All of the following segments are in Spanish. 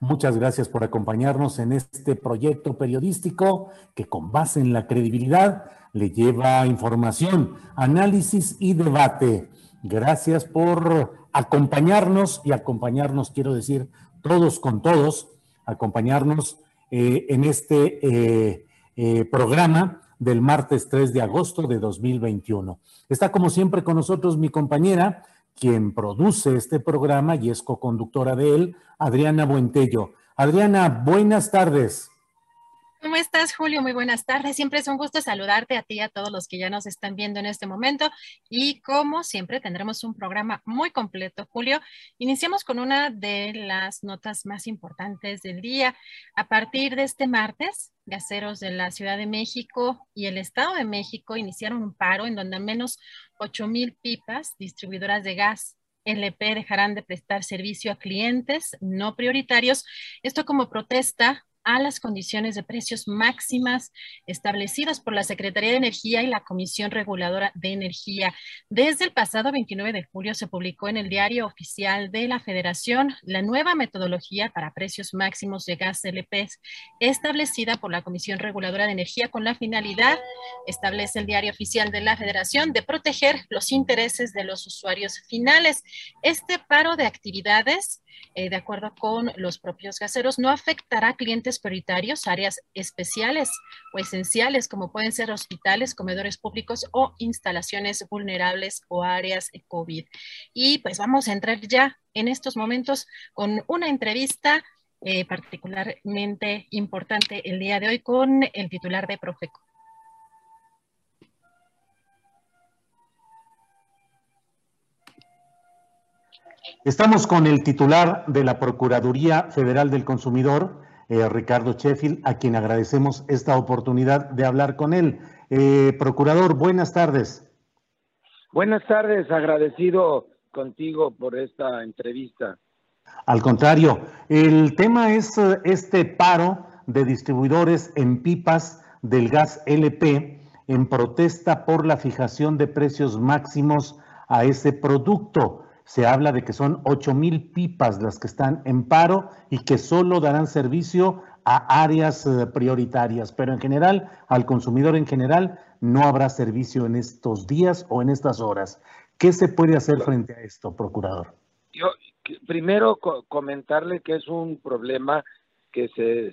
Muchas gracias por acompañarnos en este proyecto periodístico que con base en la credibilidad le lleva información, análisis y debate. Gracias por acompañarnos y acompañarnos, quiero decir, todos con todos, acompañarnos eh, en este eh, eh, programa del martes 3 de agosto de 2021. Está como siempre con nosotros mi compañera, quien produce este programa y es co-conductora de él, Adriana Buentello. Adriana, buenas tardes. ¿Cómo estás, Julio? Muy buenas tardes. Siempre es un gusto saludarte a ti y a todos los que ya nos están viendo en este momento. Y como siempre, tendremos un programa muy completo, Julio. Iniciamos con una de las notas más importantes del día. A partir de este martes, gaseros de la Ciudad de México y el Estado de México iniciaron un paro en donde al menos 8 mil pipas distribuidoras de gas LP dejarán de prestar servicio a clientes no prioritarios. Esto como protesta a las condiciones de precios máximas establecidas por la Secretaría de Energía y la Comisión Reguladora de Energía. Desde el pasado 29 de julio se publicó en el Diario Oficial de la Federación la nueva metodología para precios máximos de gas LP establecida por la Comisión Reguladora de Energía con la finalidad, establece el Diario Oficial de la Federación, de proteger los intereses de los usuarios finales. Este paro de actividades eh, de acuerdo con los propios gaseros, no afectará a clientes prioritarios, áreas especiales o esenciales, como pueden ser hospitales, comedores públicos o instalaciones vulnerables o áreas COVID. Y pues vamos a entrar ya en estos momentos con una entrevista eh, particularmente importante el día de hoy con el titular de Profeco. Estamos con el titular de la Procuraduría Federal del Consumidor, eh, Ricardo Sheffield, a quien agradecemos esta oportunidad de hablar con él. Eh, procurador, buenas tardes. Buenas tardes, agradecido contigo por esta entrevista. Al contrario, el tema es eh, este paro de distribuidores en pipas del gas LP en protesta por la fijación de precios máximos a ese producto se habla de que son 8 mil pipas las que están en paro y que solo darán servicio a áreas eh, prioritarias, pero en general, al consumidor en general, no habrá servicio en estos días o en estas horas. ¿Qué se puede hacer frente a esto, procurador? Yo primero comentarle que es un problema que se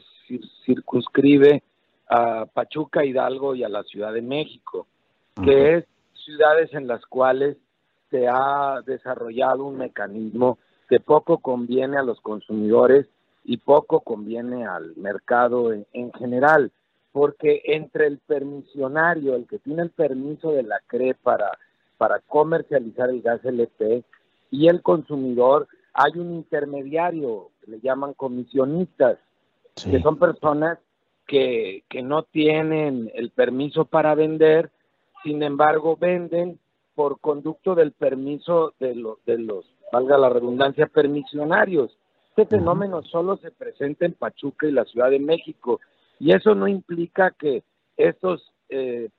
circunscribe a Pachuca, Hidalgo y a la Ciudad de México, que es ciudades en las cuales se ha desarrollado un mecanismo que poco conviene a los consumidores y poco conviene al mercado en, general, porque entre el permisionario, el que tiene el permiso de la CRE para, para comercializar el gas LP, y el consumidor, hay un intermediario, que le llaman comisionistas, que son personas que, que no tienen el permiso para vender, sin embargo venden por conducto del permiso de, de los, valga la redundancia, permisionarios. Este fenómeno solo se presenta en Pachuca y la Ciudad de México y eso no implica que estos, eh,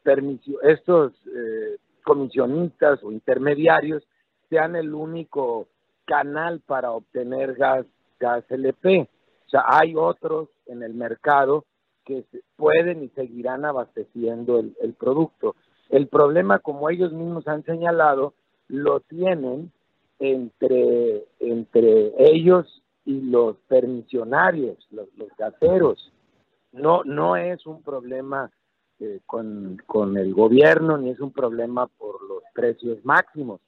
estos eh, comisionistas o intermediarios sean el único canal para obtener gas, gas LP. O sea, hay otros en el mercado que pueden y seguirán abasteciendo el, el producto. El problema, como ellos mismos han señalado, lo tienen entre, entre ellos y los permisionarios, los, los gaseros. No, no es un problema eh, con, con el gobierno ni es un problema por los precios máximos.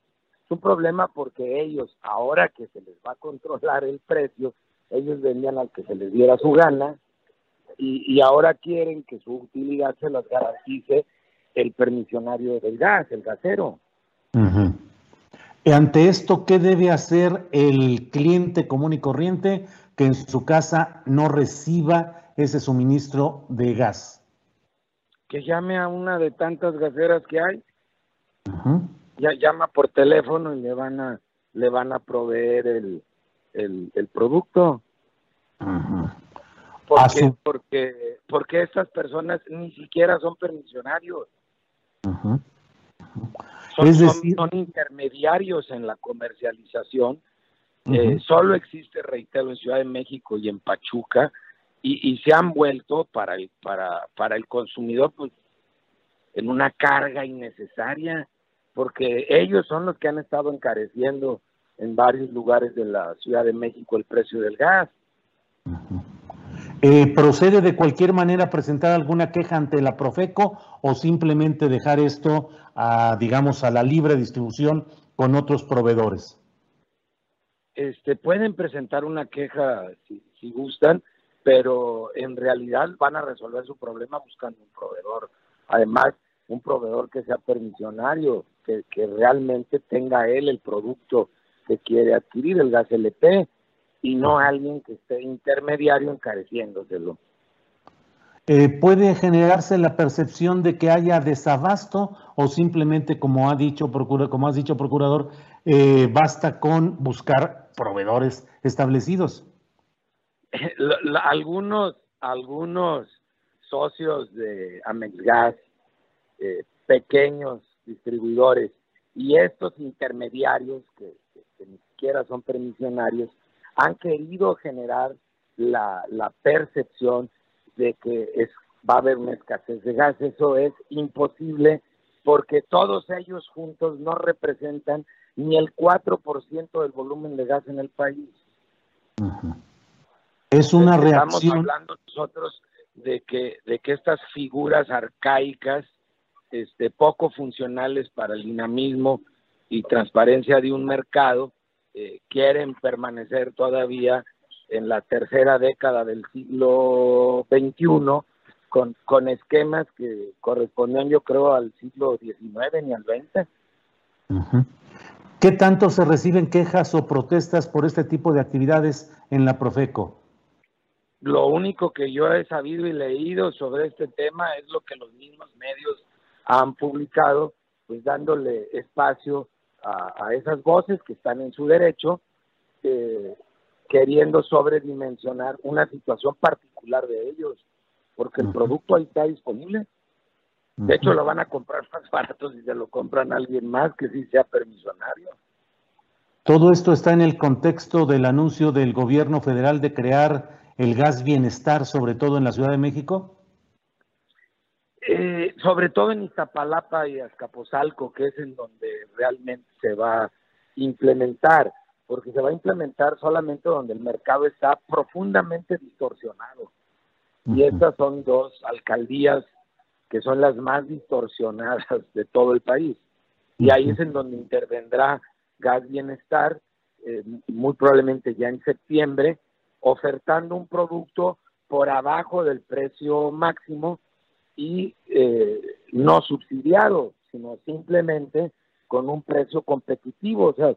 Es un problema porque ellos, ahora que se les va a controlar el precio, ellos vendían al que se les diera su gana y, y ahora quieren que su utilidad se las garantice el permisionario del gas, el gasero. Ante esto, ¿qué debe hacer el cliente común y corriente que en su casa no reciba ese suministro de gas? Que llame a una de tantas gaseras que hay. Ya llama por teléfono y le van a le van a proveer el, el, el producto. porque, porque, porque estas personas ni siquiera son permisionarios. Son, Es decir- son- son intermediarios en la comercialización. Eh, solo existe, reitero, en Ciudad de México y en Pachuca, y, y se han vuelto para el, para, para el consumidor pues, en una carga innecesaria, porque ellos son los que han estado encareciendo en varios lugares de la Ciudad de México el precio del gas. Eh, ¿Procede de cualquier manera presentar alguna queja ante la Profeco o simplemente dejar esto a, digamos, a la libre distribución con otros proveedores? este, pueden presentar una queja si, si gustan, pero en realidad van a resolver su problema buscando un proveedor. Además, un proveedor que sea permisionario, que, que realmente tenga él el producto que quiere adquirir, el gas LP, y no alguien que esté intermediario encareciéndoselo. Eh, ¿Puede generarse la percepción de que haya desabasto o simplemente, como ha dicho procura, como has dicho procurador, eh, basta con buscar proveedores establecidos? Algunos, algunos socios de Amexgas, eh, pequeños distribuidores, y estos intermediarios, que, que- que ni siquiera son permisionarios, han querido generar la, la percepción de que es, va a haber una escasez de gas. Eso es imposible porque todos ellos juntos no representan ni el 4% del volumen de gas en el país. Es una Estamos reacción. hablando nosotros de que, de que estas figuras arcaicas, este, poco funcionales para el dinamismo y transparencia de un mercado, eh, quieren permanecer todavía en la tercera década del siglo XXI con, con esquemas que correspondían yo creo al siglo XIX ni al XX. ¿Qué tanto se reciben quejas o protestas por este tipo de actividades en la Profeco? Lo único que yo he sabido y leído sobre este tema es lo que los mismos medios han publicado, pues dándole espacio a, a esas voces que están en su derecho, eh, queriendo sobredimensionar una situación particular de ellos, porque el producto ahí está disponible. De hecho, lo van a comprar más barato si se lo compran a alguien más que sí sea permisionario. Todo esto está en el contexto del anuncio del gobierno federal de crear el gas bienestar, sobre todo en la Ciudad de México. Eh, sobre todo en Iztapalapa y Azcapotzalco, que es en donde realmente se va a implementar, porque se va a implementar solamente donde el mercado está profundamente distorsionado. Y estas son dos alcaldías que son las más distorsionadas de todo el país. Y ahí es en donde intervendrá Gas Bienestar, eh, muy probablemente ya en septiembre, ofertando un producto por abajo del precio máximo y eh, no subsidiado, sino simplemente con un precio competitivo, o sea,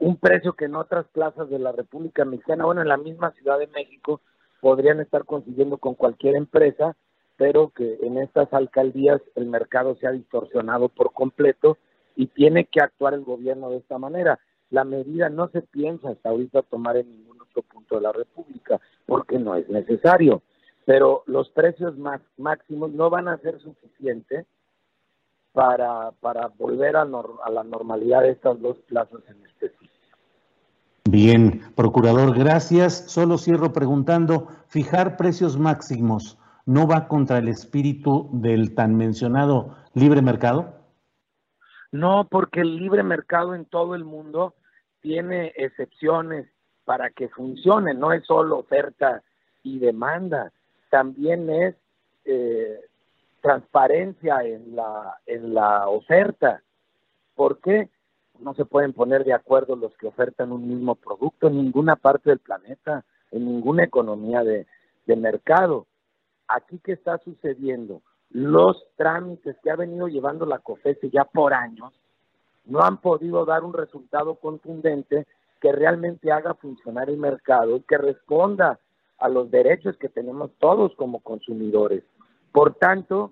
un precio que en otras plazas de la República Mexicana, bueno, en la misma Ciudad de México, podrían estar consiguiendo con cualquier empresa, pero que en estas alcaldías el mercado se ha distorsionado por completo y tiene que actuar el gobierno de esta manera. La medida no se piensa hasta ahorita tomar en ningún otro punto de la República, porque no es necesario. Pero los precios más máximos no van a ser suficientes para, para volver a, a la normalidad de estas dos plazas en específico. Bien, procurador, gracias. Solo cierro preguntando, fijar precios máximos no va contra el espíritu del tan mencionado libre mercado? No, porque el libre mercado en todo el mundo tiene excepciones para que funcione, no es solo oferta y demanda, también es eh, transparencia en la, en la oferta. ¿Por qué? No se pueden poner de acuerdo los que ofertan un mismo producto en ninguna parte del planeta, en ninguna economía de, de mercado. Aquí, ¿qué está sucediendo? Los trámites que ha venido llevando la COFESE ya por años no han podido dar un resultado contundente que realmente haga funcionar el mercado y que responda a los derechos que tenemos todos como consumidores. Por tanto,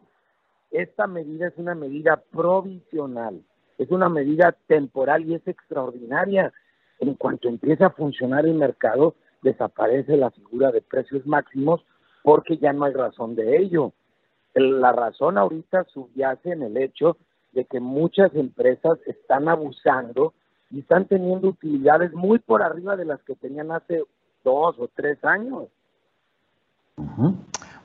esta medida es una medida provisional, es una medida temporal y es extraordinaria. En cuanto empiece a funcionar el mercado, desaparece la figura de precios máximos porque ya no hay razón de ello. La razón ahorita subyace en el hecho de que muchas empresas están abusando y están teniendo utilidades muy por arriba de las que tenían hace dos o tres años.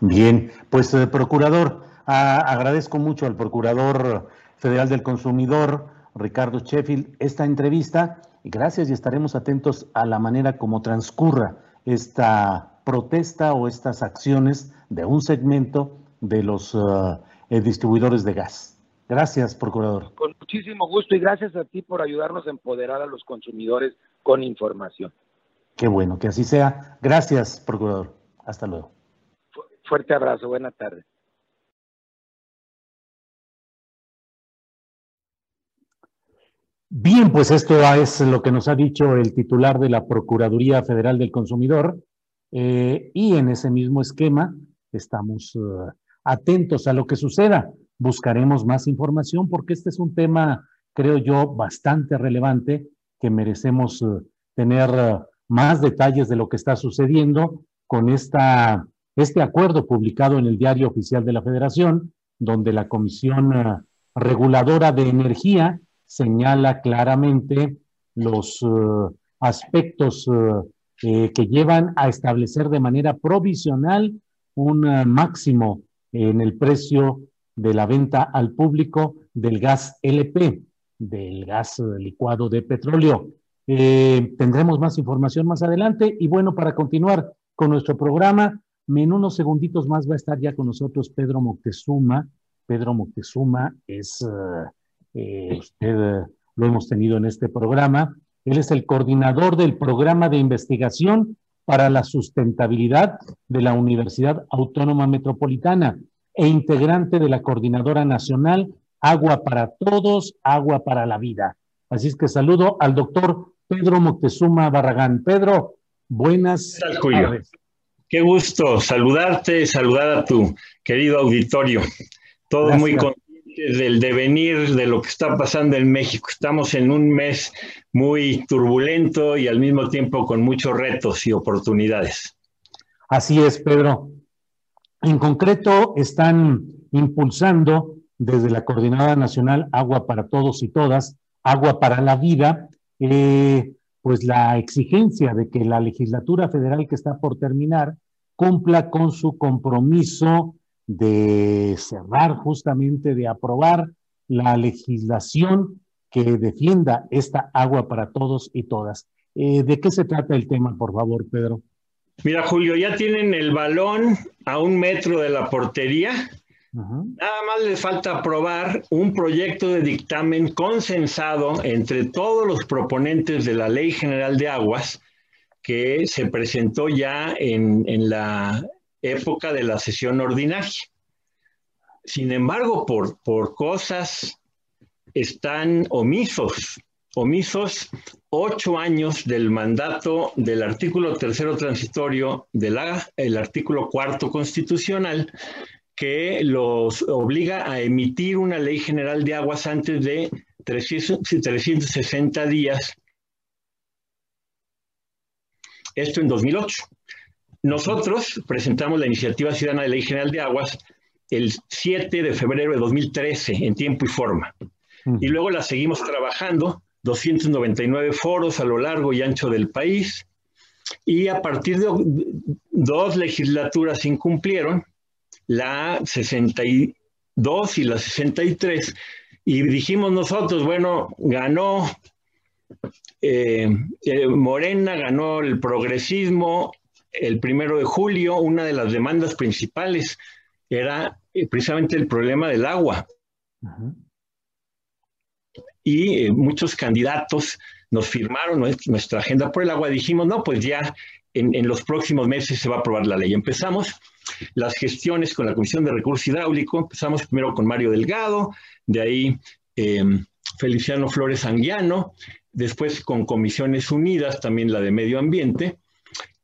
Bien, pues eh, procurador, agradezco mucho al procurador federal del consumidor, Ricardo Sheffield, esta entrevista y gracias y estaremos atentos a la manera como transcurra esta protesta o estas acciones de un segmento de los eh, distribuidores de gas. Gracias, procurador. Con muchísimo gusto y gracias a ti por ayudarnos a empoderar a los consumidores con información. Qué bueno, que así sea. Gracias, procurador. Hasta luego. Fuerte abrazo, buena tarde. Bien, pues esto es lo que nos ha dicho el titular de la Procuraduría Federal del Consumidor eh, y en ese mismo esquema estamos eh, atentos a lo que suceda. Buscaremos más información porque este es un tema, creo yo, bastante relevante que merecemos eh, tener más detalles de lo que está sucediendo con esta este acuerdo publicado en el Diario Oficial de la Federación, donde la Comisión eh, Reguladora de Energía señala claramente los eh, aspectos eh, que llevan a establecer de manera provisional un máximo en el precio de la venta al público del gas LP, del gas licuado de petróleo. tendremos más información más adelante y bueno, para continuar con nuestro programa, en unos segunditos más va a estar ya con nosotros Pedro Moctezuma. Pedro Moctezuma es, eh, eh, usted eh, lo hemos tenido en este programa. Él es el coordinador del programa de investigación para la sustentabilidad de la Universidad Autónoma Metropolitana e integrante de la Coordinadora Nacional Agua para Todos, Agua para la Vida. Así es que saludo al doctor Pedro Moctezuma Barragán. Pedro, buenas tardes. Qué gusto saludarte, saludar a tu querido auditorio. Todos muy conscientes del devenir de lo que está pasando en México. Estamos en un mes muy turbulento y al mismo tiempo con muchos retos y oportunidades. Así es, Pedro. En concreto, están impulsando desde la Coordinada Nacional Agua para Todos y Todas, Agua para la Vida, eh, pues la exigencia de que la legislatura federal que está por terminar cumpla con su compromiso de cerrar justamente, de aprobar la legislación que defienda esta agua para todos y todas. Eh, ¿De qué se trata el tema, por favor, Pedro? Mira, Julio, ya tienen el balón a un metro de la portería Nada más le falta aprobar un proyecto de dictamen consensado entre todos los proponentes de la Ley General de Aguas que se presentó ya en, la época de la sesión ordinaria. Sin embargo, por, por cosas están omisos, omisos ocho años del mandato del artículo tercero transitorio del artículo cuarto constitucional que los obliga a emitir una ley general de aguas antes de 360 días. Esto en 2008. Nosotros presentamos la iniciativa ciudadana de ley general de aguas el 7 de febrero de 2013 en tiempo y forma. Y luego la seguimos trabajando, 299 foros a lo largo y ancho del país. Y a partir de dos legislaturas incumplieron, la 62 y la 63, y dijimos nosotros, bueno, ganó eh, eh, Morena, ganó el progresismo el primero de julio, una de las demandas principales era eh, precisamente el problema del agua. Y muchos candidatos nos firmaron nuestra agenda por el agua. Dijimos, no, pues ya en, los próximos meses se va a aprobar la ley. Empezamos las gestiones con la Comisión de Recursos Hidráulicos. Empezamos primero con Mario Delgado, de ahí Feliciano Flores Anguiano, después con Comisiones Unidas, también la de Medio Ambiente,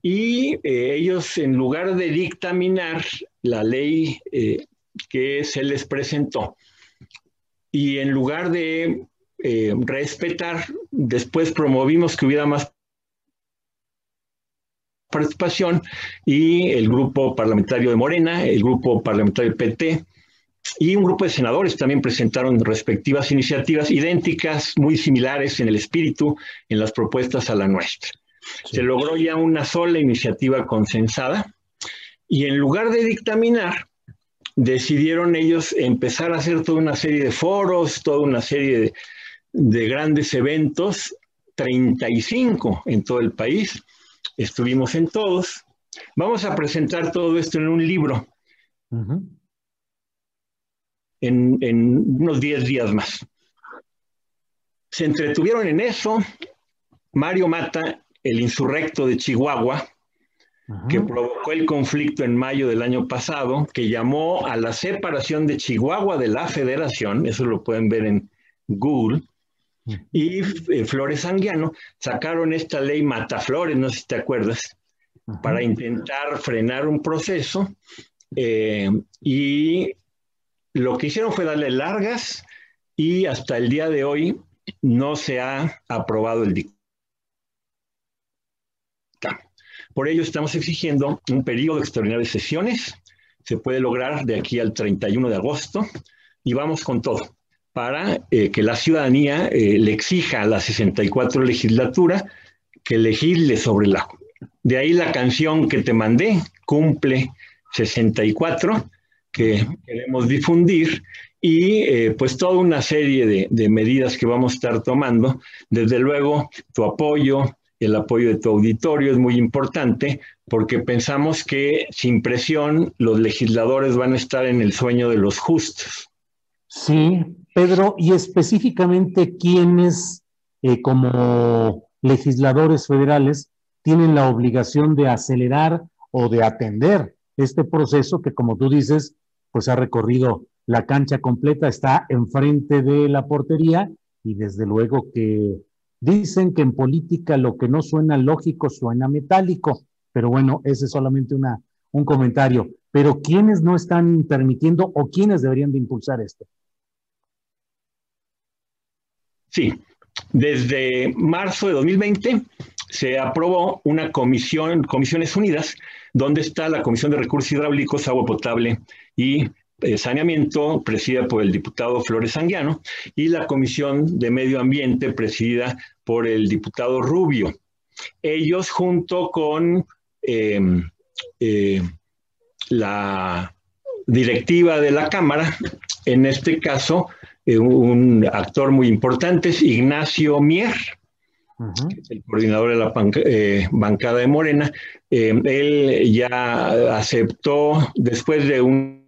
y eh, ellos en lugar de dictaminar la ley eh, que se les presentó, y en lugar de eh, respetar, después promovimos que hubiera más participación y el grupo parlamentario de Morena, el grupo parlamentario de PT, y un grupo de senadores también presentaron respectivas iniciativas idénticas, muy similares en el espíritu, en las propuestas a la nuestra. Se logró ya una sola iniciativa consensada y en lugar de dictaminar, decidieron ellos empezar a hacer toda una serie de foros, toda una serie de, de grandes eventos, 35 en todo el país. Estuvimos en todos. Vamos a presentar todo esto en un libro en, unos 10 días más. Se entretuvieron en eso. Mario Mata, el insurrecto de Chihuahua, que provocó el conflicto en mayo del año pasado, que llamó a la separación de Chihuahua de la federación, eso lo pueden ver en Google, y eh, Flores Anguiano sacaron esta ley Mataflores, no sé si te acuerdas, para intentar frenar un proceso eh, y lo que hicieron fue darle largas y hasta el día de hoy no se ha aprobado el dictamen. Por ello estamos exigiendo un periodo extraordinario de sesiones. Se puede lograr de aquí al 31 de agosto y vamos con todo para eh, que la ciudadanía eh, le exija a la 64 legislatura que legisle sobre la... De ahí la canción que te mandé, cumple 64, que queremos difundir y eh, pues toda una serie de, de, medidas que vamos a estar tomando. Desde luego, tu apoyo, el apoyo de tu auditorio es muy importante porque pensamos que sin presión los legisladores van a estar en el sueño de los justos. Sí, Pedro, y específicamente quienes eh, como legisladores federales tienen la obligación de acelerar o de atender este proceso que, como tú dices, pues ha recorrido la cancha completa, está enfrente de la portería y desde luego que dicen que en política lo que no suena lógico suena metálico, pero bueno, ese es solamente una, un comentario. Pero ¿quiénes no están permitiendo o quiénes deberían de impulsar esto? Sí, desde marzo de 2020 se aprobó una comisión, Comisiones Unidas, donde está la Comisión de Recursos Hidráulicos, Agua Potable y eh, Saneamiento, presidida por el diputado Flores Anguiano, y la Comisión de Medio Ambiente, presidida por el diputado Rubio. Ellos, junto con em, eh, la directiva de la Cámara, en este caso, eh, un actor muy importante es Ignacio Mier, el coordinador de la eh, bancada de Morena. Eh, él ya aceptó, después de una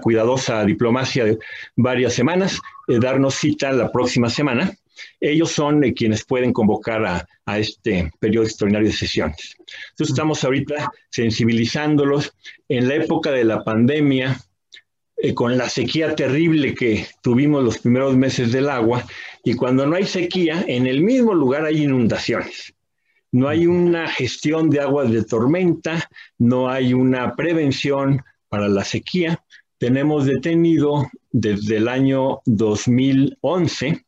cuidadosa diplomacia de varias semanas, darnos cita la próxima semana. Ellos son quienes pueden convocar a, a, este periodo extraordinario de sesiones. Entonces estamos ahorita sensibilizándolos. En la época de la pandemia, eh, con la sequía terrible que tuvimos los primeros meses del agua, y cuando no hay sequía, en el mismo lugar hay inundaciones. No hay una gestión de aguas de tormenta, no hay una prevención para la sequía. Tenemos detenido desde el año 2011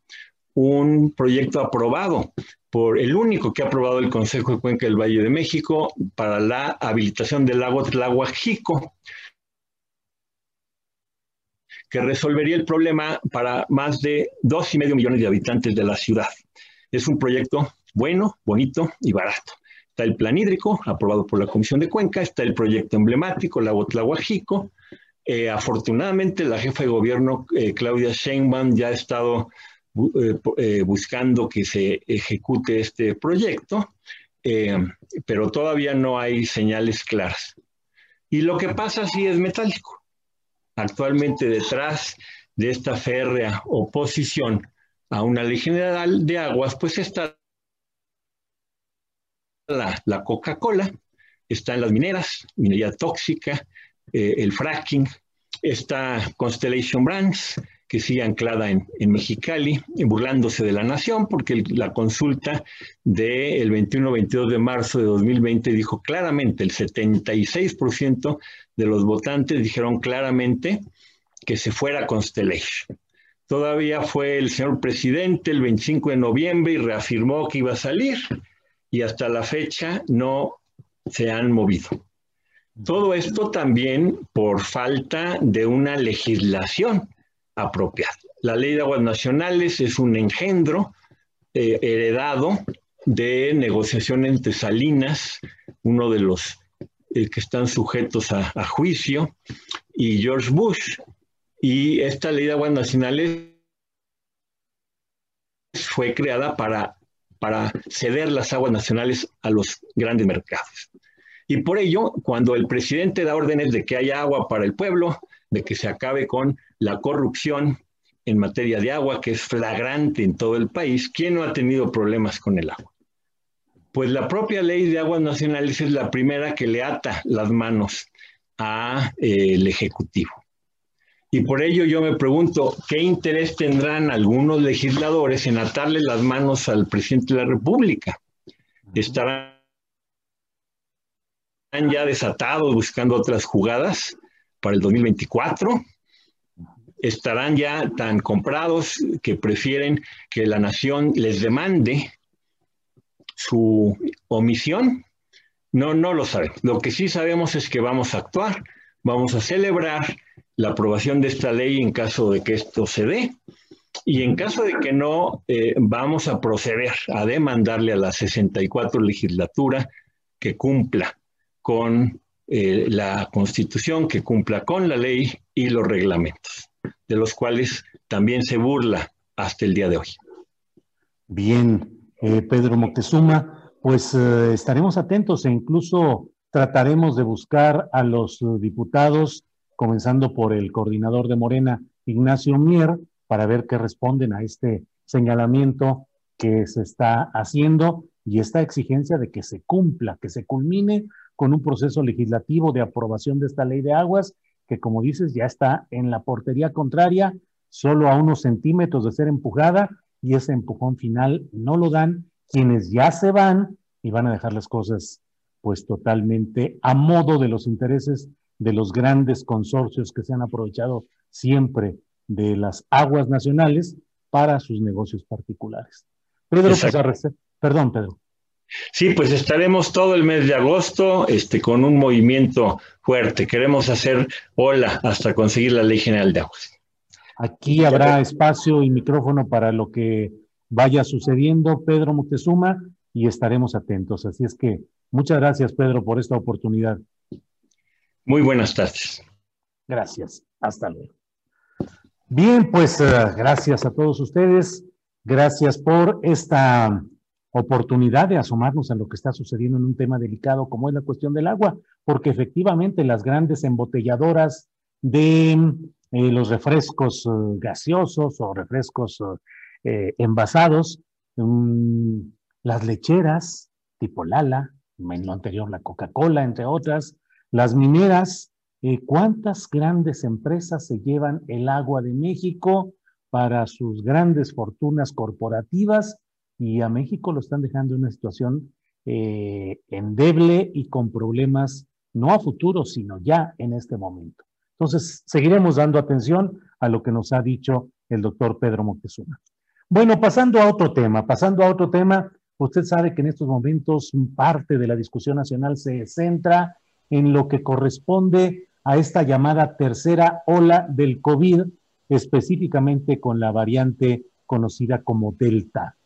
un proyecto aprobado por el único que ha aprobado el Consejo de Cuenca del Valle de México para la habilitación del lago Tlahuajico, que resolvería el problema para más de dos y medio millones de habitantes de la ciudad. Es un proyecto bueno, bonito y barato. Está el plan hídrico, aprobado por la Comisión de Cuenca, está el proyecto emblemático, la Tlahuajico. Eh, afortunadamente, la jefa de gobierno, eh, Claudia Sheinbaum, ya ha estado eh, buscando que se ejecute este proyecto, pero todavía no hay señales claras. Y lo que pasa sí es metálico. Actualmente detrás de esta férrea oposición a una ley general de aguas, pues está la, Coca-Cola, están las mineras, minería tóxica, eh, el fracking, está Constellation Brands, que sigue anclada en, Mexicali, burlándose de la nación, porque la consulta del 21-22 de marzo de 2020 dijo claramente, el 76% de los votantes dijeron claramente que se fuera Constellation. Todavía fue el señor presidente el 25 de noviembre y reafirmó que iba a salir y hasta la fecha no se han movido. Todo esto también por falta de una legislación La ley de aguas nacionales es un engendro eh, heredado de negociación entre Salinas, uno de los eh, que están sujetos a, a, juicio, y George Bush. Y esta ley de aguas nacionales fue creada para, para ceder las aguas nacionales a los grandes mercados. Y por ello, cuando el presidente da órdenes de que haya agua para el pueblo, de que se acabe con la corrupción en materia de agua, que es flagrante en todo el país, ¿quién no ha tenido problemas con el agua? Pues la propia ley de aguas nacionales es la primera que le ata las manos al eh, Ejecutivo. Y por ello yo me pregunto, ¿qué interés tendrán algunos legisladores en atarle las manos al presidente de la República? ¿Estarán ya desatados buscando otras jugadas para el 2024? ¿Estarán ya tan comprados que prefieren que la nación les demande su omisión? No, no lo sabemos. Lo que sí sabemos es que vamos a actuar, vamos a celebrar la aprobación de esta ley en caso de que esto se dé. Y en caso de que no, eh, vamos a proceder a demandarle a la 64 legislatura que cumpla con eh, la constitución, que cumpla con la ley y los reglamentos, de los cuales también se burla hasta el día de hoy. Bien, eh, Pedro Moctezuma, pues eh, estaremos atentos e incluso trataremos de buscar a los diputados, comenzando por el coordinador de Morena, Ignacio Mier, para ver qué responden a este señalamiento que se está haciendo y esta exigencia de que se cumpla, que se culmine con un proceso legislativo de aprobación de esta ley de aguas, que como dices ya está en la portería contraria, solo a unos centímetros de ser empujada, y ese empujón final no lo dan quienes ya se van y van a dejar las cosas pues totalmente a modo de los intereses de los grandes consorcios que se han aprovechado siempre de las aguas nacionales para sus negocios particulares. Pedro, pues, perdón, Pedro. Sí, pues estaremos todo el mes de agosto este, con un movimiento fuerte. Queremos hacer ola hasta conseguir la Ley General de Aguas. Aquí habrá espacio y micrófono para lo que vaya sucediendo, Pedro Moctezuma, y estaremos atentos. Así es que muchas gracias, Pedro, por esta oportunidad. Muy buenas tardes. Gracias. Hasta luego. Bien, pues eh, gracias a todos ustedes. Gracias por esta oportunidad de asomarnos a lo que está sucediendo en un tema delicado como es la cuestión del agua, porque efectivamente las grandes embotelladoras de eh, los refrescos eh, gaseosos o refrescos eh, envasados, mm, las lecheras tipo Lala, en lo anterior la Coca-Cola, entre otras, las mineras, ¿cuántas grandes empresas se llevan el agua de México para sus grandes fortunas corporativas? Y a México lo están dejando en una situación eh, endeble y con problemas no a futuro, sino ya en este momento. Entonces, seguiremos dando atención a lo que nos ha dicho el doctor Pedro Montezuma. Bueno, pasando a otro tema, pasando a otro tema, usted sabe que en estos momentos parte de la discusión nacional se centra en lo que corresponde a esta llamada tercera ola del COVID específicamente con la variante conocida como Delta.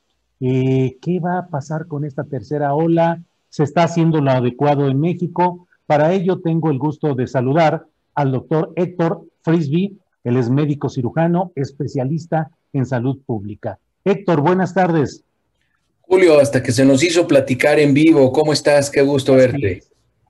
Eh, ¿Qué va a pasar con esta tercera ola? ¿Se está haciendo lo adecuado en México? Para ello tengo el gusto de saludar al doctor Héctor Frisby, él es médico cirujano, especialista en salud pública. Héctor, buenas tardes. Julio, hasta que se nos hizo platicar en vivo, ¿cómo estás? Qué gusto verte.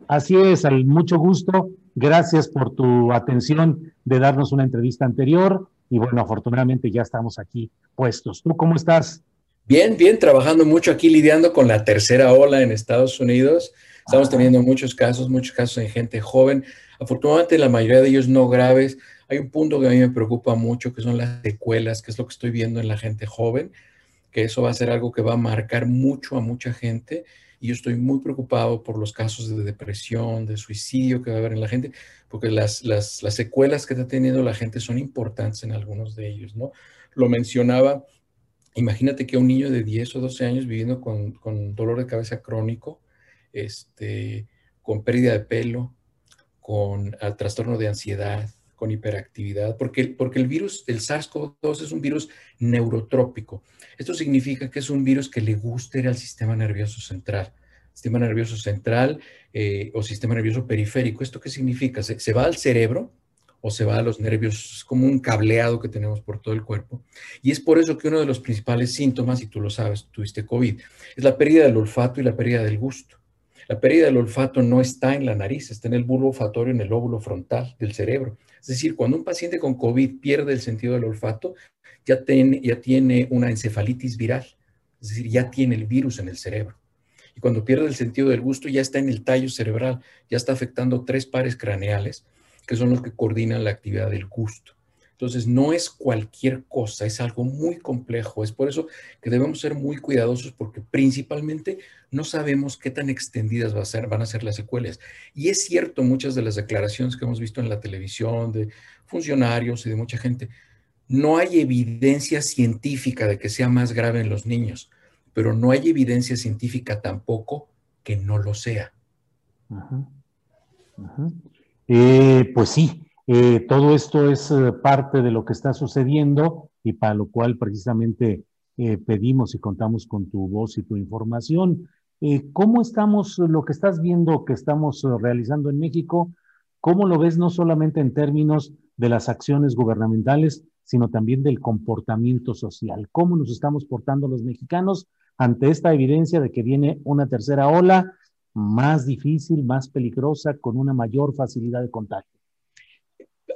Así es, al mucho gusto. Gracias por tu atención de darnos una entrevista anterior y bueno, afortunadamente ya estamos aquí puestos. ¿Tú cómo estás? Bien, bien, trabajando mucho aquí lidiando con la tercera ola en Estados Unidos. Estamos teniendo muchos casos, muchos casos en gente joven. Afortunadamente la mayoría de ellos no graves. Hay un punto que a mí me preocupa mucho, que son las secuelas, que es lo que estoy viendo en la gente joven, que eso va a ser algo que va a marcar mucho a mucha gente. Y yo estoy muy preocupado por los casos de depresión, de suicidio que va a haber en la gente, porque las, las, las secuelas que está teniendo la gente son importantes en algunos de ellos, ¿no? Lo mencionaba Imagínate que un niño de 10 o 12 años viviendo con, dolor de cabeza crónico, este, con pérdida de pelo, con el trastorno de ansiedad, con hiperactividad, porque, porque el virus, el SARS-CoV-2 es un virus neurotrópico. Esto significa que es un virus que le gusta ir al sistema nervioso central. Sistema nervioso central eh, o sistema nervioso periférico. ¿Esto qué significa? se va al cerebro, o se va a los nervios, es como un cableado que tenemos por todo el cuerpo. Y es por eso que uno de los principales síntomas, y tú lo sabes, tuviste COVID, es la pérdida del olfato y la pérdida del gusto. La pérdida del olfato no está en la nariz, está en el bulbo olfatorio, en el lóbulo frontal del cerebro. Es decir, cuando un paciente con COVID pierde el sentido del olfato, ya tiene, ya tiene una encefalitis viral, es decir, ya tiene el virus en el cerebro. Y cuando pierde el sentido del gusto, ya está en el tallo cerebral, ya está afectando tres pares craneales que son los que coordinan la actividad del gusto. Entonces, no es cualquier cosa, es algo muy complejo. Es por eso que debemos ser muy cuidadosos porque principalmente no sabemos qué tan extendidas van a ser las secuelas. Y es cierto, muchas de las declaraciones que hemos visto en la televisión de funcionarios y de mucha gente, no hay evidencia científica de que sea más grave en los niños, pero no hay evidencia científica tampoco que no lo sea. Eh, pues sí, eh, todo esto es eh, parte de lo que está sucediendo y para lo cual precisamente pedimos y contamos con tu voz y tu información. ¿Cómo estamos, lo que estás viendo que estamos realizando en México, cómo lo ves no solamente en términos de las acciones gubernamentales, sino también del comportamiento social? ¿Cómo nos estamos portando los mexicanos ante esta evidencia de que viene una tercera ola? Más difícil, más peligrosa, con una mayor facilidad de contagio.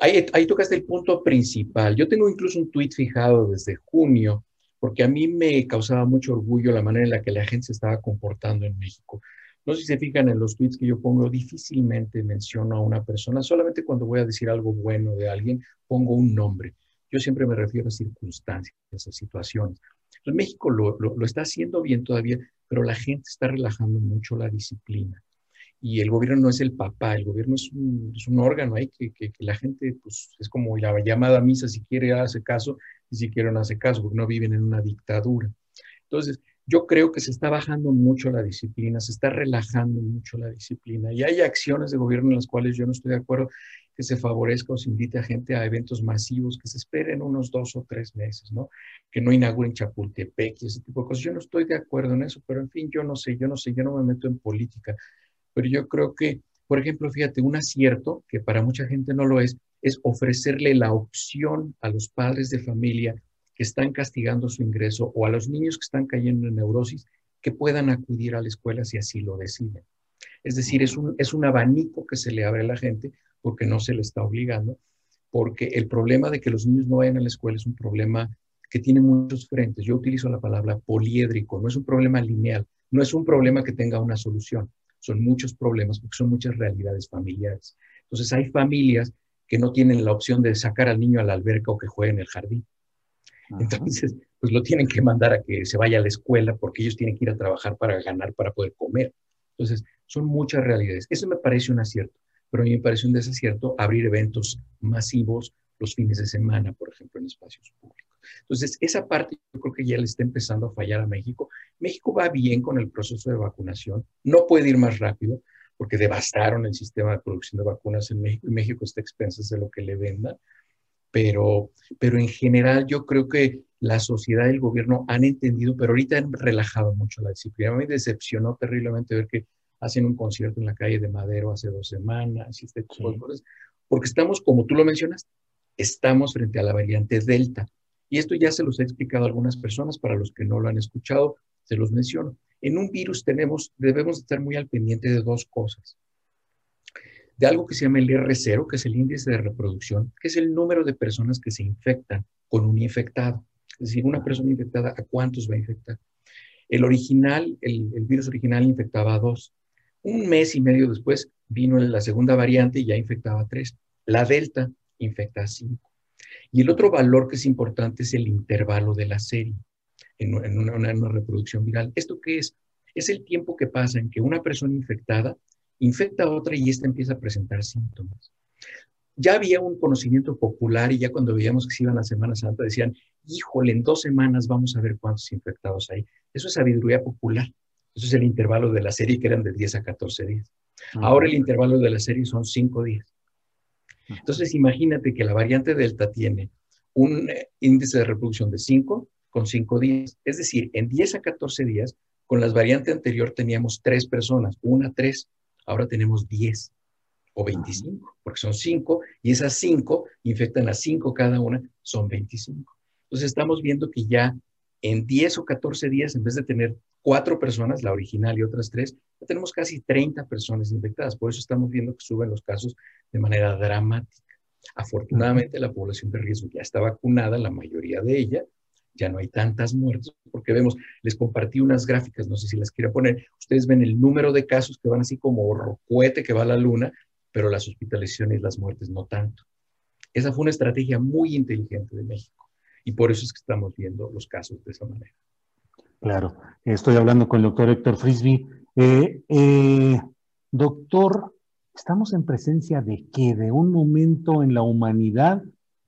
Ahí, ahí tocaste el punto principal. Yo tengo incluso un tweet fijado desde junio, porque a mí me causaba mucho orgullo la manera en la que la gente se estaba comportando en México. No sé si se fijan en los tweets que yo pongo, difícilmente menciono a una persona, solamente cuando voy a decir algo bueno de alguien, pongo un nombre. Yo siempre me refiero a circunstancias, a situaciones. En México lo, lo, está haciendo bien todavía, pero la gente está relajando mucho la disciplina. Y el gobierno no es el papá, el gobierno es un, órgano ahí que, que, la gente, pues es como la llamada misa, si quiere hace caso y si quiere no hace caso, porque no viven en una dictadura. Entonces, yo creo que se está bajando mucho la disciplina, se está relajando mucho la disciplina y hay acciones de gobierno en las cuales yo no estoy de acuerdo que se favorezca o se invite a gente a eventos masivos que se esperen unos dos o tres meses, ¿no? Que no inauguren Chapultepec y ese tipo de cosas. Yo no estoy de acuerdo en eso, pero en fin, yo no sé, yo no sé, yo no me meto en política, pero yo creo que, por ejemplo, fíjate, un acierto, que para mucha gente no lo es, es ofrecerle la opción a los padres de familia que están castigando su ingreso o a los niños que están cayendo en neurosis que puedan acudir a la escuela si así lo deciden. Es decir, es un, es un abanico que se le abre a la gente porque no se le está obligando, porque el problema de que los niños no vayan a la escuela es un problema que tiene muchos frentes. Yo utilizo la palabra poliédrico, no es un problema lineal, no es un problema que tenga una solución, son muchos problemas porque son muchas realidades familiares. Entonces hay familias que no tienen la opción de sacar al niño a la alberca o que juegue en el jardín. Entonces, pues lo tienen que mandar a que se vaya a la escuela porque ellos tienen que ir a trabajar para ganar, para poder comer. Entonces, son muchas realidades. Eso me parece un acierto pero a mí me parece un desacierto abrir eventos masivos los fines de semana, por ejemplo, en espacios públicos. Entonces, esa parte yo creo que ya le está empezando a fallar a México. México va bien con el proceso de vacunación, no puede ir más rápido porque devastaron el sistema de producción de vacunas en México y México está a expensas de lo que le vendan. pero, pero en general yo creo que la sociedad y el gobierno han entendido, pero ahorita han relajado mucho la disciplina. Me decepcionó terriblemente ver que hacen un concierto en la calle de Madero hace dos semanas y este tipo de cosas, porque estamos, como tú lo mencionas, estamos frente a la variante Delta. Y esto ya se los he explicado a algunas personas, para los que no lo han escuchado, se los menciono. En un virus tenemos, debemos estar muy al pendiente de dos cosas. De algo que se llama el R0, que es el índice de reproducción, que es el número de personas que se infectan con un infectado. Es decir, una persona infectada, ¿a cuántos va a infectar? El original, el, el virus original infectaba a dos. Un mes y medio después vino la segunda variante y ya infectaba a tres. La delta infecta a cinco. Y el otro valor que es importante es el intervalo de la serie en, una, reproducción viral. ¿Esto qué es? Es el tiempo que pasa en que una persona infectada infecta a otra y ésta empieza a presentar síntomas. Ya había un conocimiento popular y ya cuando veíamos que se iban a Semana Santa decían, híjole, en dos semanas vamos a ver cuántos infectados hay. Eso es sabiduría popular. Eso es el intervalo de la serie que eran de 10 a 14 días. Ahora el intervalo de la serie son 5 días. Entonces imagínate que la variante Delta tiene un eh, índice de reproducción de 5 con 5 días. Es decir, en 10 a 14 días, con la variante anterior teníamos 3 personas, una 3, ahora tenemos 10 o 25, porque son 5 y esas 5 infectan a 5 cada una, son 25. Entonces estamos viendo que ya en 10 o 14 días, en vez de tener 4 personas, la original y otras 3, ya tenemos casi 30 personas infectadas. Por eso estamos viendo que suben los casos de manera dramática. Afortunadamente la población de riesgo ya está vacunada, la mayoría de ella, ya no hay tantas muertes, porque vemos, les compartí unas gráficas, no sé si las quiero poner, ustedes ven el número de casos que van así como cohete que va a la luna, pero las hospitalizaciones las muertes no tanto. Esa fue una estrategia muy inteligente de México y por eso es que estamos viendo los casos de esa manera. Claro, estoy hablando con el doctor Héctor Frisby. Eh, eh, doctor, estamos en presencia de qué? De un momento en la humanidad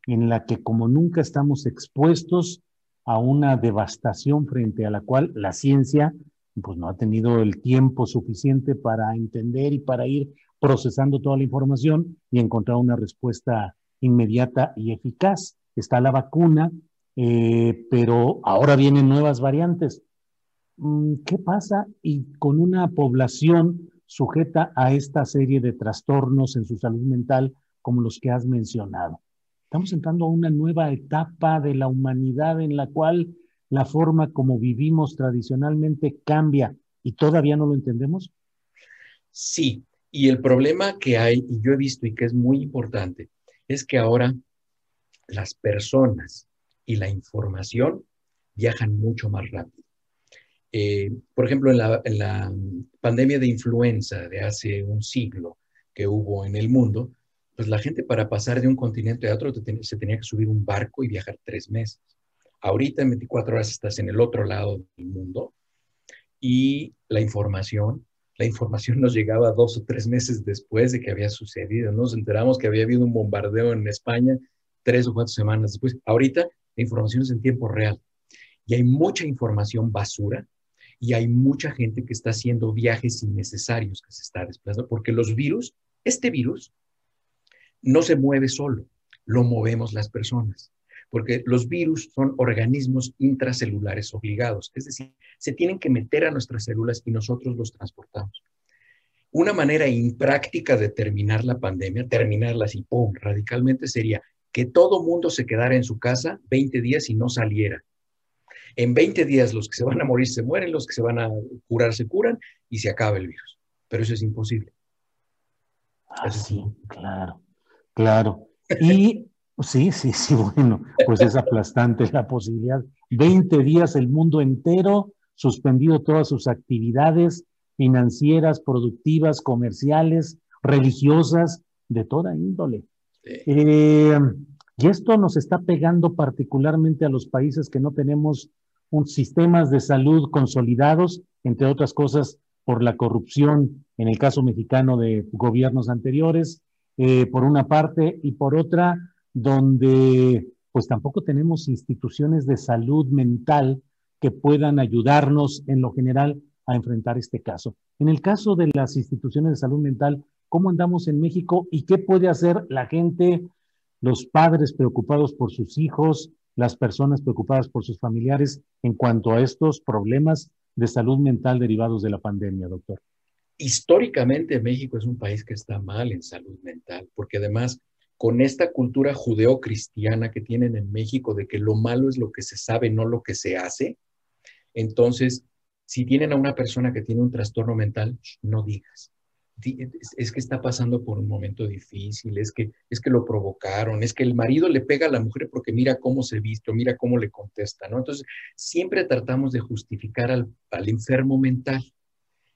en la que como nunca estamos expuestos a una devastación frente a la cual la ciencia pues no ha tenido el tiempo suficiente para entender y para ir procesando toda la información y encontrar una respuesta inmediata y eficaz. Está la vacuna, eh, pero ahora vienen nuevas variantes. Mm, ¿Qué pasa y con una población sujeta a esta serie de trastornos en su salud mental como los que has mencionado? Estamos entrando a una nueva etapa de la humanidad en la cual la forma como vivimos tradicionalmente cambia y todavía no lo entendemos. Sí, y el problema que hay, y yo he visto y que es muy importante, es que ahora las personas y la información viajan mucho más rápido. Eh, por ejemplo, en la, pandemia de influenza de hace un siglo que hubo en el mundo, pues la gente para pasar de un continente a otro se tenía que subir un barco y viajar tres meses. Ahorita en 24 horas estás en el otro lado del mundo y la información, la información nos llegaba dos o tres meses después de que había sucedido. Nos enteramos que había habido un bombardeo en España tres o cuatro semanas después. Ahorita la información es en tiempo real y hay mucha información basura y hay mucha gente que está haciendo viajes innecesarios, que se está desplazando, porque los virus, este virus, no se mueve solo, lo movemos las personas, porque los virus son organismos intracelulares obligados, es decir, se tienen que meter a nuestras células y nosotros los transportamos. Una manera impráctica de terminar la pandemia, terminarla así, ¡pum!, radicalmente sería que todo mundo se quedara en su casa 20 días y no saliera. En 20 días los que se van a morir se mueren, los que se van a curar se curan y se acaba el virus. Pero eso es imposible. Ah, claro. Claro. Y sí, sí, sí, bueno, pues es aplastante la posibilidad. 20 días el mundo entero suspendido todas sus actividades financieras, productivas, comerciales, religiosas, de toda índole. Eh, y esto nos está pegando particularmente a los países que no tenemos un sistemas de salud consolidados, entre otras cosas por la corrupción, en el caso mexicano de gobiernos anteriores, eh, por una parte, y por otra, donde pues tampoco tenemos instituciones de salud mental que puedan ayudarnos en lo general a enfrentar este caso. En el caso de las instituciones de salud mental, ¿cómo andamos en México y qué puede hacer la gente los padres preocupados por sus hijos, las personas preocupadas por sus familiares en cuanto a estos problemas de salud mental derivados de la pandemia, doctor? Históricamente México es un país que está mal en salud mental, porque además con esta cultura judeocristiana que tienen en México de que lo malo es lo que se sabe, no lo que se hace, entonces, si tienen a una persona que tiene un trastorno mental, no digas. Es que está pasando por un momento difícil, es que, es que lo provocaron, es que el marido le pega a la mujer porque mira cómo se visto, mira cómo le contesta, ¿no? Entonces, siempre tratamos de justificar al, enfermo mental.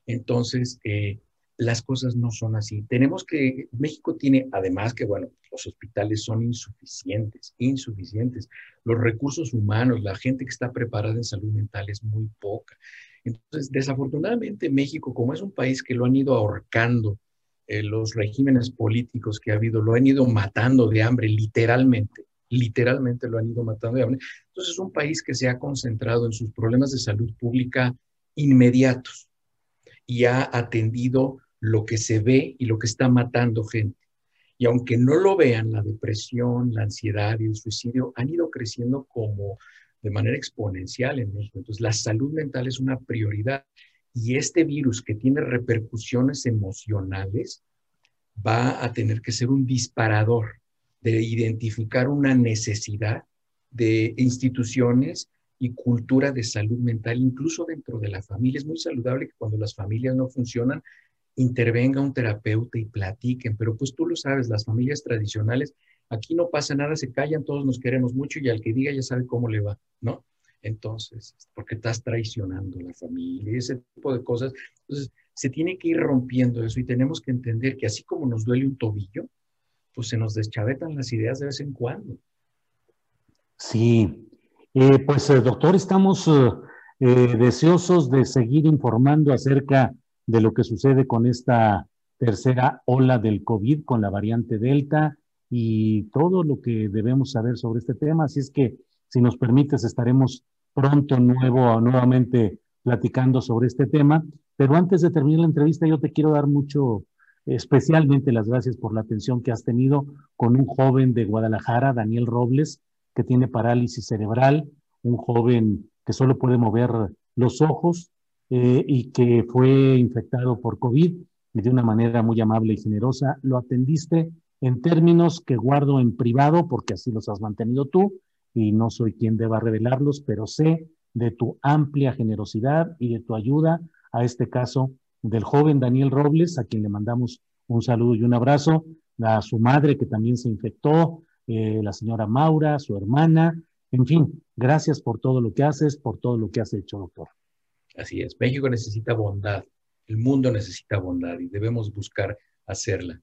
Entonces, eh, las cosas no son así. Tenemos que, México tiene, además que, bueno, los hospitales son insuficientes, insuficientes. Los recursos humanos, la gente que está preparada en salud mental es muy poca. Entonces, desafortunadamente, México, como es un país que lo han ido ahorcando, eh, los regímenes políticos que ha habido, lo han ido matando de hambre, literalmente, literalmente lo han ido matando de hambre. Entonces, es un país que se ha concentrado en sus problemas de salud pública inmediatos y ha atendido lo que se ve y lo que está matando gente. Y aunque no lo vean, la depresión, la ansiedad y el suicidio han ido creciendo como de manera exponencial en México. Entonces, la salud mental es una prioridad. Y este virus que tiene repercusiones emocionales va a tener que ser un disparador de identificar una necesidad de instituciones y cultura de salud mental, incluso dentro de la familia. Es muy saludable que cuando las familias no funcionan, intervenga un terapeuta y platiquen, pero pues tú lo sabes, las familias tradicionales, aquí no pasa nada, se callan, todos nos queremos mucho y al que diga ya sabe cómo le va, ¿no? Entonces, porque estás traicionando la familia, ese tipo de cosas. Entonces, se tiene que ir rompiendo eso y tenemos que entender que así como nos duele un tobillo, pues se nos deschavetan las ideas de vez en cuando. Sí, eh, pues eh, doctor, estamos eh, deseosos de seguir informando acerca de lo que sucede con esta tercera ola del COVID, con la variante Delta y todo lo que debemos saber sobre este tema. Así es que, si nos permites, estaremos pronto nuevo, nuevamente platicando sobre este tema. Pero antes de terminar la entrevista, yo te quiero dar mucho, especialmente las gracias por la atención que has tenido con un joven de Guadalajara, Daniel Robles, que tiene parálisis cerebral, un joven que solo puede mover los ojos, eh, y que fue infectado por COVID y de una manera muy amable y generosa lo atendiste en términos que guardo en privado porque así los has mantenido tú y no soy quien deba revelarlos, pero sé de tu amplia generosidad y de tu ayuda a este caso del joven Daniel Robles, a quien le mandamos un saludo y un abrazo, a su madre que también se infectó, eh, la señora Maura, su hermana, en fin, gracias por todo lo que haces, por todo lo que has hecho, doctor. Así es, México necesita bondad, el mundo necesita bondad y debemos buscar hacerla.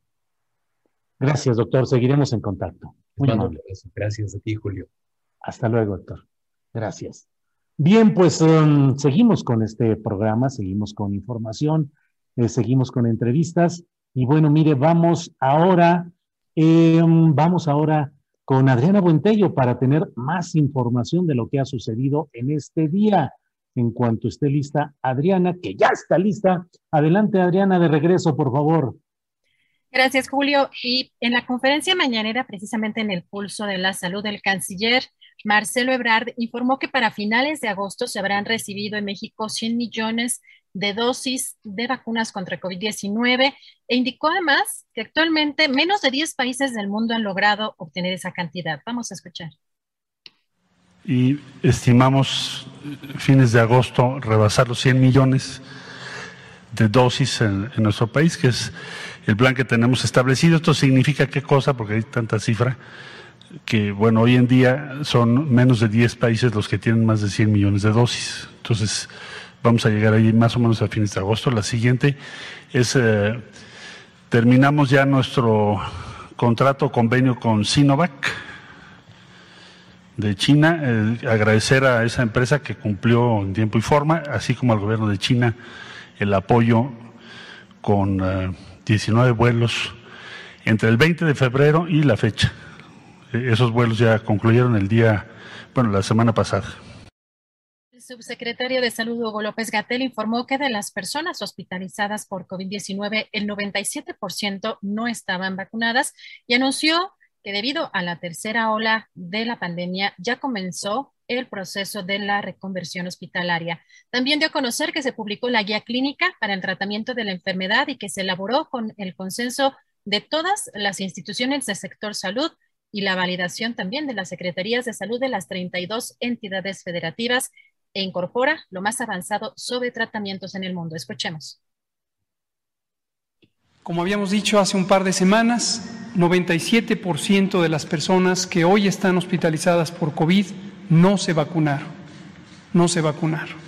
Gracias, doctor. Seguiremos en contacto. Muy amable. Gracias a ti, Julio. Hasta luego, doctor. Gracias. Bien, pues um, seguimos con este programa, seguimos con información, eh, seguimos con entrevistas. Y bueno, mire, vamos ahora, em, vamos ahora con Adriana Buentello para tener más información de lo que ha sucedido en este día en cuanto esté lista Adriana, que ya está lista. Adelante, Adriana, de regreso, por favor. Gracias, Julio. Y en la conferencia mañanera, precisamente en el pulso de la salud, del canciller Marcelo Ebrard informó que para finales de agosto se habrán recibido en México 100 millones de dosis de vacunas contra COVID-19 e indicó además que actualmente menos de 10 países del mundo han logrado obtener esa cantidad. Vamos a escuchar y estimamos fines de agosto rebasar los 100 millones de dosis en, nuestro país, que es el plan que tenemos establecido. Esto significa qué cosa, porque hay tanta cifra, que bueno, hoy en día son menos de 10 países los que tienen más de 100 millones de dosis. Entonces, vamos a llegar ahí más o menos a fines de agosto. La siguiente es, eh, terminamos ya nuestro contrato, convenio con Sinovac de China, eh, agradecer a esa empresa que cumplió en tiempo y forma, así como al gobierno de China el apoyo con 19 eh, vuelos entre el 20 de febrero y la fecha. E, esos vuelos ya concluyeron el día, bueno, la semana pasada. El subsecretario de Salud Hugo López Gatel informó que de las personas hospitalizadas por COVID-19, el 97% no estaban vacunadas y anunció que debido a la tercera ola de la pandemia ya comenzó el proceso de la reconversión hospitalaria. También dio a conocer que se publicó la guía clínica para el tratamiento de la enfermedad y que se elaboró con el consenso de todas las instituciones del sector salud y la validación también de las secretarías de salud de las 32 entidades federativas e incorpora lo más avanzado sobre tratamientos en el mundo. Escuchemos. Como habíamos dicho hace un par de semanas, 97% de las personas que hoy están hospitalizadas por COVID no se vacunaron, no se vacunaron.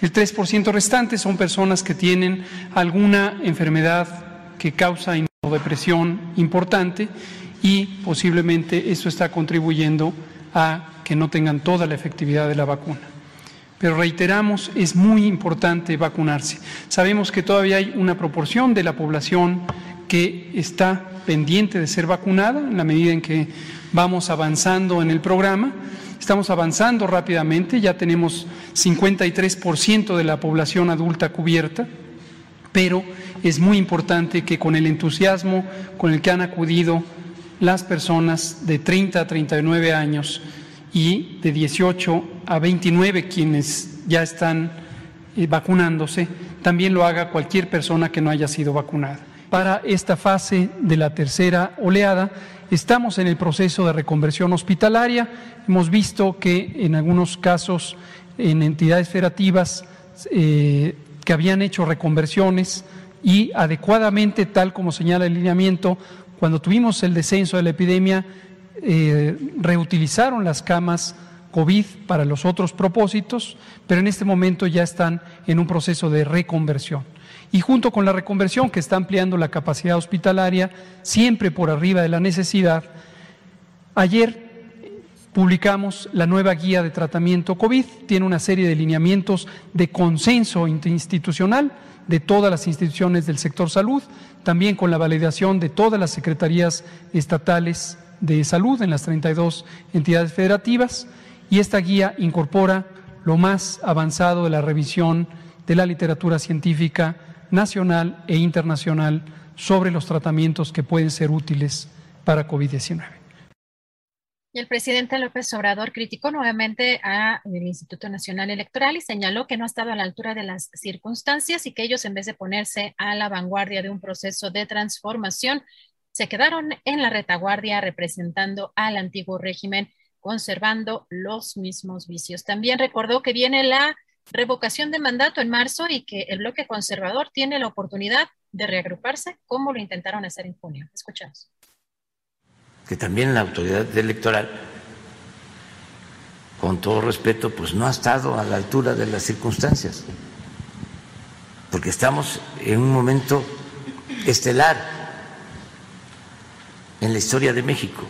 El 3% restante son personas que tienen alguna enfermedad que causa depresión importante y posiblemente eso está contribuyendo a que no tengan toda la efectividad de la vacuna. Pero reiteramos, es muy importante vacunarse. Sabemos que todavía hay una proporción de la población que está pendiente de ser vacunada en la medida en que vamos avanzando en el programa. Estamos avanzando rápidamente, ya tenemos 53% de la población adulta cubierta, pero es muy importante que con el entusiasmo con el que han acudido las personas de 30 a 39 años y de 18 a 29 quienes ya están eh, vacunándose, también lo haga cualquier persona que no haya sido vacunada. Para esta fase de la tercera oleada, estamos en el proceso de reconversión hospitalaria. Hemos visto que en algunos casos, en entidades federativas eh, que habían hecho reconversiones y adecuadamente, tal como señala el lineamiento, cuando tuvimos el descenso de la epidemia, eh, reutilizaron las camas COVID para los otros propósitos, pero en este momento ya están en un proceso de reconversión. Y junto con la reconversión que está ampliando la capacidad hospitalaria, siempre por arriba de la necesidad, ayer publicamos la nueva guía de tratamiento COVID, tiene una serie de lineamientos de consenso institucional de todas las instituciones del sector salud, también con la validación de todas las secretarías estatales de salud en las 32 entidades federativas. Y esta guía incorpora lo más avanzado de la revisión de la literatura científica nacional e internacional sobre los tratamientos que pueden ser útiles para COVID-19. Y el presidente López Obrador criticó nuevamente al Instituto Nacional Electoral y señaló que no ha estado a la altura de las circunstancias y que ellos, en vez de ponerse a la vanguardia de un proceso de transformación, se quedaron en la retaguardia representando al antiguo régimen, conservando los mismos vicios. También recordó que viene la revocación de mandato en marzo y que el bloque conservador tiene la oportunidad de reagruparse como lo intentaron hacer en junio. Escuchamos que también la autoridad electoral, con todo respeto, pues no ha estado a la altura de las circunstancias, porque estamos en un momento estelar en la historia de México.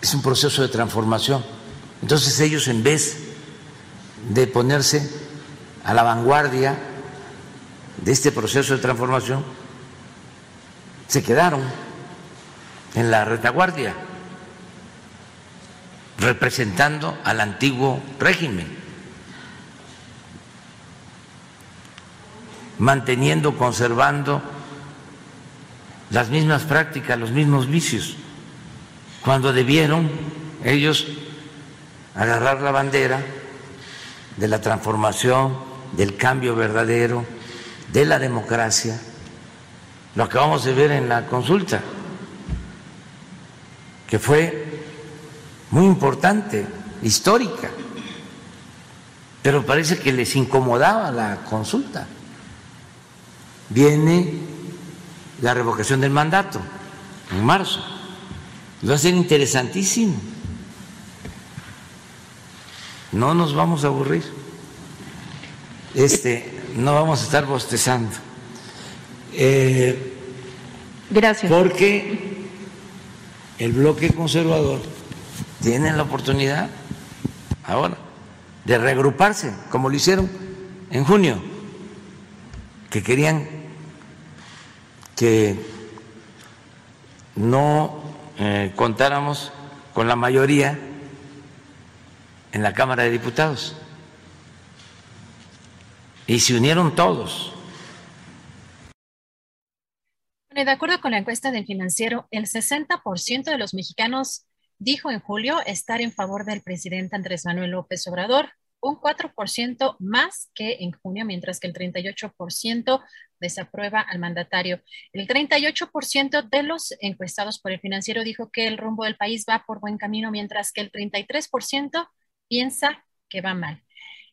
Es un proceso de transformación. Entonces ellos, en vez de ponerse a la vanguardia de este proceso de transformación, se quedaron en la retaguardia, representando al antiguo régimen, manteniendo, conservando las mismas prácticas, los mismos vicios, cuando debieron ellos agarrar la bandera de la transformación, del cambio verdadero, de la democracia, lo acabamos de ver en la consulta que fue muy importante, histórica, pero parece que les incomodaba la consulta. Viene la revocación del mandato en marzo. va a ser interesantísimo. No nos vamos a aburrir. Este, no vamos a estar bostezando. Eh, Gracias. Porque el bloque conservador tiene la oportunidad ahora de reagruparse, como lo hicieron en junio, que querían que no eh, contáramos con la mayoría en la Cámara de Diputados. Y se unieron todos. de de acuerdo con la encuesta del financiero, el 60% de los mexicanos dijo en julio estar en favor del presidente Andrés Manuel López Obrador, un 4% más que en junio, mientras que el 38% desaprueba al mandatario. El 38% de los encuestados por el financiero dijo que el rumbo del país va por buen camino, mientras que el 33% piensa que va mal.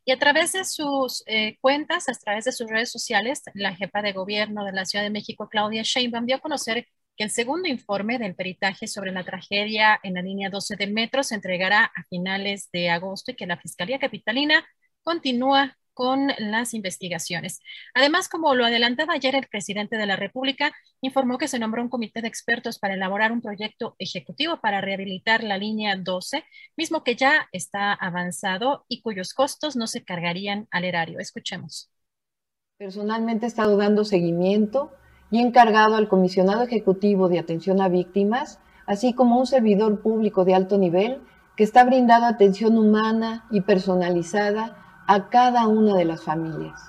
Y a través de sus eh, cuentas, a través de sus redes sociales, la jefa de gobierno de la Ciudad de México, Claudia Sheinbaum, dio a conocer que el segundo informe del peritaje sobre la tragedia en la línea 12 del metro se entregará a finales de agosto y que la Fiscalía Capitalina continúa con las investigaciones. Además, como lo adelantaba ayer el presidente de la República, informó que se nombró un comité de expertos para elaborar un proyecto ejecutivo para rehabilitar la línea 12, mismo que ya está avanzado y cuyos costos no se cargarían al erario. Escuchemos. Personalmente he estado dando seguimiento y encargado al comisionado ejecutivo de atención a víctimas, así como un servidor público de alto nivel que está brindando atención humana y personalizada a cada una de las familias.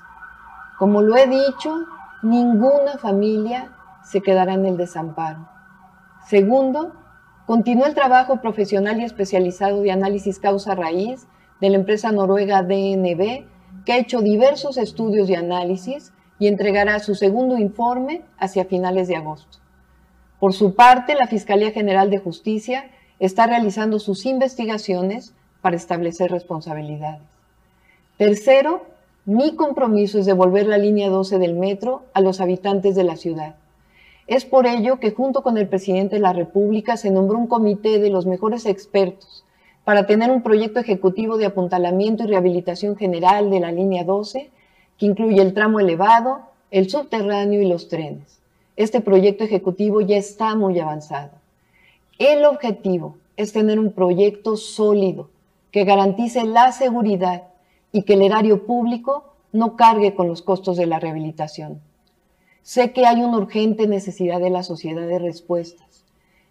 Como lo he dicho, ninguna familia se quedará en el desamparo. Segundo, continúa el trabajo profesional y especializado de análisis causa-raíz de la empresa noruega DNB, que ha hecho diversos estudios de análisis y entregará su segundo informe hacia finales de agosto. Por su parte, la Fiscalía General de Justicia está realizando sus investigaciones para establecer responsabilidades. Tercero, mi compromiso es devolver la línea 12 del metro a los habitantes de la ciudad. Es por ello que junto con el presidente de la República se nombró un comité de los mejores expertos para tener un proyecto ejecutivo de apuntalamiento y rehabilitación general de la línea 12 que incluye el tramo elevado, el subterráneo y los trenes. Este proyecto ejecutivo ya está muy avanzado. El objetivo es tener un proyecto sólido que garantice la seguridad y que el erario público no cargue con los costos de la rehabilitación. Sé que hay una urgente necesidad de la sociedad de respuestas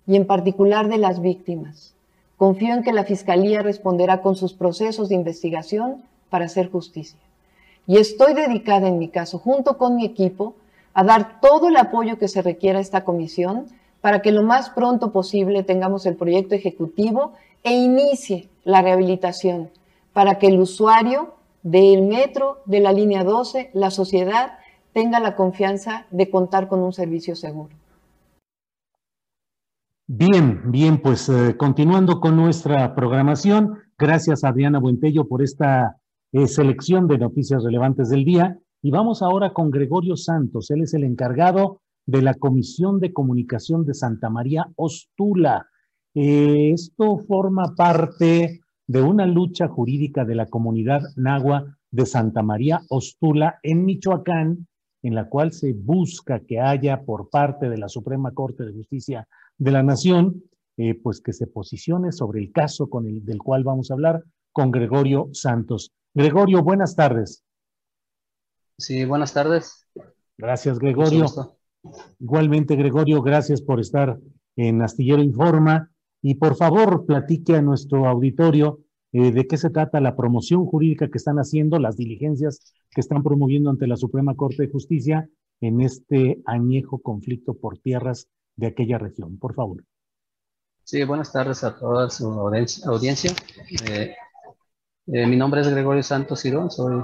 y en particular de las víctimas. Confío en que la Fiscalía responderá con sus procesos de investigación para hacer justicia y estoy dedicada en mi caso, junto con mi equipo, a dar todo el apoyo que se requiera a esta comisión para que lo más pronto posible tengamos el proyecto ejecutivo e inicie la rehabilitación para que el usuario del metro, de la línea 12, la sociedad, tenga la confianza de contar con un servicio seguro. Bien, bien, pues eh, continuando con nuestra programación, gracias Adriana Buentello por esta eh, selección de noticias relevantes del día. Y vamos ahora con Gregorio Santos. Él es el encargado de la Comisión de Comunicación de Santa María Ostula. Eh, esto forma parte de una lucha jurídica de la comunidad nagua de Santa María Ostula en Michoacán, en la cual se busca que haya por parte de la Suprema Corte de Justicia de la Nación, eh, pues que se posicione sobre el caso con el, del cual vamos a hablar con Gregorio Santos. Gregorio, buenas tardes. Sí, buenas tardes. Gracias, Gregorio. Igualmente, Gregorio, gracias por estar en Astillero Informa. Y por favor, platique a nuestro auditorio eh, de qué se trata la promoción jurídica que están haciendo, las diligencias que están promoviendo ante la Suprema Corte de Justicia en este añejo conflicto por tierras de aquella región. Por favor. Sí, buenas tardes a toda su audiencia. Eh, eh, mi nombre es Gregorio Santos Cirón, soy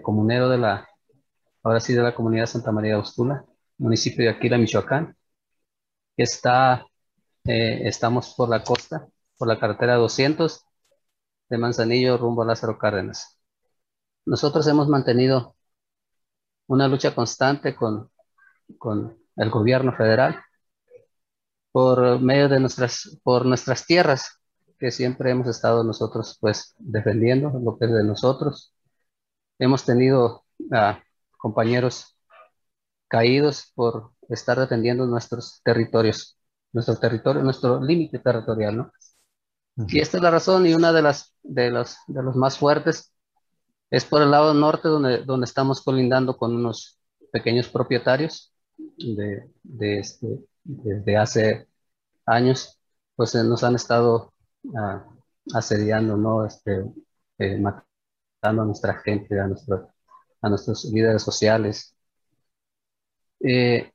comunero de la, ahora sí, de la comunidad Santa María de Ostula, municipio de Aquila, Michoacán. Está, eh, estamos por la costa, por la carretera 200 de Manzanillo rumbo a Lázaro Cárdenas. Nosotros hemos mantenido una lucha constante con, con el gobierno federal por medio de nuestras, por nuestras tierras, que siempre hemos estado nosotros pues defendiendo lo que es de nosotros. Hemos tenido compañeros caídos por estar defendiendo nuestros territorios, nuestro territorio, nuestro límite territorial, ¿no? Y esta es la razón y una de las de los de los más fuertes es por el lado norte donde, donde estamos colindando con unos pequeños propietarios de, de este, desde hace años, pues nos han estado asediando, ¿no? Este, eh, matando a nuestra gente, a, nuestro, a nuestros líderes sociales. Eh,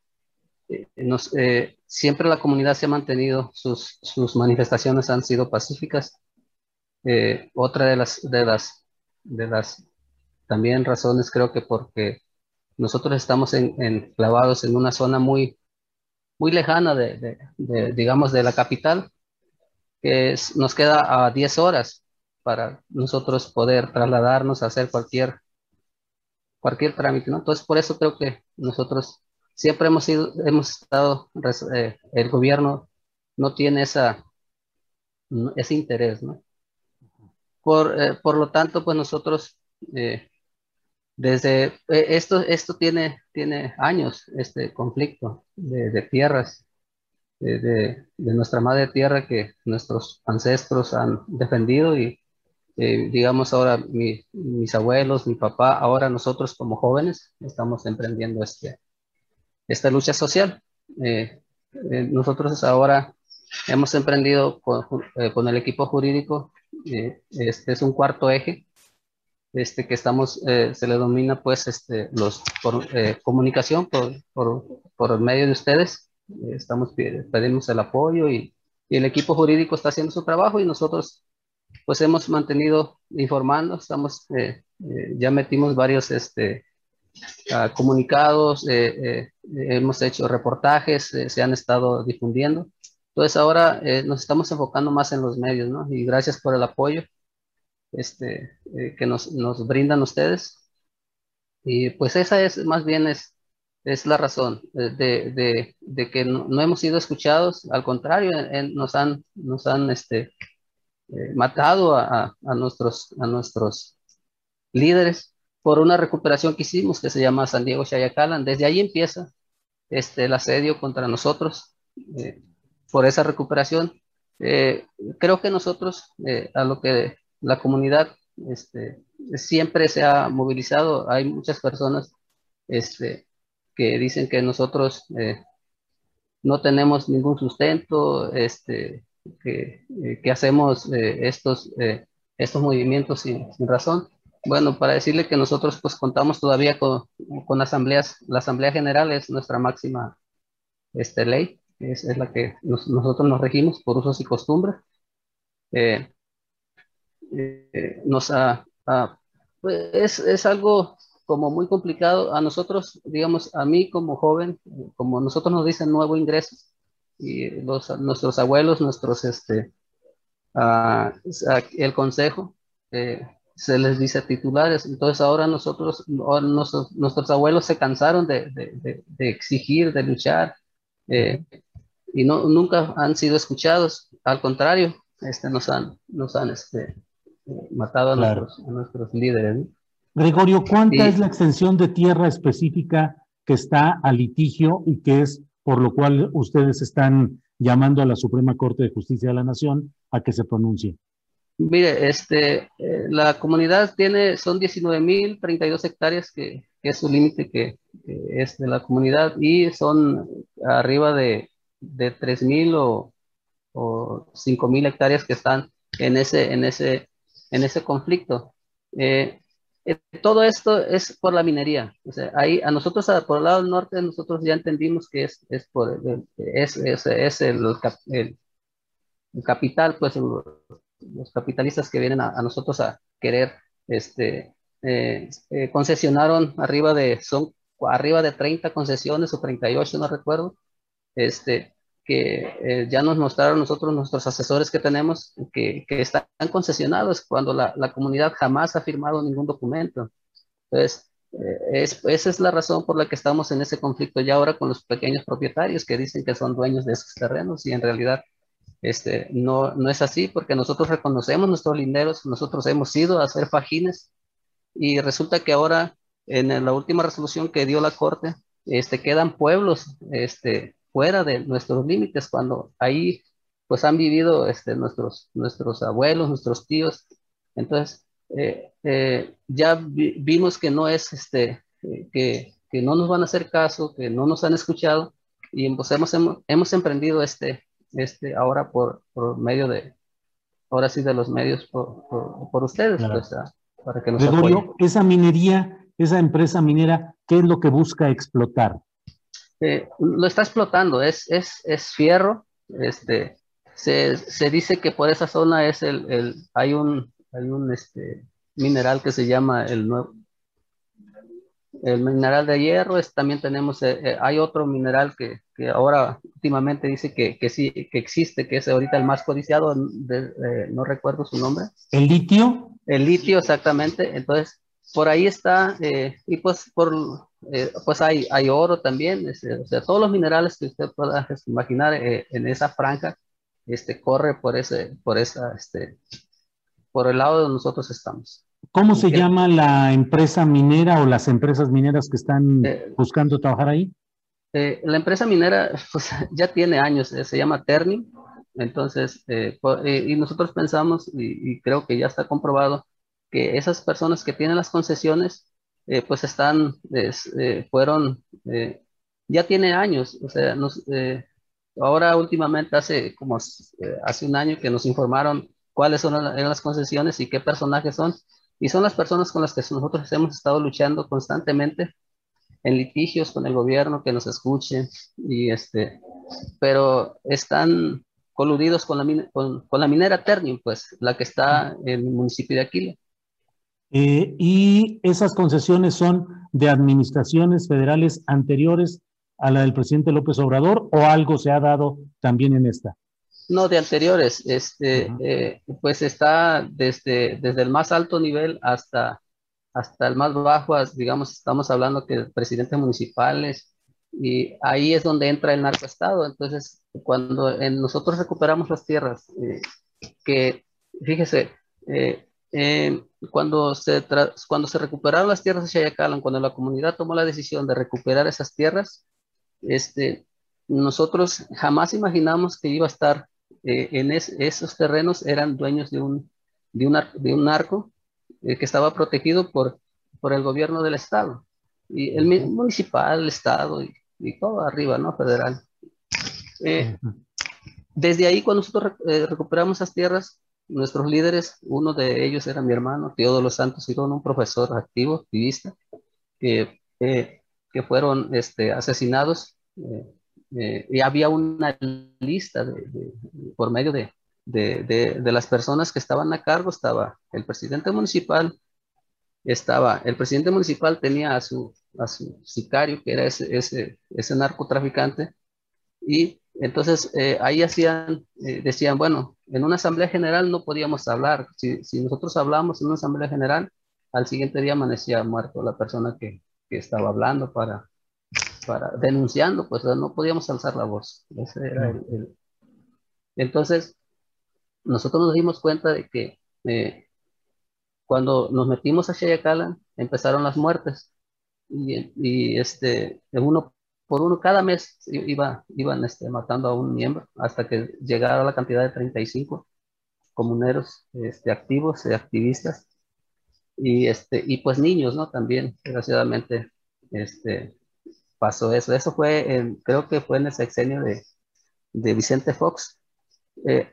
nos, siempre la comunidad se ha mantenido, sus, sus manifestaciones han sido pacíficas. otra de las, de las, de las también razones creo que porque nosotros estamos enclavados en, en, una zona muy, muy lejana de, de, digamos, de la capital, que nos queda a 10 horas para nosotros poder trasladarnos a hacer cualquier, cualquier trámite, ¿no? Entonces, por eso creo que nosotros siempre hemos, sido, hemos estado, eh, el gobierno no tiene ese interés, ¿no? Por, eh, por lo tanto, pues nosotros eh, desde esto, esto tiene, tiene años, este conflicto de, tierras, de, nuestra madre tierra que nuestros ancestros han defendido y digamos ahora mis abuelos, mi papá, ahora nosotros como jóvenes estamos emprendiendo este, esta lucha social. Eh, nosotros ahora hemos emprendido con, con el equipo jurídico, este es un cuarto eje este, que estamos, eh, se le domina pues este, los, por eh, comunicación por, por, por, medio de ustedes. Eh, estamos, pedimos el apoyo y, y, el equipo jurídico está haciendo su trabajo y nosotros pues hemos mantenido informando, estamos, ya metimos varios este, uh, comunicados, hemos hecho reportajes, se han estado difundiendo. Entonces ahora nos estamos enfocando más en los medios, ¿no? Y gracias por el apoyo este, eh, que nos, nos, brindan ustedes. Y pues esa es más bien es, es la razón de, de, de que no, hemos sido escuchados, al contrario, nos han, nos han este, eh, matado a, a, nuestros, a nuestros líderes por una recuperación que hicimos que se llama San Diego Chayacalan. Desde ahí empieza este, el asedio contra nosotros eh, por esa recuperación. creo que nosotros, a lo que la comunidad este, siempre se ha movilizado. Hay muchas personas este, que dicen que nosotros eh, no tenemos ningún sustento, este, que, eh, hacemos eh, estos, estos movimientos sin, razón. Bueno, para decirle que nosotros pues contamos todavía con, con asambleas, la Asamblea General es nuestra máxima este, ley, es, es la que nosotros nos regimos por usos y costumbres. Eh, nos ha, pues es, algo como muy complicado a nosotros, digamos, a mí como joven, como nosotros nos dicen nuevo ingreso, y los, nuestros abuelos, nuestros, este, el consejo, eh, se les dice titulares, entonces ahora nosotros, nuestros, abuelos se cansaron de, de, exigir, de luchar, eh, y no, nunca han sido escuchados, al contrario, este, nos han, nos han este, matado a, nuestros, líderes. Gregorio, ¿cuánta es la extensión de tierra específica que está a litigio y que es por lo cual ustedes están llamando a la Suprema Corte de Justicia de la Nación a que se pronuncie? Mire, este, eh, la comunidad tiene, son 19.032 hectáreas que, que, es su límite que, es de la comunidad y son arriba de, de 3.000 o, o 5.000 hectáreas que están en ese, en ese en ese conflicto. Eh, eh, todo esto es por la minería. O sea, ahí a nosotros, por el lado del norte, nosotros ya entendimos que es, es, por, es, es, es el, el, capital, pues los capitalistas que vienen a, nosotros a querer, este, eh, concesionaron arriba de, son arriba de 30 concesiones o 38, no recuerdo, este, que eh, ya nos mostraron nosotros, nuestros asesores que tenemos, que, que están concesionados cuando la, la, comunidad jamás ha firmado ningún documento. Entonces, eh, es, esa es la razón por la que estamos en ese conflicto ya ahora con los pequeños propietarios que dicen que son dueños de esos terrenos y en realidad este, no, no es así porque nosotros reconocemos nuestros linderos, nosotros hemos ido a hacer fajines y resulta que ahora en la última resolución que dio la Corte, este, quedan pueblos este, fuera de nuestros límites, cuando ahí pues han vivido este, nuestros, nuestros abuelos, nuestros tíos. Entonces, eh, eh, ya vimos que no es, este, que, que, no nos van a hacer caso, que no nos han escuchado, y pues hemos, hemos, emprendido este, este ahora por, por, medio de, ahora sí de los medios por, por, ustedes, pues, para que nos esa minería, esa empresa minera, ¿qué es lo que busca explotar? Eh, lo está explotando, es, es, es fierro, este, se, se, dice que por esa zona es el, el hay un, hay un este, mineral que se llama el nuevo, el mineral de hierro, es, también tenemos, eh, eh, hay otro mineral que, que, ahora últimamente dice que, que, sí, que existe, que es ahorita el más codiciado, de, eh, no recuerdo su nombre. ¿El litio? El litio, exactamente. Entonces, por ahí está, eh, y pues, por, pues hay, hay oro también, este, o sea, todos los minerales que usted pueda imaginar en esa franja, este, corre por ese, por esa, este, por el lado donde nosotros estamos. ¿Cómo se llama la empresa minera o las empresas mineras que están eh, buscando trabajar ahí? Eh, la empresa minera pues, ya tiene años, eh, se llama Terni. Entonces, y nosotros pensamos, y, y, creo que ya está comprobado, que esas personas que tienen las concesiones, pues están, fueron, ya tiene años, o sea, nos, ahora últimamente hace como hace un año que nos informaron cuáles son las concesiones y qué personajes son. Y son las personas con las que nosotros hemos estado luchando constantemente en litigios con el gobierno, que nos escuchen, y este, pero están coludidos con la, con, con la minera Ternium, pues, la que está en el municipio de Aquila. Eh, ¿Y esas concesiones son de administraciones federales anteriores a la del presidente López Obrador o algo se ha dado también en esta? No, de anteriores. Este, eh, pues está desde, desde el más alto nivel hasta, hasta el más bajo, digamos, estamos hablando que presidentes municipales, y ahí es donde entra el narcoestado. Entonces, cuando nosotros recuperamos las tierras, eh, que, fíjese, eh, cuando, se cuando se recuperaron las tierras de Chayacalan, cuando la comunidad tomó la decisión de recuperar esas tierras, este, nosotros jamás imaginamos que iba a estar eh, en esos terrenos eran dueños de un, de un, de un narco eh, que estaba protegido por, por el gobierno del estado, y el municipal, el estado y, y todo arriba, ¿no? Federal. Eh, desde ahí, cuando nosotros recuperamos esas tierras, nuestros líderes, uno de ellos era mi hermano, Teodoro Santos Girón, un profesor activo, activista, que, que fueron este, asesinados eh, y había una lista de, por medio de, de, las personas que estaban a cargo, estaba el presidente municipal, estaba, el presidente municipal tenía a su, a su sicario, que era ese, ese, ese narcotraficante, y entonces eh, ahí hacían, eh, decían, bueno, en una asamblea general no podíamos hablar, si, si, nosotros hablamos en una asamblea general, al siguiente día amanecía muerto la persona que, que estaba hablando para, para, denunciando, pues no podíamos alzar la voz. Entonces, nosotros nos dimos cuenta de que eh, cuando nos metimos a Chayacala, empezaron las muertes. Y, y, este, uno por uno, cada mes iba, iban este, matando a un miembro hasta que llegara la cantidad de 35 comuneros este, activos, y activistas. Y, este, y pues niños, ¿no? También, desgraciadamente, este, pasó eso. Eso fue, creo que fue en el sexenio de, de Vicente Fox. Eh,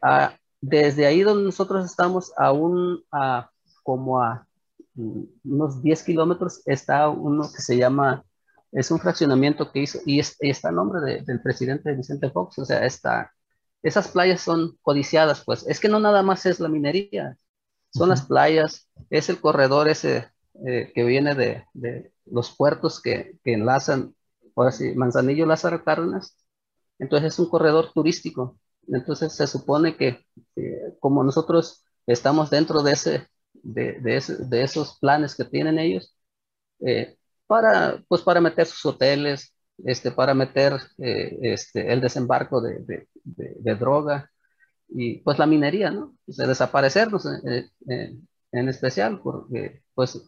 desde ahí donde nosotros estamos, aún a, como a mm, unos 10 kilómetros, está uno que se llama, es un fraccionamiento que hizo, y, está en nombre del presidente Vicente Fox, o sea, está, esas playas son codiciadas, pues, es que no nada más es la minería, son las playas, es el corredor ese eh, que viene de, de, los puertos que, que enlazan ahora sí, Manzanillo Lázaro Cárdenas, entonces es un corredor turístico. Entonces se supone que como nosotros estamos dentro de, ese, de, de, esos planes que tienen ellos, eh, para, pues para meter sus hoteles, este, para meter eh, este, el desembarco de, de, droga y pues la minería, ¿no? de desaparecernos eh, en especial, porque pues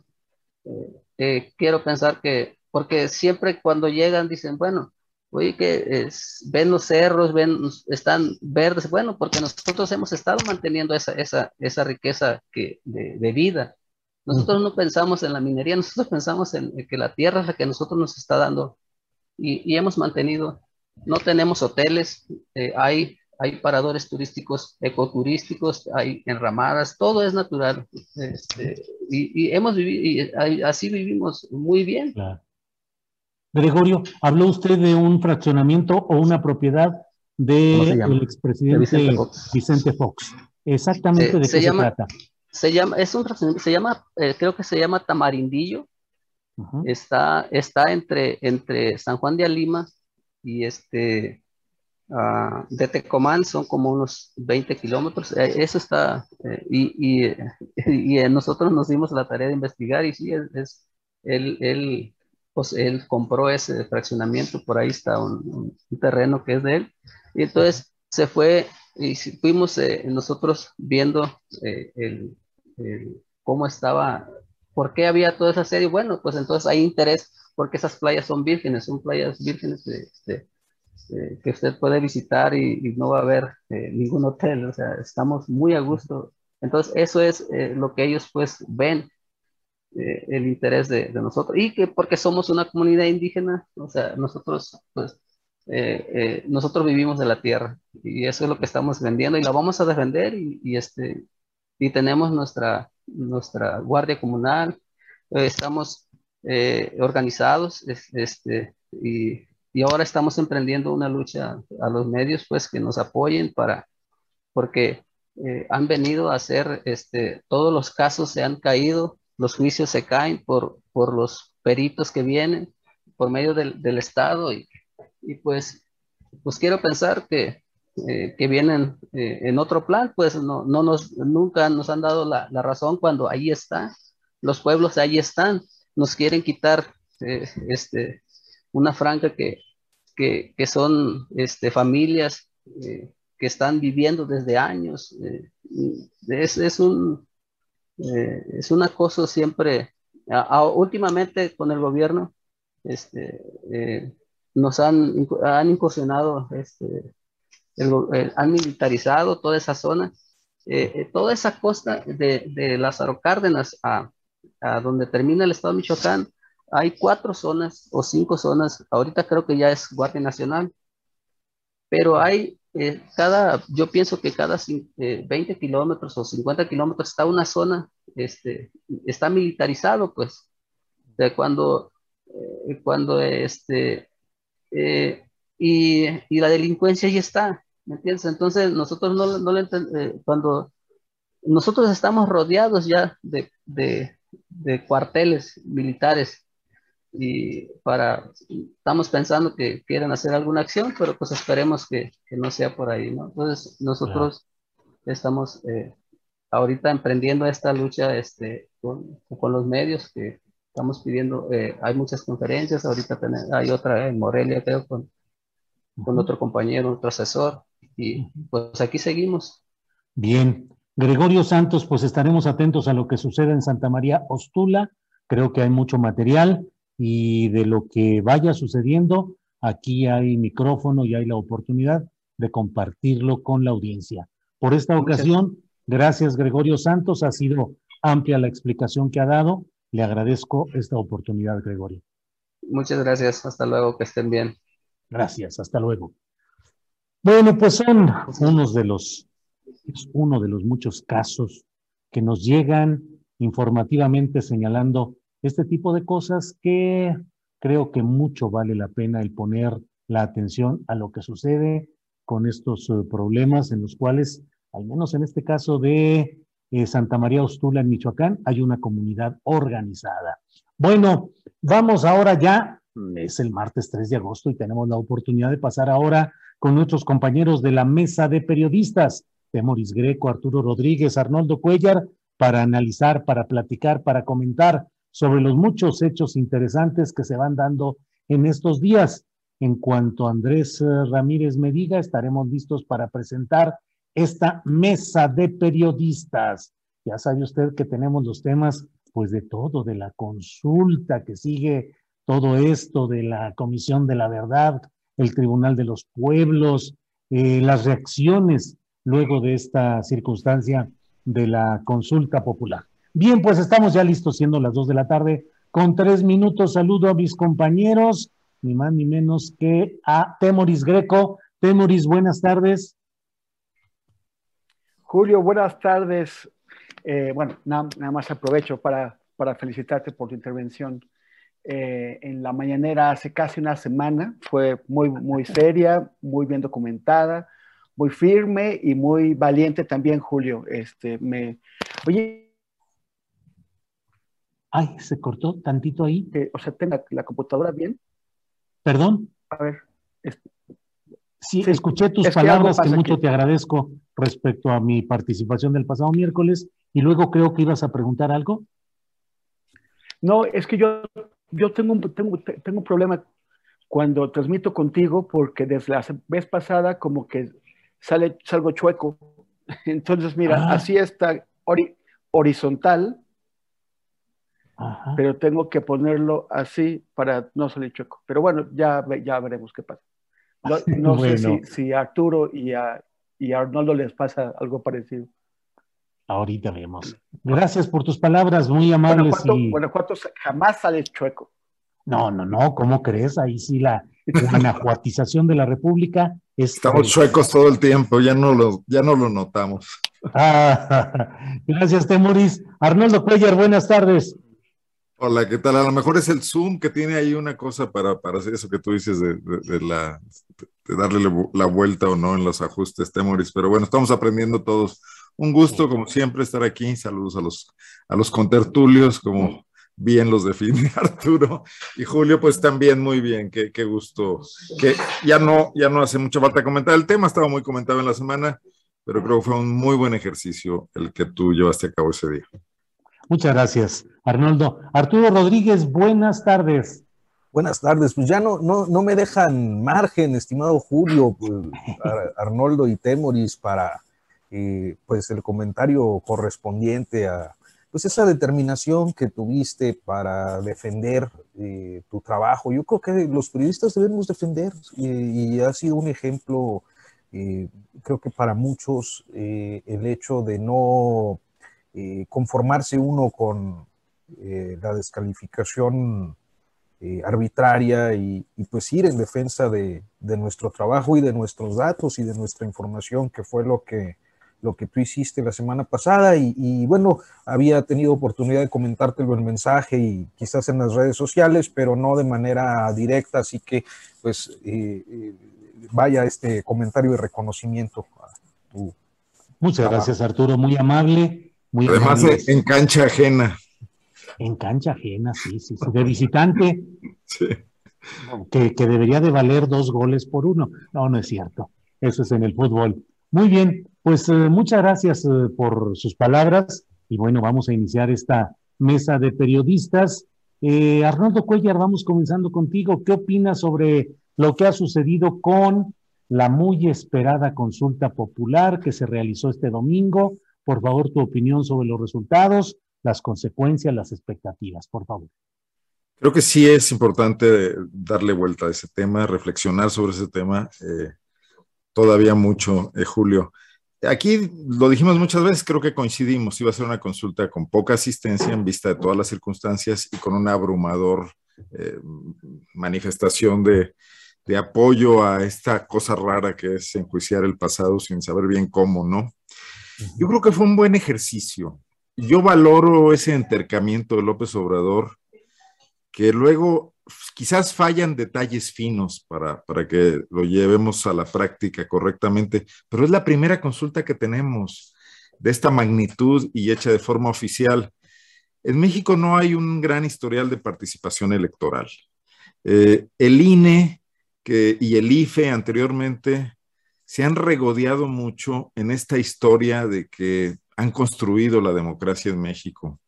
quiero pensar que porque siempre cuando llegan dicen, bueno, oye, que ven los cerros, ven, están verdes, bueno, porque nosotros hemos estado manteniendo esa, esa, esa riqueza que, de, vida. Nosotros no pensamos en la minería, nosotros pensamos en, que la tierra es la que nosotros nos está dando y, y hemos mantenido, no tenemos hoteles, eh, hay, hay paradores turísticos, ecoturísticos, hay enramadas, todo es natural. Este, y, y, hemos vivido, y así vivimos muy bien. Claro. Gregorio, habló usted de un fraccionamiento o una propiedad del expresidente Vicente Fox. Exactamente de qué se, trata. Se llama, es un se llama, eh, creo que se llama Tamarindillo. está, está entre, entre San Juan de Alima y este uh, de Tecomán, son como unos 20 kilómetros. Eh, eso está, eh, y, y, y, nosotros nos dimos la tarea de investigar y sí, es, es él, él, pues él compró ese fraccionamiento, por ahí está un, un terreno que es de él. Y entonces se fue y fuimos eh, nosotros viendo eh, el, cómo estaba, por qué había toda esa serie. Bueno, pues entonces hay interés porque esas playas son vírgenes, son playas vírgenes de, que usted puede visitar y, no va a haber eh, ningún hotel, o sea, estamos muy a gusto. Entonces, eso es lo que ellos pues ven, el interés de, de, nosotros, y que porque somos una comunidad indígena, o sea, nosotros pues eh, eh, nosotros vivimos de la tierra. Y eso es lo que estamos vendiendo y la vamos a defender y, este, y tenemos nuestra, nuestra guardia comunal, eh, estamos organizados este, y, y, ahora estamos emprendiendo una lucha a los medios pues que nos apoyen para, porque han venido a hacer, este, todos los casos se han caído, los juicios se caen por, por los peritos que vienen por medio del, del Estado y y pues, pues quiero pensar que, eh, que vienen eh, en otro plan, pues no, no nos, nunca nos han dado la, la, razón cuando ahí está, los pueblos ahí están, nos quieren quitar eh, este, una franja que, que, que son este, familias que están viviendo desde años. es, es, un, es un acoso siempre, últimamente con el gobierno, este, nos han, han incursionado, este, han militarizado toda esa zona, eh, eh, toda esa costa de, de Lázaro Cárdenas a, a, donde termina el estado de Michoacán, hay cuatro zonas o cinco zonas, ahorita creo que ya es Guardia Nacional, pero hay eh, cada, yo pienso que cada 20 kilómetros o 50 kilómetros está una zona, este, está militarizado, pues, de cuando, cuando este, eh, y, y, la delincuencia ahí está, ¿me entiendes? Entonces nosotros no, no le eh, cuando nosotros estamos rodeados ya de, de, de, cuarteles militares y para, estamos pensando que quieren hacer alguna acción, pero pues esperemos que, que no sea por ahí, ¿no? Entonces nosotros estamos eh, ahorita emprendiendo esta lucha este, con, con los medios que Estamos pidiendo, eh, hay muchas conferencias, ahorita hay otra en Morelia, creo, con, con otro compañero, otro asesor, y pues aquí seguimos. Bien. Gregorio Santos, pues estaremos atentos a lo que sucede en Santa María Ostula. Creo que hay mucho material y de lo que vaya sucediendo, aquí hay micrófono y hay la oportunidad de compartirlo con la audiencia. Por esta ocasión, gracias Gregorio Santos, ha sido amplia la explicación que ha dado le agradezco esta oportunidad, Gregorio. Muchas gracias. Hasta luego. Que estén bien. Gracias. Hasta luego. Bueno, pues son unos de los, es uno de los muchos casos que nos llegan informativamente señalando este tipo de cosas que creo que mucho vale la pena el poner la atención a lo que sucede con estos eh, problemas en los cuales, al menos en este caso de eh, Santa María Ostula en Michoacán, hay una comunidad organizada. Bueno, vamos ahora ya, es el martes 3 de agosto y tenemos la oportunidad de pasar ahora con nuestros compañeros de la mesa de periodistas, Temoris Greco, Arturo Rodríguez, Arnoldo Cuellar, para analizar, para platicar, para comentar sobre los muchos hechos interesantes que se van dando en estos días. En cuanto Andrés eh, Ramírez me diga, estaremos listos para presentar esta mesa de periodistas. Ya sabe usted que tenemos los temas, pues de todo, de la consulta que sigue todo esto, de la Comisión de la Verdad, el Tribunal de los Pueblos, eh, las reacciones luego de esta circunstancia de la consulta popular. Bien, pues estamos ya listos, siendo las dos de la tarde, con tres minutos. Saludo a mis compañeros, ni más ni menos que a Temoris Greco. Temoris, buenas tardes. Julio, buenas tardes. Eh, bueno, nada, más aprovecho para, felicitarte por tu intervención. eh, en la mañanera hace casi una semana. Fue muy, muy seria, muy bien documentada, muy firme y muy valiente también, Julio. Este, me, oye. Ay, se cortó tantito ahí. Eh, o sea, tengo la, computadora bien. Perdón. A ver. sí, escuché tus palabras que, mucho te agradezco respecto a mi participación del pasado miércoles y luego creo que ibas a preguntar algo. No, es que yo, yo tengo, un, tengo, tengo un problema cuando transmito contigo porque desde la vez pasada como que sale, salgo chueco. Entonces, mira, Ah. así está hori- horizontal, Ajá. pero tengo que ponerlo así para no salir chueco. Pero bueno, ya, ya veremos qué pasa. No, no sé Bueno. si, si a Arturo y a, y a Arnoldo les pasa algo parecido. Ahorita vemos. Gracias por tus palabras, muy amables. Guanajuato, y- Guanajuato jamás sale chueco. No, no, no, ¿cómo crees? Ahí sí la guanajuatización de la República es... Estamos chuecos todo el tiempo, ya no lo, ya no lo notamos. Ah, gracias, Temoris. Arnoldo Cuellar, buenas tardes. Hola, ¿qué tal? A lo mejor es el Zoom que tiene ahí una cosa para, para hacer eso que tú dices de, de- la, de darle la- la vuelta o no en los ajustes, Temoris. Pero bueno, estamos aprendiendo todos. Un gusto, como siempre, estar aquí. Saludos a los, a los contertulios, como bien los define Arturo. Y Julio, pues también muy bien. Qué, qué gusto. Que ya no, ya no hace mucha falta comentar el tema, estaba muy comentado en la semana, pero creo que fue un muy buen ejercicio el que tú llevaste a cabo ese día. Muchas gracias, Arnoldo. Arturo Rodríguez, buenas tardes. Buenas tardes, pues ya no, no, no me dejan margen, estimado Julio, pues, Ar- Arnoldo y Temoris, para eh, pues el comentario correspondiente a pues esa determinación que tuviste para defender eh, tu trabajo. Yo creo que los periodistas debemos defender eh, y ha sido un ejemplo, creo que para muchos, el hecho de no eh, conformarse uno con eh, la descalificación eh, arbitraria y, y, pues ir en defensa de, de, nuestro trabajo y de nuestros datos y de nuestra información, que fue lo que, lo que tú hiciste la semana pasada. Y, y bueno, había tenido oportunidad de comentártelo en mensaje y quizás en las redes sociales, pero no de manera directa, así que pues vaya este comentario de reconocimiento a tu Muchas trabajo. gracias, Arturo, muy amable. Muy Además, en cancha ajena. En cancha ajena, sí, sí, sí. De visitante, que, que debería de valer dos goles por uno. No, no es cierto. Eso es en el fútbol. Muy bien, pues eh, muchas gracias eh, por sus palabras. Y bueno, vamos a iniciar esta mesa de periodistas. Eh, Arnoldo Cuellar, vamos comenzando contigo. ¿Qué opinas sobre lo que ha sucedido con la muy esperada consulta popular que se realizó este domingo? Por favor, tu opinión sobre los resultados, las consecuencias, las expectativas, por favor. Creo que sí es importante darle vuelta a ese tema, reflexionar sobre ese tema. Eh, todavía mucho, eh, Julio. Aquí lo dijimos muchas veces, creo que coincidimos. Iba a ser una consulta con poca asistencia en vista de todas las circunstancias y con una abrumador eh, manifestación de, de apoyo a esta cosa rara que es enjuiciar el pasado sin saber bien cómo, ¿no? Yo creo que fue un buen ejercicio. Yo valoro ese entercamiento de López Obrador, que luego quizás fallan detalles finos para, para que lo llevemos a la práctica correctamente, pero es la primera consulta que tenemos de esta magnitud y hecha de forma oficial. En México no hay un gran historial de participación electoral. Eh, el INE y el IFE anteriormente se han regodeado mucho en esta historia de que han construido la democracia en México.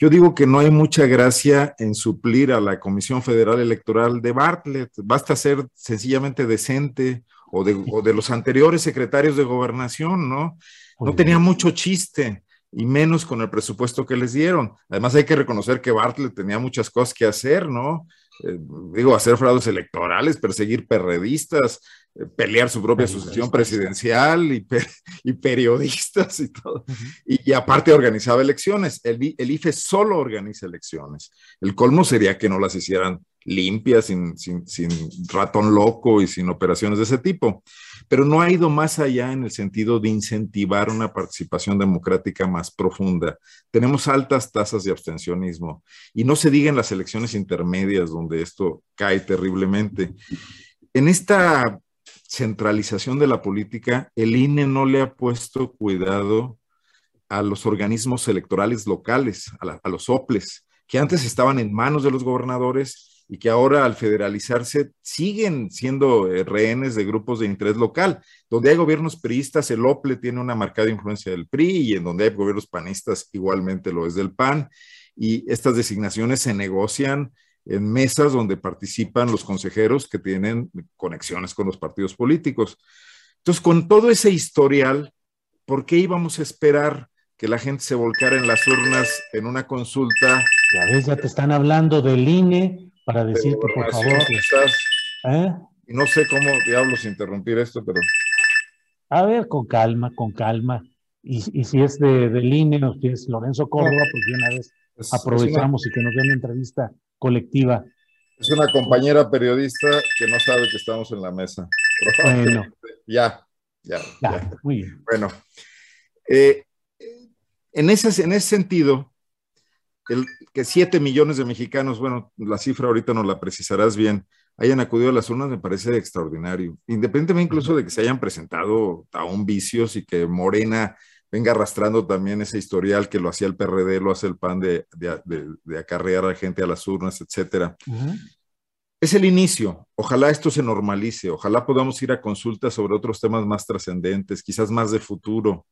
Yo digo que no hay mucha gracia en suplir a la Comisión Federal Electoral de Bartlett. Basta ser sencillamente decente o de, o de los anteriores secretarios de gobernación, ¿no? No tenía mucho chiste y menos con el presupuesto que les dieron. Además hay que reconocer que Bartlett tenía muchas cosas que hacer, ¿no? Eh, digo, hacer fraudes electorales, perseguir perredistas, pelear su propia sucesión presidencial y, y, periodistas y todo. y, aparte organizaba elecciones. El, el, IFE solo organiza elecciones. El colmo sería que no las hicieran limpias, sin, sin, sin, ratón loco y sin operaciones de ese tipo. Pero no ha ido más allá en el sentido de incentivar una participación democrática más profunda. Tenemos altas tasas de abstencionismo y no se diga en las elecciones intermedias donde esto cae terriblemente. En esta centralización de la política, el INE no le ha puesto cuidado a los organismos electorales locales, a, los OPLES, que antes estaban en manos de los gobernadores y que ahora al federalizarse siguen siendo eh, rehenes de grupos de interés local. Donde hay gobiernos priistas, el OPLE tiene una marcada influencia del PRI y en donde hay gobiernos panistas igualmente lo es del PAN. Y estas designaciones se negocian en mesas donde participan los consejeros que tienen conexiones con los partidos políticos. Entonces, con todo ese historial, ¿por qué íbamos a esperar que la gente se volcara en las urnas en una consulta? Ya ves, ya te están hablando del INE para decir que por favor. ¿Eh? No sé cómo diablos interrumpir esto, pero. A ver, con calma, con calma. Y, si es de, del INE o si es Lorenzo Córdoba, pues de una vez aprovechamos y que nos den una entrevista colectiva. Es una compañera periodista que no sabe que estamos en la mesa. Bueno. Ya, ya, ya, Muy bien. Bueno, eh, en, ese, en ese sentido, el, que 7 millones de mexicanos, bueno, la cifra ahorita nos la precisarás bien, hayan acudido a las urnas me parece extraordinario, independientemente incluso de que se hayan presentado aún vicios y que Morena venga arrastrando también ese historial que lo hacía el PRD, lo hace el PAN de, de, acarrear a gente a las urnas, etcétera. Es el inicio. Ojalá esto se normalice. Ojalá podamos ir a consultas sobre otros temas más trascendentes, quizás más de futuro.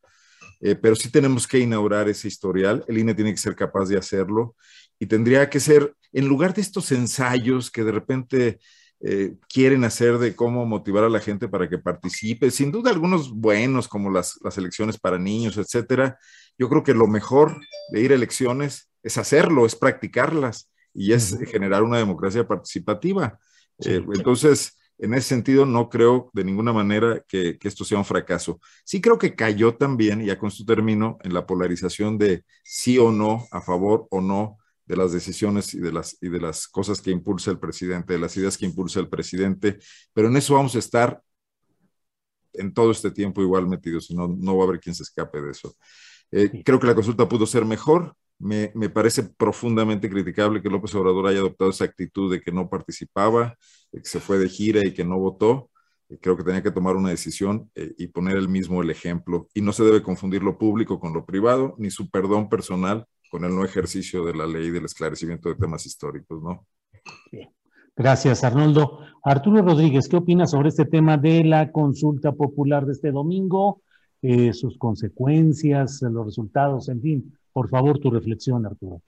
Eh, pero sí tenemos que inaugurar ese historial. El INE tiene que ser capaz de hacerlo y tendría que ser, en lugar de estos ensayos que de repente eh, quieren hacer de cómo motivar a la gente para que participe. Sin duda algunos buenos como las, las elecciones para niños, etcétera. Yo creo que lo mejor de ir a elecciones es hacerlo, es practicarlas y es generar una democracia participativa. Eh, entonces, en ese sentido, no creo de ninguna manera que, que, esto sea un fracaso. Sí creo que cayó también, ya con esto termino, en la polarización de sí o no, a favor o no de las decisiones y de las, y de las cosas que impulsa el presidente, de las ideas que impulsa el presidente, pero en eso vamos a estar en todo este tiempo igual metidos, no, no va a haber quien se escape de eso. Eh, creo que la consulta pudo ser mejor. Me, me, parece profundamente criticable que López Obrador haya adoptado esa actitud de que no participaba, de que se fue de gira y que no votó. Eh, creo que tenía que tomar una decisión eh, y poner el mismo el ejemplo. Y no se debe confundir lo público con lo privado, ni su perdón personal con el no ejercicio de la ley del esclarecimiento de temas históricos, ¿no? Gracias, Arnoldo. Arturo Rodríguez, ¿qué opinas sobre este tema de la consulta popular de este domingo? Eh, sus consecuencias, los resultados, en fin. Por favor, tu reflexión, Arturo.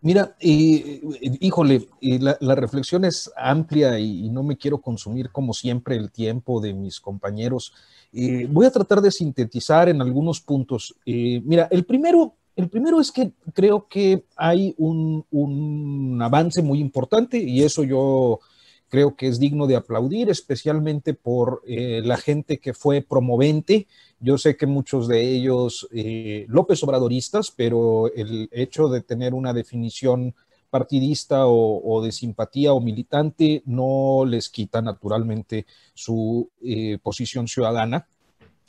Mira, híjole, la, reflexión es amplia y, no me quiero consumir como siempre el tiempo de mis compañeros. Eh, voy a tratar de sintetizar en algunos puntos. Eh, mira, el primero el primero es que creo que hay un, avance muy importante y eso yo creo que es digno de aplaudir, especialmente por eh, la gente que fue promovente. Yo sé que muchos de ellos eh, López Obradoristas, pero el hecho de tener una definición partidista o, de simpatía o militante no les quita naturalmente su eh, posición ciudadana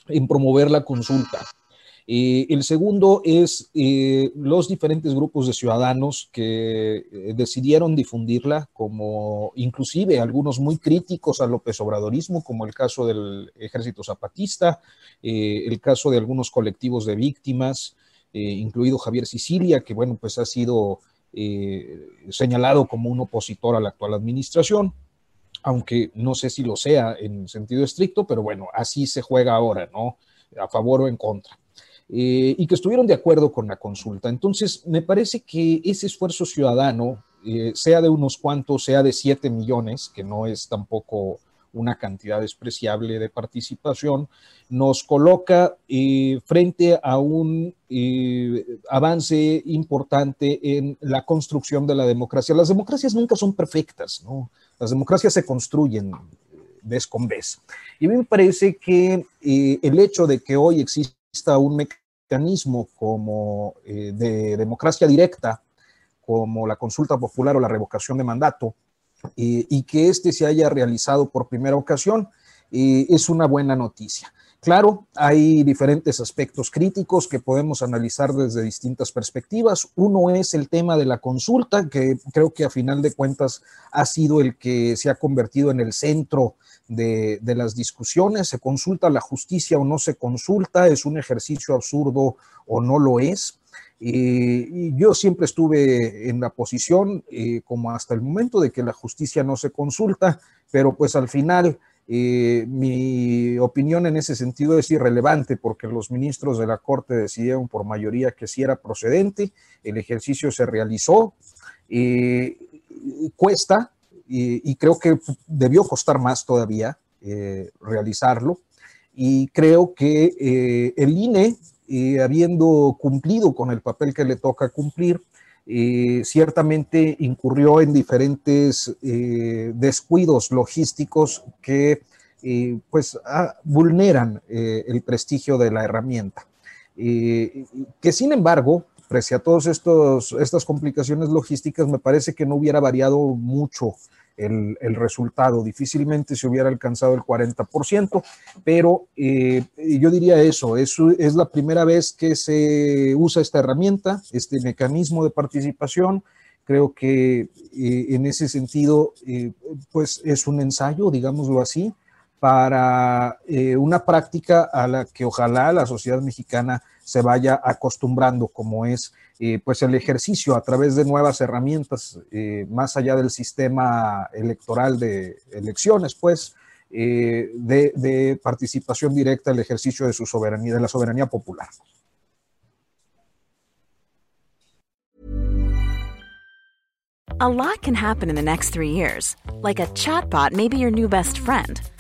en promover la consulta. Eh, el segundo es eh, los diferentes grupos de ciudadanos que eh, decidieron difundirla, como inclusive algunos muy críticos al López Obradorismo, como el caso del Ejército Zapatista, el caso de algunos colectivos de víctimas, incluido Javier Sicilia, que bueno, pues ha sido señalado como un opositor a la actual administración aunque no sé si lo sea en sentido estricto, pero bueno, así se juega ahora, ¿no? A favor o en contra. Eh, y que estuvieron de acuerdo con la consulta. Entonces, me parece que ese esfuerzo ciudadano, eh, sea de unos cuantos, sea de 7 millones, que no es tampoco una cantidad despreciable de participación, nos coloca eh, frente a un avance importante en la construcción de la democracia. Las democracias nunca son perfectas, ¿no? Las democracias se construyen, vez con vez. Y me parece que el hecho de que hoy exista un mecanismo como eh, de democracia directa, como la consulta popular o la revocación de mandato, y que este se haya realizado por primera ocasión, es una buena noticia. Claro, hay diferentes aspectos críticos que podemos analizar desde distintas perspectivas. Uno es el tema de la consulta, que creo que a final de cuentas ha sido el que se ha convertido en el centro de, las discusiones. ¿Se consulta la justicia o no se consulta? ¿Es un ejercicio absurdo o no lo es? y yo siempre estuve en la posición, eh, como hasta el momento, de que la justicia no se consulta, pero pues al final eh, mi opinión en ese sentido es irrelevante porque los ministros de la Corte decidieron por mayoría que sí era procedente, el ejercicio se realizó, eh, cuesta y, creo que debió costar más todavía eh, realizarlo y creo que el INE, habiendo cumplido con el papel que le toca cumplir, eh, ciertamente incurrió en diferentes eh, descuidos logísticos que eh, pues ah, vulneran el prestigio de la herramienta. que sin embargo, pese a todas estas complicaciones logísticas, me parece que no hubiera variado mucho el, resultado. Difícilmente se hubiera alcanzado el 40%, pero eh, yo diría eso, es, es la primera vez que se usa esta herramienta, este mecanismo de participación. Creo que eh, en ese sentido, eh, pues es un ensayo, digámoslo así, para una práctica a la que ojalá la sociedad mexicana se vaya acostumbrando, como es eh, pues el ejercicio a través de nuevas herramientas, eh, más allá del sistema electoral de elecciones, pues, eh, de, participación directa, el ejercicio de su soberanía, de la soberanía popular. A lot can happen in the next three years, like a chatbot may be your new best friend.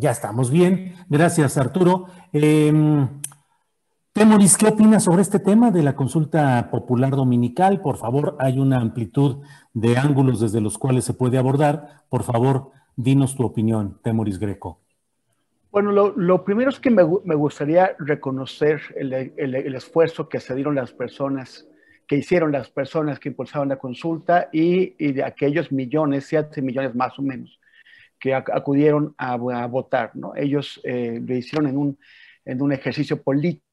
Ya estamos bien. Gracias, Arturo. Eh, Temoris, ¿qué opinas sobre este tema de la consulta popular dominical? Por favor, hay una amplitud de ángulos desde los cuales se puede abordar. Por favor, dinos tu opinión, Temoris Greco. Bueno, lo, primero es que me, gustaría reconocer el, esfuerzo que se dieron las personas, que hicieron las personas que impulsaron la consulta y de aquellos millones, siete millones más o menos, que acudieron a, votar. ¿no? Ellos eh, lo hicieron en un, en un ejercicio político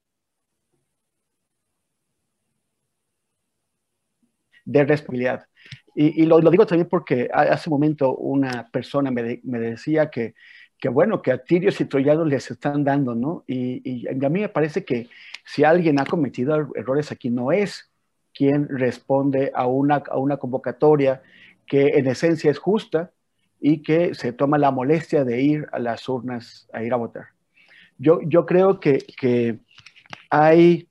de responsabilidad. Y, lo, digo también porque hace un momento una persona me, me decía que, que, bueno, que a tirios y troyanos les están dando, ¿no? Y, y, a mí me parece que si alguien ha cometido er-, errores aquí, no es quien responde a una, a una convocatoria que en esencia es justa, y que se toma la molestia de ir a las urnas a ir a votar. Yo, yo creo que, que hay,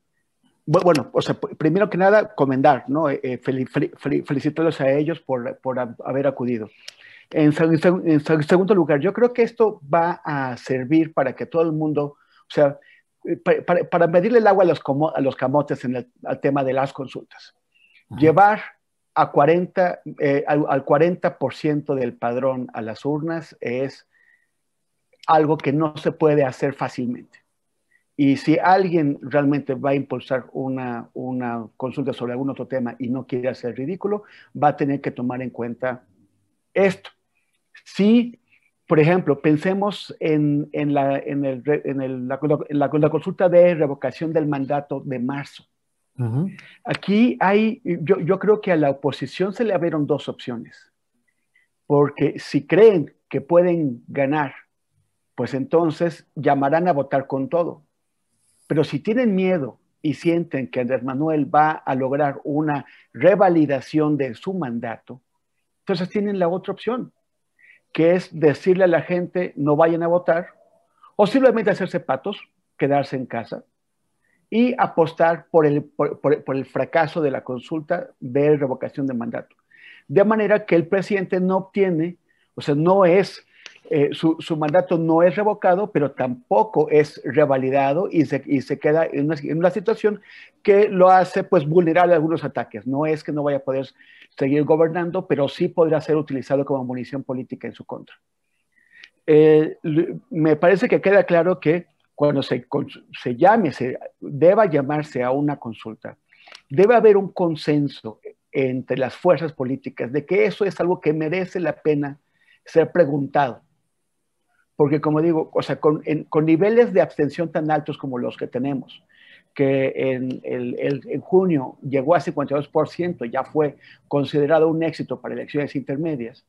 bueno, o sea, primero que nada, comendar, ¿no? Eh, eh felicitarlos a ellos por, por haber acudido. En, en, segundo lugar, yo creo que esto va a servir para que todo el mundo, o sea, eh, para, para medirle el agua a los, a los camotes en el al tema de las consultas. Llevar a 40, eh, al, 40% del padrón a las urnas es algo que no se puede hacer fácilmente. Y si alguien realmente va a impulsar una, una consulta sobre algún otro tema y no quiere hacer ridículo, va a tener que tomar en cuenta esto. Sí, por ejemplo, pensemos en, la, en, el, en, el, la, la, consulta de revocación del mandato de marzo. Aquí hay, yo, yo, creo que a la oposición se le abrieron dos opciones, porque si creen que pueden ganar, pues entonces llamarán a votar con todo. Pero si tienen miedo y sienten que Andrés Manuel va a lograr una revalidación de su mandato, entonces tienen la otra opción, que es decirle a la gente no vayan a votar o simplemente hacerse patos, quedarse en casa y apostar por el, por, el fracaso de la consulta de revocación de mandato. De manera que el presidente no obtiene, o sea, no es eh, su, mandato no es revocado, pero tampoco es revalidado y se, y se queda en una, en una, situación que lo hace pues vulnerable a algunos ataques. No es que no vaya a poder seguir gobernando, pero sí podrá ser utilizado como munición política en su contra. Eh, me parece que queda claro que cuando se, se llame, se deba llamarse a una consulta, debe haber un consenso entre las fuerzas políticas de que eso es algo que merece la pena ser preguntado. Porque como digo, o sea, con, niveles de abstención tan altos como los que tenemos, que en, el, junio llegó a 52%, ya fue considerado un éxito para elecciones intermedias,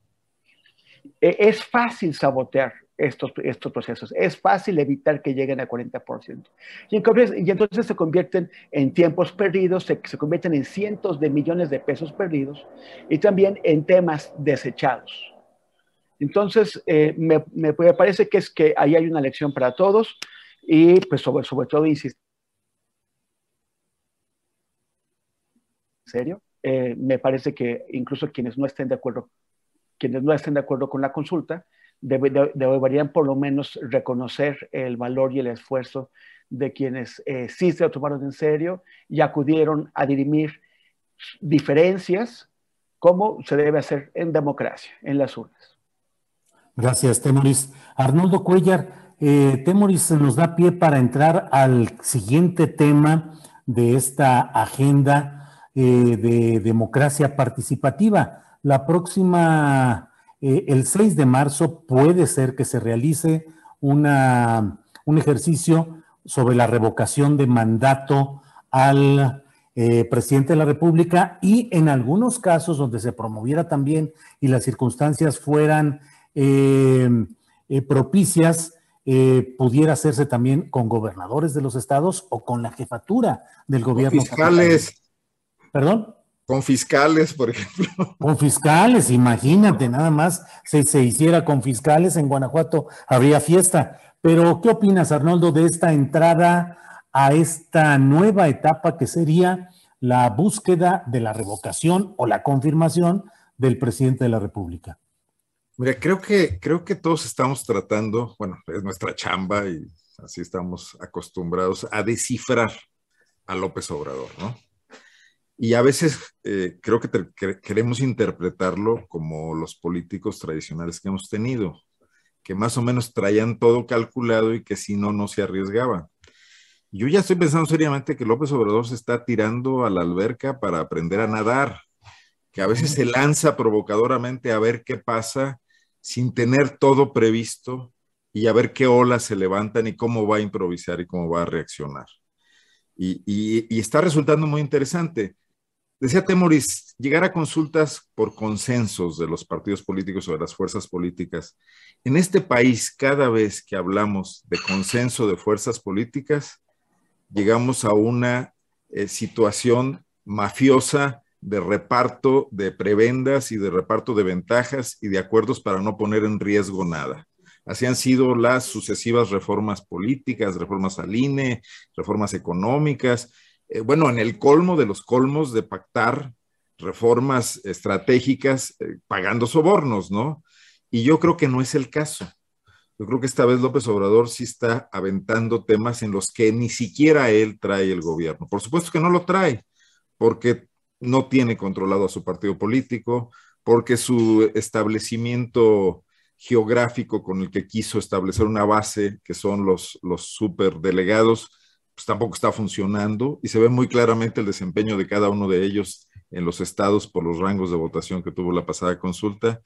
e, es fácil sabotear estos, estos procesos, es fácil evitar que lleguen a 40%. Y entonces, y entonces se convierten en tiempos perdidos, se, se convierten en cientos de millones de pesos perdidos y también en temas desechados. Entonces, eh, me, parece que es que ahí hay una lección para todos y pues sobre, sobre todo insistir. ¿En serio? Eh, me parece que incluso quienes no estén de acuerdo, quienes no estén de acuerdo con la consulta, deberían por lo menos reconocer el valor y el esfuerzo de quienes eh, sí se lo tomaron en serio y acudieron a dirimir diferencias como se debe hacer en democracia, en las urnas. Gracias, Temoris. Arnoldo Cuellar, eh, Temoris nos da pie para entrar al siguiente tema de esta agenda eh, de democracia participativa. La próxima, eh, el 6 de marzo, puede ser que se realice una, un ejercicio sobre la revocación de mandato al presidente de la República y en algunos casos donde se promoviera también y las circunstancias fueran eh, eh, propicias eh, pudiera hacerse también con gobernadores de los estados o con la jefatura del gobierno. Fiscales. ¿Perdón? Con fiscales, por ejemplo. Con fiscales, imagínate, nada más si se hiciera con fiscales en Guanajuato habría fiesta. Pero, ¿qué opinas, Arnoldo, de esta entrada a esta nueva etapa que sería la búsqueda de la revocación o la confirmación del presidente de la República? Mira, creo que, creo que todos estamos tratando, bueno, es nuestra chamba y así estamos acostumbrados a descifrar a López Obrador, ¿no? Y a veces eh, creo que, queremos interpretarlo como los políticos tradicionales que hemos tenido, que más o menos traían todo calculado y que si no, no se arriesgaban. Yo ya estoy pensando seriamente que López Obrador se está tirando a la alberca para aprender a nadar, que a veces se lanza provocadoramente a ver qué pasa sin tener todo previsto y a ver qué olas se levantan y cómo va a improvisar y cómo va a reaccionar. Y, está resultando muy interesante. Decía Temoris, llegar a consultas por consensos de los partidos políticos o de las fuerzas políticas. En este país, cada vez que hablamos de consenso de fuerzas políticas, llegamos a una eh, situación mafiosa de reparto de prebendas y de reparto de ventajas y de acuerdos para no poner en riesgo nada. Así han sido las sucesivas reformas políticas, reformas al INE, reformas económicas, eh, bueno, en el colmo de los colmos de pactar reformas estratégicas eh, pagando sobornos, ¿no? Y yo creo que no es el caso. Yo creo que esta vez López Obrador sí está aventando temas en los que ni siquiera él trae el gobierno. Por supuesto que no lo trae, porque no tiene controlado a su partido político, porque su establecimiento geográfico con el que quiso establecer una base, que son los, los superdelegados, pues tampoco está funcionando y se ve muy claramente el desempeño de cada uno de ellos en los estados por los rangos de votación que tuvo la pasada consulta.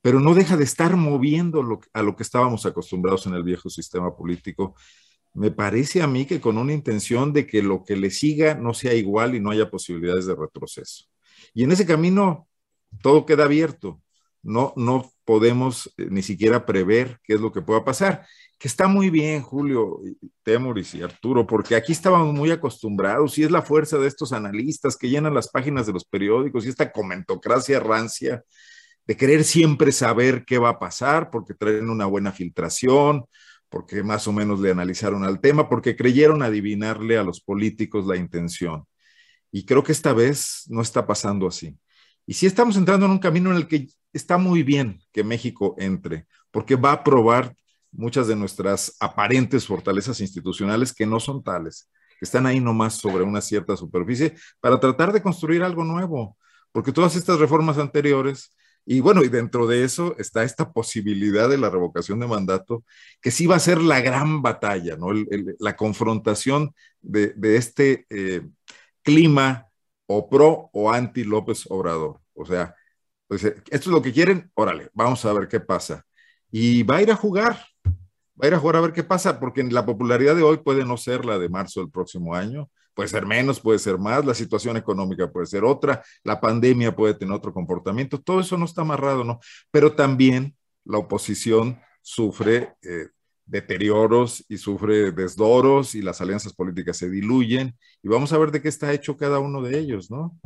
pero no deja de estar moviendo a lo que estábamos acostumbrados en el viejo sistema político. Me parece a mí que con una intención de que lo que le siga no sea igual y no haya posibilidades de retroceso. Y en ese camino todo queda abierto. No, no podemos eh, ni siquiera prever qué es lo que pueda pasar que está muy bien, Julio, Temoris y Arturo, porque aquí estábamos muy acostumbrados y es la fuerza de estos analistas que llenan las páginas de los periódicos y esta comentocracia rancia de querer siempre saber qué va a pasar, porque traen una buena filtración, porque más o menos le analizaron al tema, porque creyeron adivinarle a los políticos la intención. Y creo que esta vez no está pasando así. Y sí estamos entrando en un camino en el que está muy bien que México entre, porque va a probar muchas de nuestras aparentes fortalezas institucionales que no son tales, que están ahí nomás sobre una cierta superficie para tratar de construir algo nuevo, porque todas estas reformas anteriores, y bueno, y dentro de eso está esta posibilidad de la revocación de mandato, que sí va a ser la gran batalla, ¿no? la confrontación de, este eh, clima o pro o anti López Obrador. O sea, pues, esto es lo que quieren, órale, vamos a ver qué pasa. Y va a ir a jugar, va a ir a jugar a ver qué pasa, porque la popularidad de hoy puede no ser la de marzo del próximo año, puede ser menos, puede ser más, la situación económica puede ser otra, la pandemia puede tener otro comportamiento, todo eso no está amarrado, ¿no? Pero también la oposición sufre eh, deterioros y sufre desdoros y las alianzas políticas se diluyen y vamos a ver de qué está hecho cada uno de ellos, ¿no?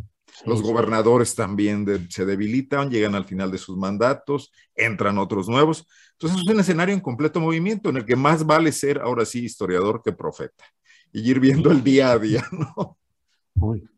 Los gobernadores también se debilitan, llegan al final de sus mandatos, entran otros nuevos. Entonces es un escenario en completo movimiento en el que más vale ser ahora sí historiador que profeta y ir viendo el día a día, ¿no? Muy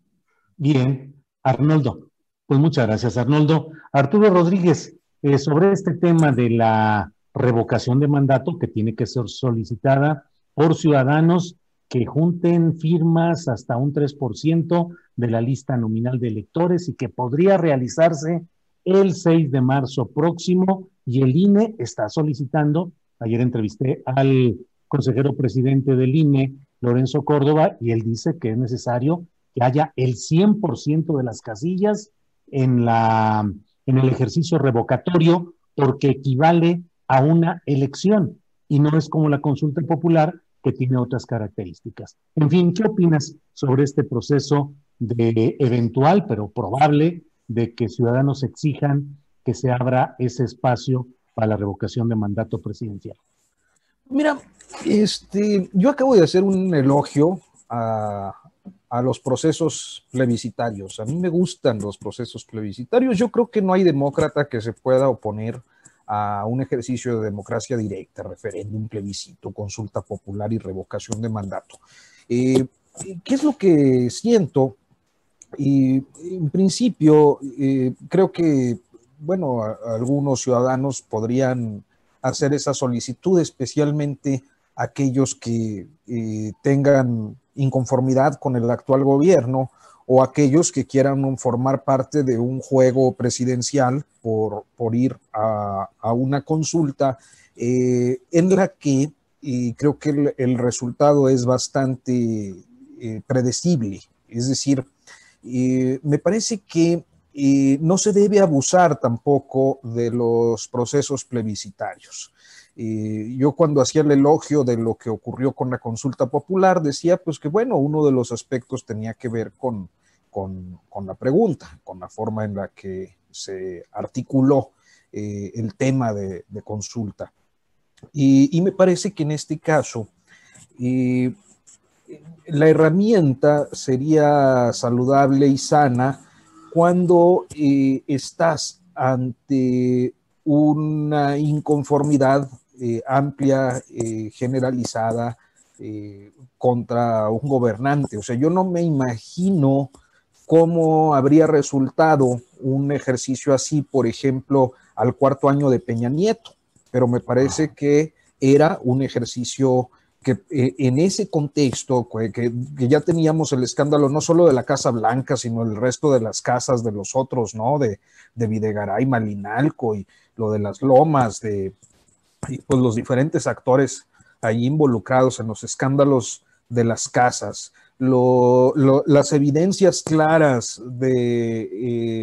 bien, Arnoldo. Pues muchas gracias, Arnoldo. Arturo Rodríguez, eh, sobre este tema de la revocación de mandato que tiene que ser solicitada por ciudadanos que junten firmas hasta un 3% de la lista nominal de electores y que podría realizarse el 6 de marzo próximo y el INE está solicitando, ayer entrevisté al consejero presidente del INE, Lorenzo Córdoba, y él dice que es necesario que haya el 100% de las casillas en, la, en el ejercicio revocatorio porque equivale a una elección y no es como la consulta popular que tiene otras características. En fin, ¿qué opinas sobre este proceso de eventual, pero probable, de que ciudadanos exijan que se abra ese espacio para la revocación de mandato presidencial? Mira, este, yo acabo de hacer un elogio a, a los procesos plebiscitarios. A mí me gustan los procesos plebiscitarios. Yo creo que no hay demócrata que se pueda oponer a un ejercicio de democracia directa, referéndum, plebiscito, consulta popular y revocación de mandato. Eh, ¿Qué es lo que siento? Y en principio, eh, creo que, bueno, algunos ciudadanos podrían hacer esa solicitud, especialmente aquellos que eh, tengan inconformidad con el actual gobierno o aquellos que quieran formar parte de un juego presidencial por, por ir a, una consulta eh, en la que creo que el, resultado es bastante eh, predecible. Es decir, eh, me parece que no se debe abusar tampoco de los procesos plebiscitarios. yo cuando hacía el elogio de lo que ocurrió con la consulta popular decía pues que bueno, uno de los aspectos tenía que ver con, con, la pregunta, con la forma en la que se articuló eh, el tema de, consulta. Y, me parece que en este caso eh, la herramienta sería saludable y sana cuando eh, estás ante una inconformidad amplia, generalizada contra un gobernante. O sea, yo no me imagino cómo habría resultado un ejercicio así, por ejemplo, al cuarto año de Peña Nieto, pero me parece que era un ejercicio que eh, en ese contexto, que, ya teníamos el escándalo no solo de la Casa Blanca, sino el resto de las casas de los otros, ¿no? De, de Videgaray, Malinalco y lo de las lomas, de pues los diferentes actores ahí involucrados en los escándalos de las casas, las evidencias claras de,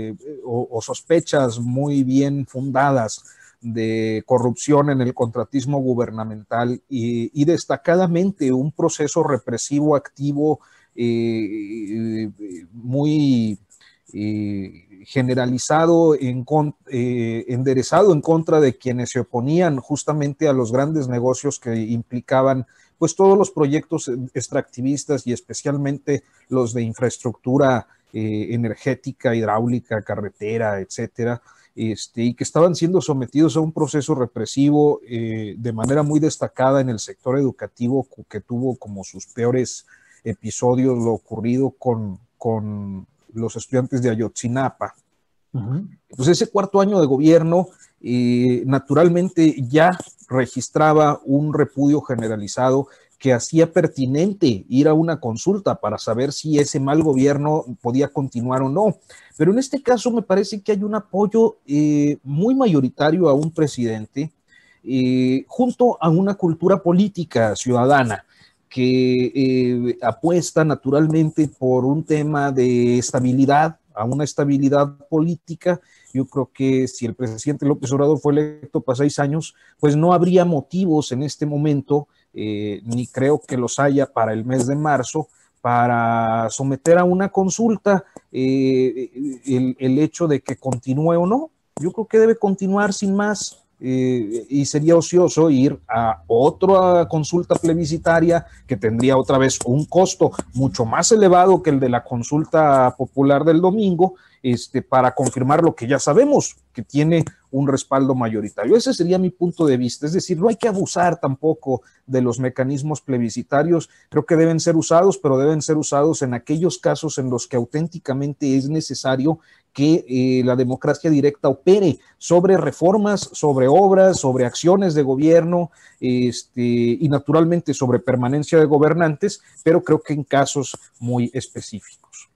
eh, o, sospechas muy bien fundadas de corrupción en el contratismo gubernamental y, destacadamente un proceso represivo activo eh, muy generalizado, en, eh, enderezado en contra de quienes se oponían justamente a los grandes negocios que implicaban pues todos los proyectos extractivistas y especialmente los de infraestructura eh, energética, hidráulica, carretera, etcétera, este, y que estaban siendo sometidos a un proceso represivo eh, de manera muy destacada en el sector educativo que tuvo como sus peores episodios lo ocurrido con, con los estudiantes de Ayotzinapa. Pues ese cuarto año de gobierno eh, naturalmente ya registraba un repudio generalizado que hacía pertinente ir a una consulta para saber si ese mal gobierno podía continuar o no. Pero en este caso me parece que hay un apoyo eh, muy mayoritario a un presidente eh, junto a una cultura política ciudadana que eh, apuesta naturalmente por un tema de estabilidad, a una estabilidad política. Yo creo que si el presidente López Obrador fue electo para seis años, pues no habría motivos en este momento, eh, ni creo que los haya para el mes de marzo, para someter a una consulta eh, el, hecho de que continúe o no. Yo creo que debe continuar sin más. Eh, y sería ocioso ir a otra consulta plebiscitaria que tendría otra vez un costo mucho más elevado que el de la consulta popular del domingo, este, para confirmar lo que ya sabemos, que tiene un respaldo mayoritario. Ese sería mi punto de vista. Es decir, no hay que abusar tampoco de los mecanismos plebiscitarios. Creo que deben ser usados, pero deben ser usados en aquellos casos en los que auténticamente es necesario que eh, la democracia directa opere sobre reformas, sobre obras, sobre acciones de gobierno este, y naturalmente sobre permanencia de gobernantes, pero creo que en casos muy específicos.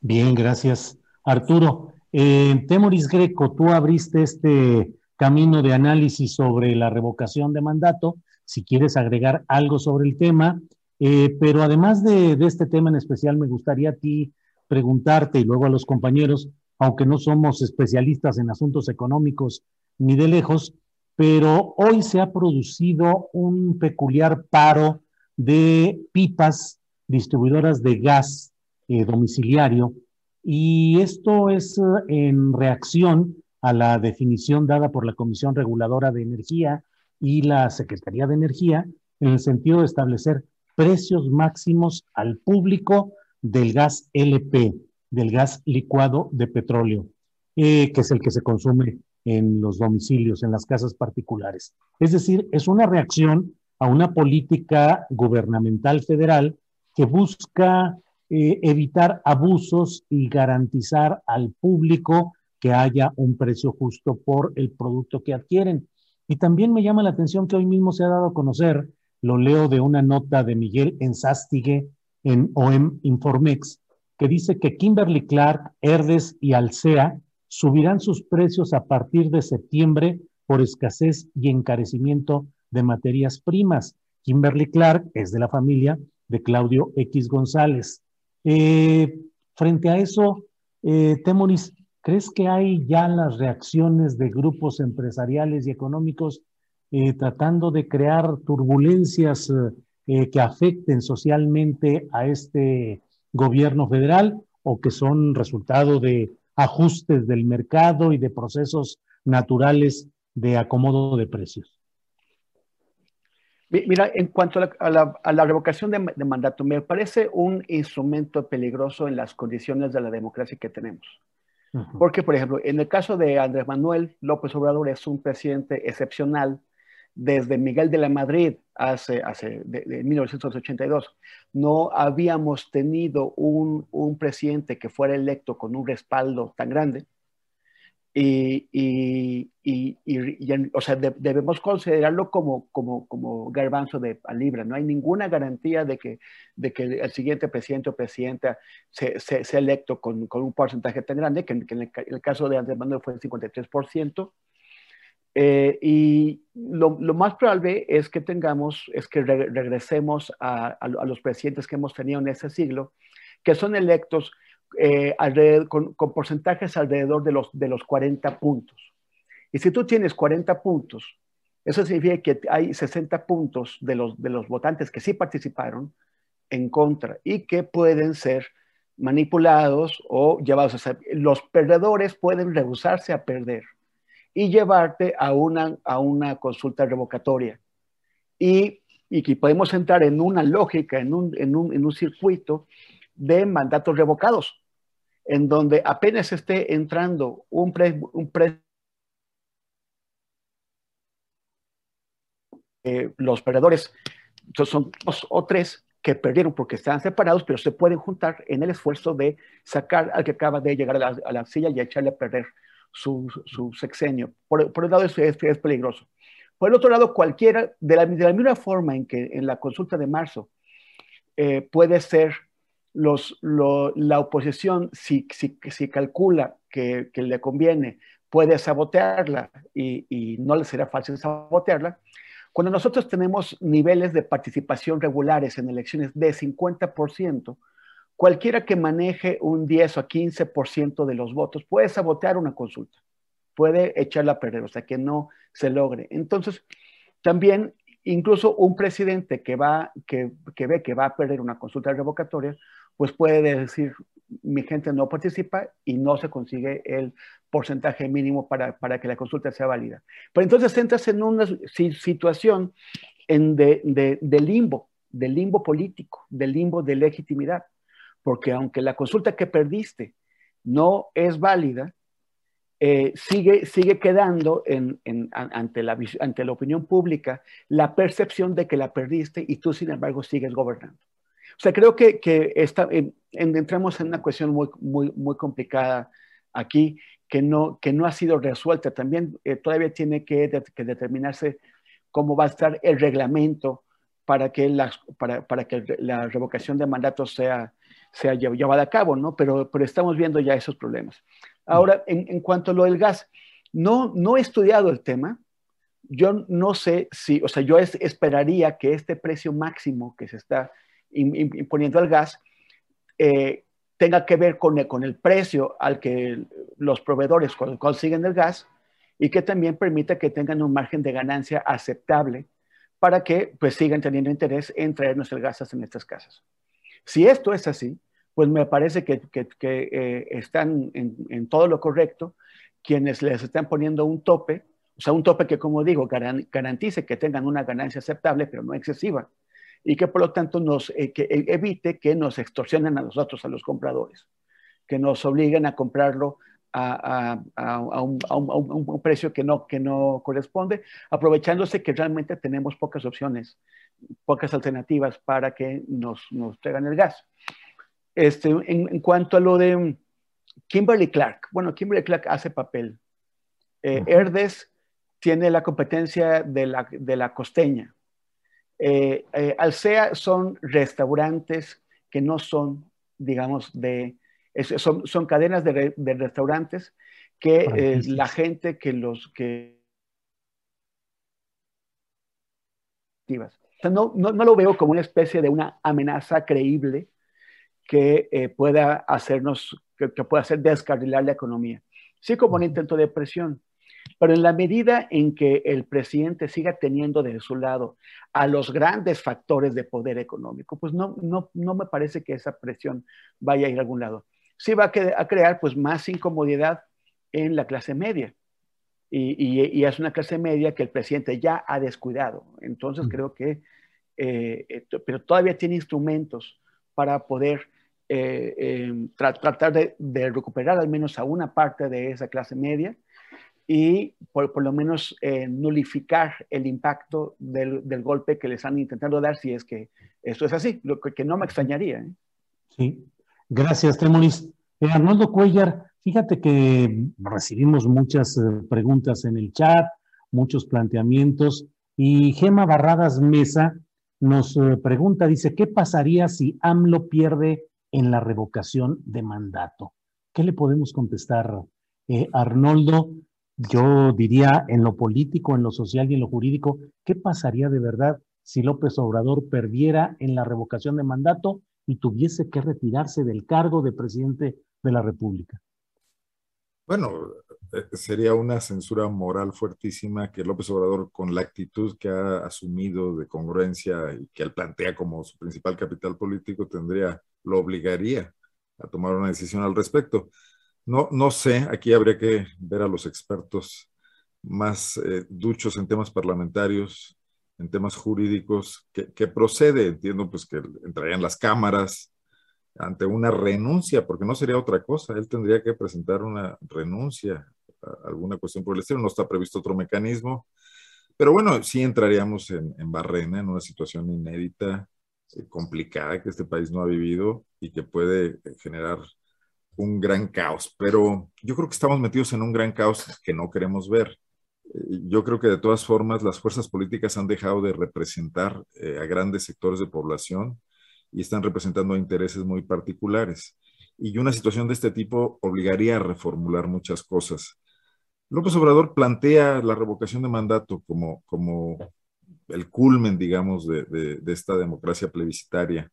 Bien, gracias. Arturo, eh, Temoris Greco, tú abriste este camino de análisis sobre la revocación de mandato, si quieres agregar algo sobre el tema, eh, pero además de, de, este tema en especial, me gustaría a ti preguntarte y luego a los compañeros, aunque no somos especialistas en asuntos económicos ni de lejos, pero hoy se ha producido un peculiar paro de pipas distribuidoras de gas eh, domiciliario y esto es eh, en reacción a la definición dada por la Comisión Reguladora de Energía y la Secretaría de Energía en el sentido de establecer precios máximos al público del gas LP, del gas licuado de petróleo, eh, que es el que se consume en los domicilios, en las casas particulares. Es decir, es una reacción a una política gubernamental federal que busca eh, evitar abusos y garantizar al público que haya un precio justo por el producto que adquieren. Y también me llama la atención que hoy mismo se ha dado a conocer, lo leo de una nota de Miguel Enzástigue en OM Informex, que dice que Kimberly Clark, Herdes y Alsea subirán sus precios a partir de septiembre por escasez y encarecimiento de materias primas. Kimberly Clark es de la familia de Claudio X González. Eh, frente a eso, eh, Temoris, ¿crees que hay ya las reacciones de grupos empresariales y económicos eh, tratando de crear turbulencias eh, que afecten socialmente a este gobierno federal o que son resultado de ajustes del mercado y de procesos naturales de acomodo de precios? Mira, en cuanto a la, revocación de, mandato, me parece un instrumento peligroso en las condiciones de la democracia que tenemos. Porque, por ejemplo, en el caso de Andrés Manuel López Obrador es un presidente excepcional desde Miguel de la Madrid hace, hace de, 1982. No habíamos tenido un, un presidente que fuera electo con un respaldo tan grande y, y, y, o sea, debemos considerarlo como, como, como garbanzo de a libra. No hay ninguna garantía de que, de que el siguiente presidente o presidenta sea se, electo con, con, un porcentaje tan grande, que, en, el, caso de Andrés Manuel fue el 53%, Eh, y lo, más probable es que tengamos, es que regresemos a, los presidentes que hemos tenido en ese siglo, que son electos eh, con, porcentajes alrededor de los, de los 40 puntos. Y si tú tienes 40 puntos, eso significa que hay 60 puntos de los, de los votantes que sí participaron en contra y que pueden ser manipulados o llevados a... Los perdedores pueden rehusarse a perder y llevarte a una, a una consulta revocatoria. Y, y que podemos entrar en una lógica, en un, en un, en un circuito de mandatos revocados, en donde apenas esté entrando un, pre, un eh, los perdedores son dos o tres que perdieron porque estaban separados, pero se pueden juntar en el esfuerzo de sacar al que acaba de llegar a la, a la silla y echarle a perder su, sexenio. Por, por, un lado es, es, peligroso. Por el otro lado, cualquiera, de la, de la, misma forma en que en la consulta de marzo eh, puede ser los, la oposición, si, si, si calcula que, que, le conviene, puede sabotearla y, y no le será fácil sabotearla. Cuando nosotros tenemos niveles de participación regulares en elecciones de 50%, cualquiera que maneje un 10 o 15% de los votos puede sabotear una consulta, puede echarla a perder, o sea, que no se logre. Entonces, también incluso un presidente que, va, que, que ve que va a perder una consulta revocatoria, pues puede decir, mi gente no participa y no se consigue el porcentaje mínimo para, para que la consulta sea válida. Pero entonces entras en una situación en de, de, de limbo, de limbo político, de limbo de legitimidad porque aunque la consulta que perdiste no es válida, eh, sigue, sigue quedando ante, la, ante la opinión pública la percepción de que la perdiste y tú, sin embargo, sigues gobernando. O sea, creo que, entramos en una cuestión muy, muy, muy complicada aquí que no, que no ha sido resuelta. También eh, todavía tiene que, determinarse cómo va a estar el reglamento para que, la, para, para que la revocación de mandatos sea, sea llevada a cabo, ¿no? Pero, pero estamos viendo ya esos problemas. Ahora, en, en, cuanto a lo del gas, no, no he estudiado el tema. Yo no sé si, o sea, yo esperaría que este precio máximo que se está imponiendo al gas eh, tenga que ver con el, precio al que los proveedores consiguen el gas y que también permita que tengan un margen de ganancia aceptable para que pues sigan teniendo interés en traernos el gas en estas casas. Si esto es así, pues me parece que, eh, están en, todo lo correcto quienes les están poniendo un tope, o sea, un tope que, como digo, garantice que tengan una ganancia aceptable, pero no excesiva, y que por lo tanto nos, eh, que e, evite que nos extorsionen a nosotros, a los compradores, que nos obliguen a comprarlo a, un, precio que no, que no corresponde, aprovechándose que realmente tenemos pocas opciones pocas alternativas para que nos, nos traigan el gas. Este, en, cuanto a lo de Kimberly Clark, bueno, Kimberly Clark hace papel. Eh, Herdes tiene la competencia de la, de la costeña. Eh, eh, Alsea son restaurantes que no son, digamos, de, son, son, cadenas de, de restaurantes que eh, la gente que los que no, no, no, lo veo como una especie de una amenaza creíble que eh, pueda hacernos, que, pueda hacer descarrilar la economía. Sí como un intento de presión, pero en la medida en que el presidente siga teniendo de su lado a los grandes factores de poder económico, pues no, no, no me parece que esa presión vaya a ir a algún lado. Sí va a, crear pues más incomodidad en la clase media. Y, y, es una clase media que el presidente ya ha descuidado. Entonces creo que eh, pero todavía tiene instrumentos para poder eh, eh, tratar de, recuperar al menos a una parte de esa clase media y por, lo menos nulificar el impacto del, golpe que les han intentado dar si es que esto es así, lo que, no me extrañaría. Sí, gracias, Temoris. Arnoldo Cuellar, fíjate que recibimos muchas preguntas en el chat, muchos planteamientos y Gema Barradas Mesa nos eh, pregunta, dice, ¿qué pasaría si AMLO pierde en la revocación de mandato? ¿Qué le podemos contestar, eh, Arnoldo? Yo diría en lo político, en lo social y en lo jurídico, ¿qué pasaría de verdad si López Obrador perdiera en la revocación de mandato y tuviese que retirarse del cargo de presidente de la República? Bueno, eh, sería una censura moral fuertísima que López Obrador, con la actitud que ha asumido de congruencia y que él plantea como su principal capital político, tendría, lo obligaría a tomar una decisión al respecto. No, no sé, aquí habría que ver a los expertos más eh, duchos en temas parlamentarios, en temas jurídicos, que, procede, entiendo pues que entrarían las cámaras ante una renuncia, porque no sería otra cosa, él tendría que presentar una renuncia a alguna cuestión por el estilo, no está previsto otro mecanismo, pero bueno, sí entraríamos en, en Barrena, en una situación inédita, eh, complicada que este país no ha vivido y que puede generar un gran caos, pero yo creo que estamos metidos en un gran caos que no queremos ver. Eh, yo creo que de todas formas las fuerzas políticas han dejado de representar a grandes sectores de población y están representando intereses muy particulares. Y una situación de este tipo obligaría a reformular muchas cosas. López Obrador plantea la revocación de mandato como, como el culmen, digamos, de, esta democracia plebiscitaria.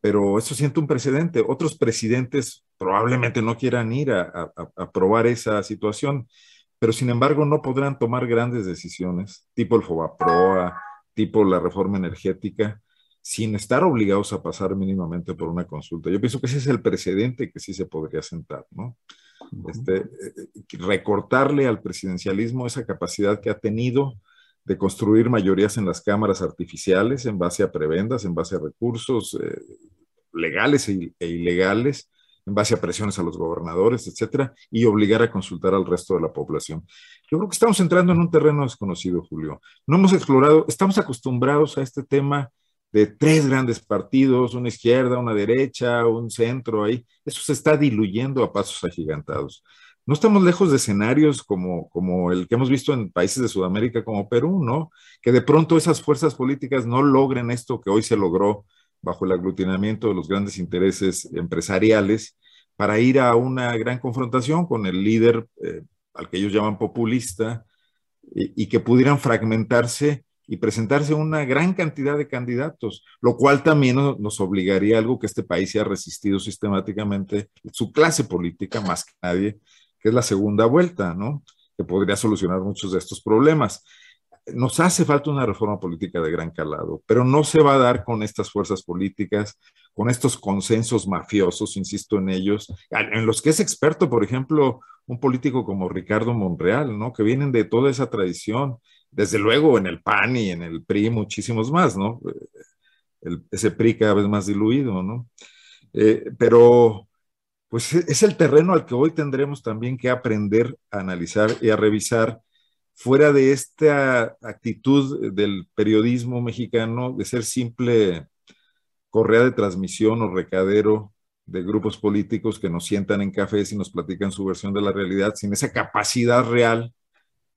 Pero eso siente un precedente. Otros presidentes probablemente no quieran ir a, a, probar esa situación, pero sin embargo no podrán tomar grandes decisiones, tipo el FOBAPROA, tipo la reforma energética, sin estar obligados a pasar mínimamente por una consulta. Yo pienso que ese es el precedente que sí se podría sentar, ¿no? Este, eh, eh, recortarle al presidencialismo esa capacidad que ha tenido de construir mayorías en las cámaras artificiales en base a prebendas, en base a recursos eh, legales e, e, ilegales, en base a presiones a los gobernadores, etcétera, y obligar a consultar al resto de la población. Yo creo que estamos entrando en un terreno desconocido, Julio. No hemos explorado, estamos acostumbrados a este tema de tres grandes partidos, una izquierda, una derecha, un centro ahí. Eso se está diluyendo a pasos agigantados no estamos lejos de escenarios como, como el que hemos visto en países de Sudamérica como Perú, ¿no? Que de pronto esas fuerzas políticas no logren esto que hoy se logró bajo el aglutinamiento de los grandes intereses empresariales para ir a una gran confrontación con el líder eh, al que ellos llaman populista y, que pudieran fragmentarse y presentarse una gran cantidad de candidatos, lo cual también nos obligaría a algo que este país se ha resistido sistemáticamente, su clase política más que nadie, que es la segunda vuelta, ¿no? Que podría solucionar muchos de estos problemas. Nos hace falta una reforma política de gran calado, pero no se va a dar con estas fuerzas políticas, con estos consensos mafiosos, insisto en ellos, en los que es experto, por ejemplo, un político como Ricardo Monreal, ¿no? Que vienen de toda esa tradición, desde luego en el PAN y en el PRI, muchísimos más, ¿no? ese PRI cada vez más diluido, ¿no? Eh, pero pues e, es el terreno al que hoy tendremos también que aprender a analizar y a revisar fuera de esta actitud del periodismo mexicano de ser simple correa de transmisión o recadero de grupos políticos que nos sientan en cafés y nos platican su versión de la realidad, sin esa capacidad real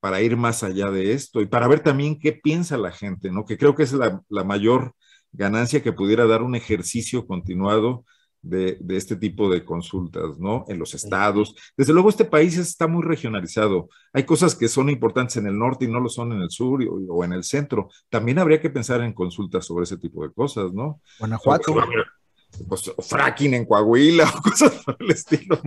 para ir más allá de esto y para ver también qué piensa la gente, ¿no? Que creo que es la, la mayor ganancia que pudiera dar un ejercicio continuado de, este tipo de consultas, ¿no? En los estados. Desde luego, este país está muy regionalizado. Hay cosas que son importantes en el norte y no lo son en el sur o, en el centro. También habría que pensar en consultas sobre ese tipo de cosas, ¿no? Guanajuato. Pues, fracking en Coahuila o cosas por el estilo.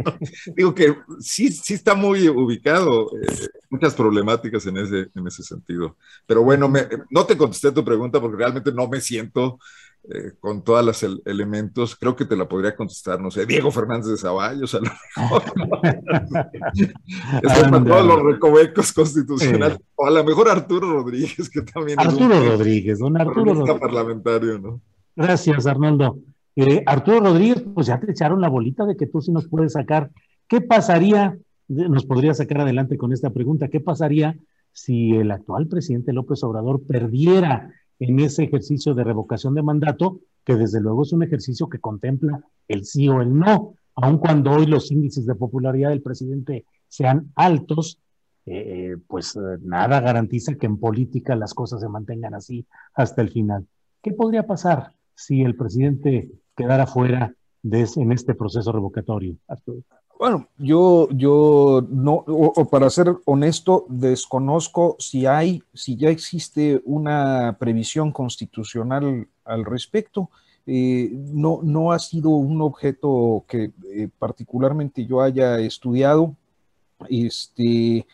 Digo que sí, sí está muy ubicado, eh, muchas problemáticas en ese, en ese sentido. Pero bueno, no te contesté tu pregunta porque realmente no me siento eh, con todos los elementos, creo que te la podría contestar, no sé, Diego Fernández de Zavallos, a lo mejor. todos los recovecos constitucionales, o a lo mejor Arturo Rodríguez, que también Arturo Rodríguez, don Arturo Rodríguez. parlamentario, ¿no? Gracias, Arnoldo. Eh, Arturo Rodríguez, pues ya te echaron la bolita de que tú sí nos puedes sacar. ¿Qué pasaría? Nos podría sacar adelante con esta pregunta. ¿Qué pasaría si el actual presidente López Obrador perdiera en ese ejercicio de revocación de mandato, que desde luego es un ejercicio que contempla el sí o el no, aun cuando hoy los índices de popularidad del presidente sean altos, eh, pues eh, nada garantiza que en política las cosas se mantengan así hasta el final. ¿Qué podría pasar si el presidente quedara fuera de en este proceso revocatorio? Bueno, yo, yo no, o, para ser honesto, desconozco si hay, si ya existe una previsión constitucional al respecto. Eh, no, no ha sido un objeto que eh, particularmente yo haya estudiado. Este,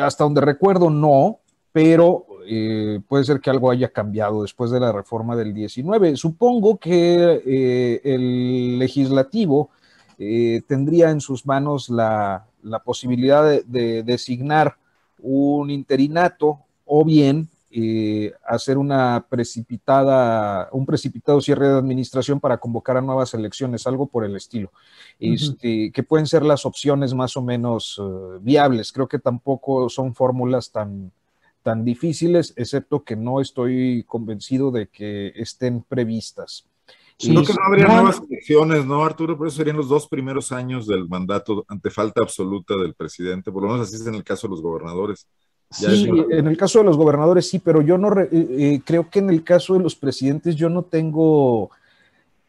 hasta donde recuerdo, no, pero eh, puede ser que algo haya cambiado después de la reforma del 19. Supongo que el legislativo tendría en sus manos la, posibilidad de designar un interinato o bien eh, hacer una precipitada, un precipitado cierre de administración para convocar a nuevas elecciones, algo por el estilo, este, que pueden ser las opciones más o menos eh, viables. Creo que tampoco son fórmulas tan, tan difíciles, excepto que no estoy convencido de que estén previstas. Sino que no habría nuevas elecciones, ¿no, Arturo? Por eso serían los dos primeros años del mandato ante falta absoluta del presidente, por lo menos así es en el caso de los gobernadores. Sí, en el caso de los gobernadores sí, pero yo no eh, eh, creo que en el caso de los presidentes yo no tengo,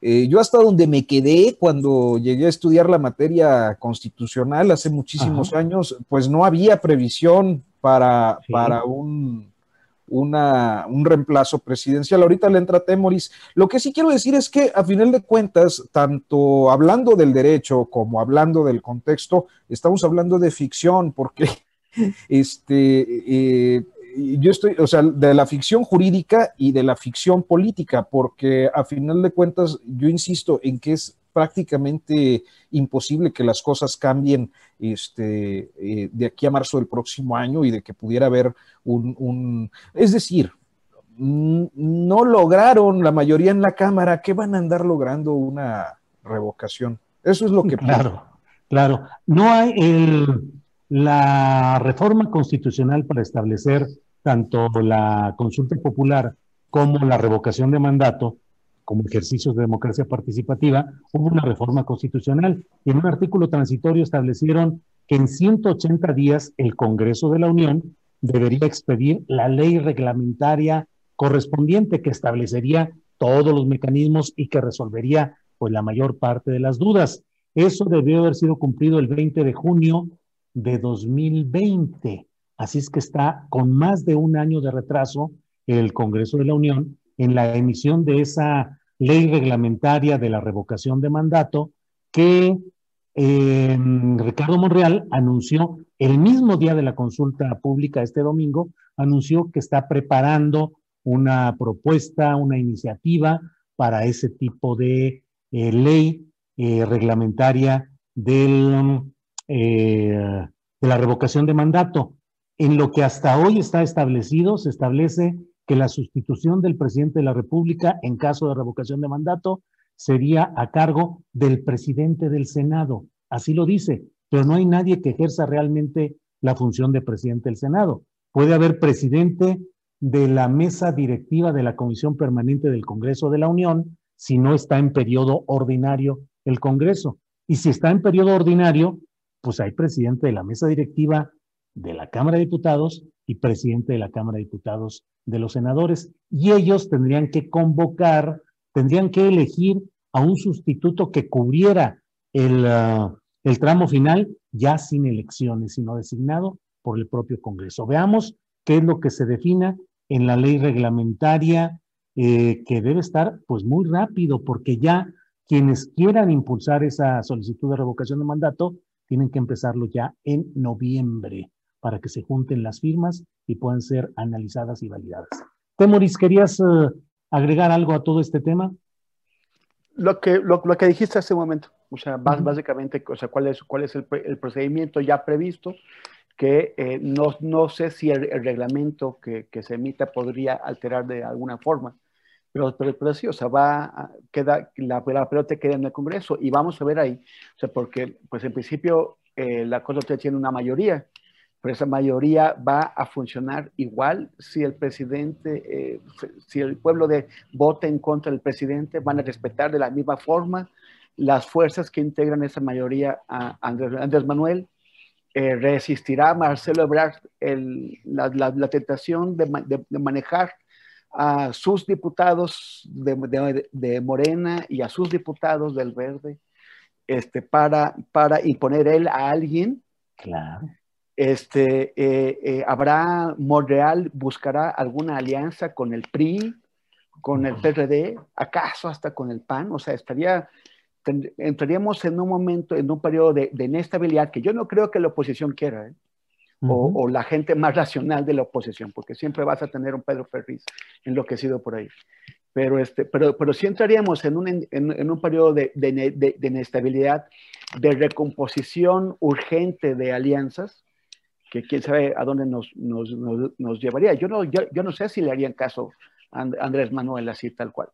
eh, yo hasta donde me quedé cuando llegué a estudiar la materia constitucional hace muchísimos años, pues no había previsión para, para un, una, un reemplazo presidencial. Ahorita le entra Temoris. Lo que sí quiero decir es que a final de cuentas, tanto hablando del derecho como hablando del contexto, estamos hablando de ficción, porque este, eh, yo estoy, o sea, de la ficción jurídica y de la ficción política, porque a final de cuentas yo insisto en que es prácticamente imposible que las cosas cambien este, eh, de aquí a marzo del próximo año y de que pudiera haber un, es decir, no lograron la mayoría en la Cámara, ¿qué van a andar logrando una revocación? Eso es lo que... Claro, claro. No hay el la reforma constitucional para establecer tanto la consulta popular como la revocación de mandato como ejercicios de democracia participativa, hubo una reforma constitucional y en un artículo transitorio establecieron que en 180 días el Congreso de la Unión debería expedir la ley reglamentaria correspondiente que establecería todos los mecanismos y que resolvería pues la mayor parte de las dudas. Eso debió haber sido cumplido el 20 de junio de 2020. Así es que está con más de un año de retraso el Congreso de la Unión en la emisión de esa ley reglamentaria de la revocación de mandato que em, Ricardo Monreal anunció el mismo día de la consulta pública este domingo, anunció que está preparando una propuesta, una iniciativa para ese tipo de eh, ley eh, reglamentaria eh, de la revocación de mandato. En lo que hasta hoy está establecido, se establece que la sustitución del presidente de la República en caso de revocación de mandato sería a cargo del presidente del Senado. Así lo dice, pero no hay nadie que ejerza realmente la función de presidente del Senado. Puede haber presidente de la mesa directiva de la Comisión Permanente del Congreso de la Unión si no está en periodo ordinario el Congreso. Y si está en periodo ordinario, pues hay presidente de la mesa directiva de la Cámara de Diputados y presidente de la Cámara de Diputados de los senadores. Y ellos tendrían que convocar, tendrían que elegir a un sustituto que cubriera el, ah, el tramo final ya sin elecciones, sino designado por el propio Congreso. Veamos qué es lo que se defina en la ley reglamentaria, eh, que debe estar pues muy rápido, porque ya quienes quieran impulsar esa solicitud de revocación de mandato tienen que empezarlo ya en noviembre para que se junten las firmas y puedan ser analizadas y validadas. Temoris, ¿querías eh, agregar algo a todo este tema? Lo que, lo, que dijiste hace un momento, o sea, básicamente, o sea, cuál es, cuál es el, procedimiento ya previsto, que eh, no, no, sé si el, reglamento que, que, se emita podría alterar de alguna forma. Pero, pero, sí, o sea, va, queda, la, la, pelota queda en el Congreso y vamos a ver ahí, o sea, porque, pues en principio, eh, la Corte tiene una mayoría, pero esa mayoría va a funcionar igual si el presidente, eh, si el pueblo de vote en contra del presidente, van a respetar de la misma forma las fuerzas que integran esa mayoría a Andrés, Manuel. Eh, resistirá Marcelo Ebrard la, tentación de, manejar a sus diputados de, de, Morena y a sus diputados del Verde este, para, para imponer él a alguien. Claro. Este, eh, eh, ¿Habrá, Monreal buscará alguna alianza con el PRI, con el PRD, acaso hasta con el PAN? O sea, estaría, entraríamos en un momento, en un periodo de, inestabilidad que yo no creo que la oposición quiera, ¿eh? o, o, la gente más racional de la oposición, porque siempre vas a tener un Pedro Ferriz enloquecido por ahí pero, este, pero, pero sí entraríamos en un, en, en un periodo de, de, de, de, inestabilidad, de recomposición urgente de alianzas, que quién sabe a dónde nos, llevaría. Yo no, yo, yo, no sé si le harían caso a Andrés Manuel así tal cual.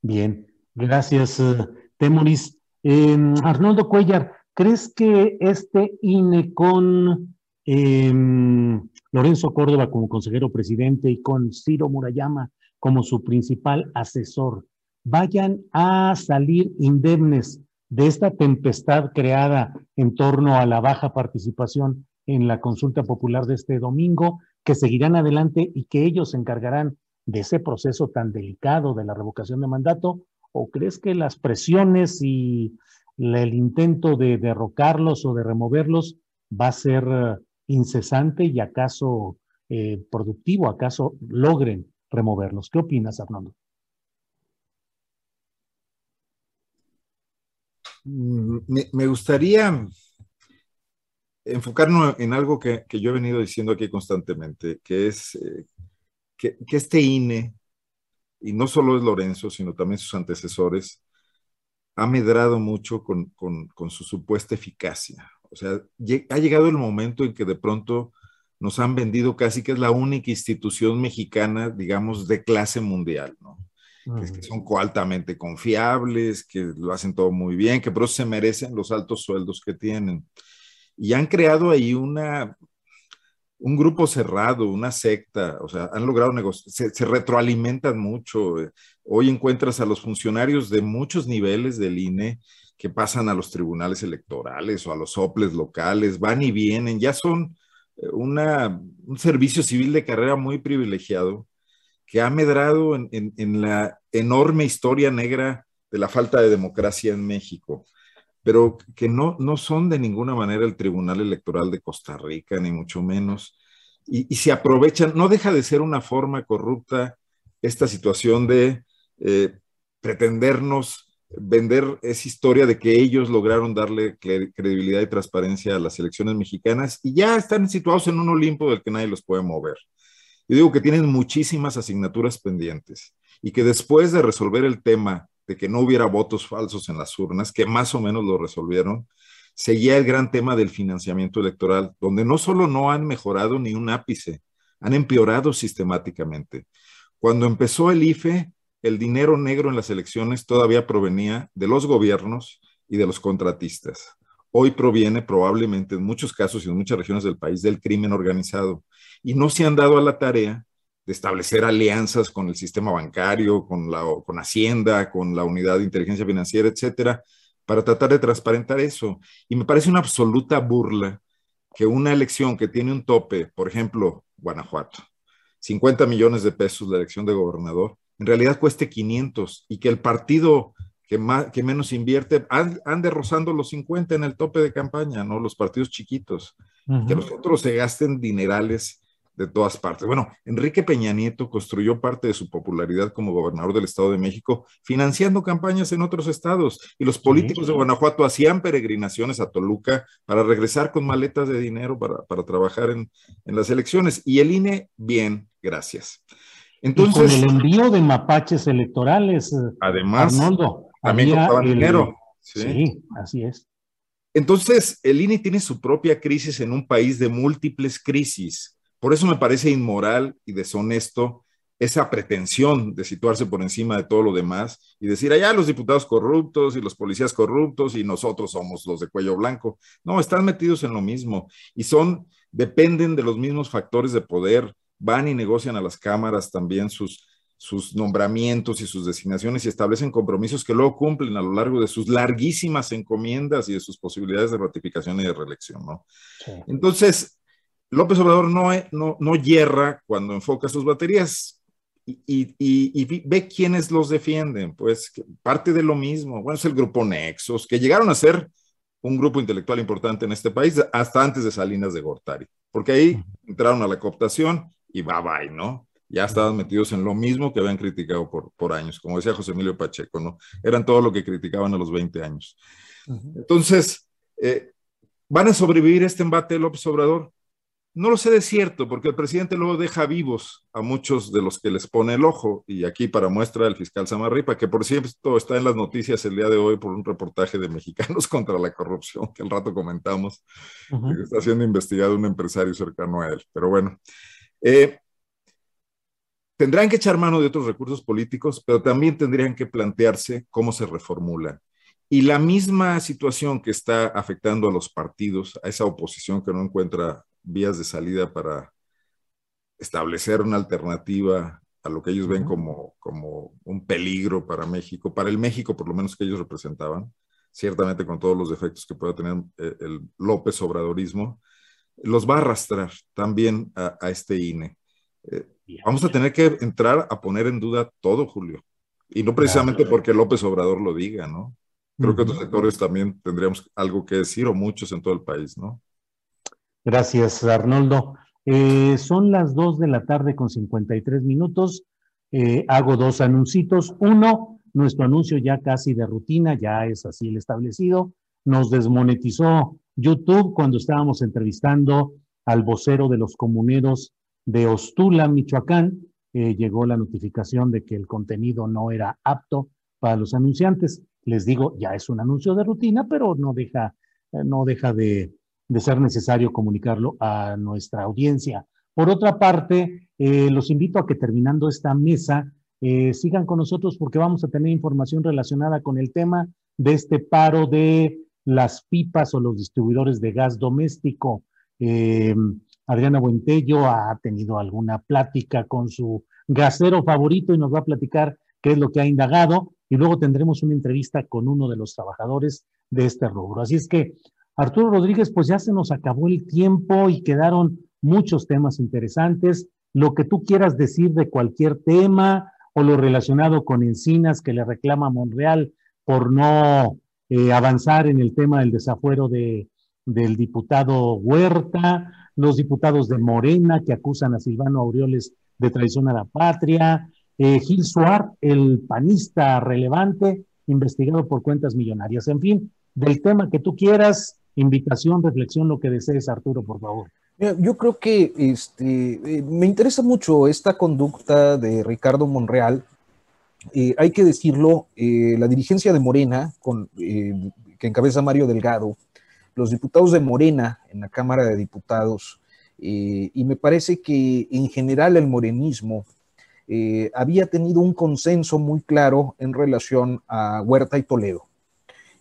Bien, gracias, uh, Temoris. Eh, Arnoldo Cuellar, ¿crees que este INE con eh, Lorenzo Córdoba como consejero presidente y con Ciro Murayama como su principal asesor, vayan a salir indemnes de esta tempestad creada en torno a la baja participación en la consulta popular de este domingo, que seguirán adelante y que ellos se encargarán de ese proceso tan delicado de la revocación de mandato? ¿O crees que las presiones y el intento de derrocarlos o de removerlos va a ser eh, incesante y acaso eh, productivo, acaso logren removerlos. ¿Qué opinas, Arnoldo? Mm, me, gustaría enfocarnos en algo que, yo he venido diciendo aquí constantemente, que es eh, que, este INE, y no solo es Lorenzo, sino también sus antecesores, ha medrado mucho con, con su supuesta eficacia. O sea, ha llegado el momento en que de pronto nos han vendido casi que es la única institución mexicana, digamos, de clase mundial, ¿no? que, son altamente confiables, que lo hacen todo muy bien, que por eso se merecen los altos sueldos que tienen. Y han creado ahí una, un grupo cerrado, una secta, o sea, han logrado negociar, se, retroalimentan mucho. Hoy encuentras a los funcionarios de muchos niveles del INE que pasan a los tribunales electorales o a los soples locales, van y vienen, ya son una, un servicio civil de carrera muy privilegiado que ha medrado en, la enorme historia negra de la falta de democracia en México, pero que no, no son de ninguna manera el Tribunal Electoral de Costa Rica, ni mucho menos, y, y se aprovechan, no deja de ser una forma corrupta esta situación de eh, pretendernos vender esa historia de que ellos lograron darle credibilidad y transparencia a las elecciones mexicanas y ya están situados en un Olimpo del que nadie los puede mover. Yo digo que tienen muchísimas asignaturas pendientes y que después de resolver el tema de que no hubiera votos falsos en las urnas, que más o menos lo resolvieron, seguía el gran tema del financiamiento electoral, donde no solo no han mejorado ni un ápice, han empeorado sistemáticamente. Cuando empezó el IFE, el dinero negro en las elecciones todavía provenía de los gobiernos y de los contratistas. Hoy proviene probablemente en muchos casos y en muchas regiones del país del crimen organizado. Y no se han dado a la tarea de establecer alianzas con el sistema bancario, con, la, con Hacienda, con la unidad de inteligencia financiera, etcétera, para tratar de transparentar eso. Y me parece una absoluta burla que una elección que tiene un tope, por ejemplo, Guanajuato, 50 millones de pesos la elección de gobernador, en realidad cueste 500 y que el partido que, más, que menos invierte ande rozando los 50 en el tope de campaña, ¿no? Los partidos chiquitos, que los otros se gasten dinerales de todas partes. Bueno, Enrique Peña Nieto construyó parte de su popularidad como gobernador del Estado de México financiando campañas en otros estados y los políticos de Guanajuato hacían peregrinaciones a Toluca para regresar con maletas de dinero para, para trabajar en, en las elecciones. Y el INE, bien, gracias. Entonces, con el envío de mapaches electorales, eh, además, Arnoldo, también el, dinero. ¿sí? ¿sí? así es. Entonces, el INE tiene su propia crisis en un país de múltiples crisis. Por eso me parece inmoral y deshonesto esa pretensión de situarse por encima de todo lo demás y decir, allá los diputados corruptos y los policías corruptos y nosotros somos los de cuello blanco. No, están metidos en lo mismo y son, dependen de los mismos factores de poder van y negocian a las cámaras también sus, sus nombramientos y sus designaciones y establecen compromisos que luego cumplen a lo largo de sus larguísimas encomiendas y de sus posibilidades de ratificación y de reelección, ¿no? Entonces, López Obrador no, no, no hierra cuando enfoca sus baterías. y, ve quiénes los defienden, pues parte de lo mismo. Bueno, es el grupo Nexos, que llegaron a ser un grupo intelectual importante en este país hasta antes de Salinas de Gortari, porque ahí entraron a la cooptación y bye bye, ¿no? Ya estaban metidos en lo mismo que habían criticado por, por años, como decía José Emilio Pacheco, ¿no? Eran todo lo que criticaban a los 20 años. Entonces, eh, ¿van a sobrevivir este embate de López Obrador? No lo sé de cierto, porque el presidente luego deja vivos a muchos de los que les pone el ojo, y aquí para muestra el fiscal Samarripa, que por cierto está en las noticias el día de hoy por un reportaje de Mexicanos contra la Corrupción, que al rato comentamos, que está siendo investigado un empresario cercano a él. Pero bueno, eh, tendrán que echar mano de otros recursos políticos, pero también tendrían que plantearse cómo se reformulan. Y la misma situación que está afectando a los partidos, a esa oposición que no encuentra vías de salida para establecer una alternativa a lo que ellos ven como, como un peligro para México, para el México por lo menos que ellos representaban, ciertamente con todos los defectos que pueda tener eh, el López Obradorismo, los va a arrastrar también a, este INE. Eh, vamos a tener que entrar a poner en duda todo, Julio. Y no precisamente porque López Obrador lo diga, ¿no? Creo que otros sectores también tendríamos algo que decir, o muchos en todo el país, ¿no? Gracias, Arnoldo. Eh, son las 2 de la tarde con 53 minutos. Eh, hago dos anuncios. Uno, nuestro anuncio ya casi de rutina, ya es así el establecido. Nos desmonetizó YouTube cuando estábamos entrevistando al vocero de los comuneros de Ostula, Michoacán. Eh, llegó la notificación de que el contenido no era apto para los anunciantes. Les digo, ya es un anuncio de rutina, pero no deja, no deja de, de ser necesario comunicarlo a nuestra audiencia. Por otra parte, eh, los invito a que terminando esta mesa eh, sigan con nosotros porque vamos a tener información relacionada con el tema de este paro de las pipas o los distribuidores de gas doméstico. Eh, Adriana Buentello ha tenido alguna plática con su gasero favorito y nos va a platicar qué es lo que ha indagado y luego tendremos una entrevista con uno de los trabajadores de este rubro. Así es que Arturo Rodríguez, pues ya se nos acabó el tiempo y quedaron muchos temas interesantes. Lo que tú quieras decir de cualquier tema o lo relacionado con Encinas que le reclama Monreal por no eh, avanzar en el tema del desafuero de, del diputado Huerta, los diputados de Morena que acusan a Silvano Aureoles de traición a la patria, eh, Gil Suárez, el panista relevante, investigado por cuentas millonarias. En fin, del tema que tú quieras, invitación, reflexión, lo que desees, Arturo, por favor. Yo creo que este, eh, me interesa mucho esta conducta de Ricardo Monreal. Eh, hay que decirlo, eh, la dirigencia de Morena, que encabeza Mario Delgado, los diputados de Morena en la Cámara de Diputados, y me parece que en general el morenismo había tenido un consenso muy claro en relación a Huerta y Toledo.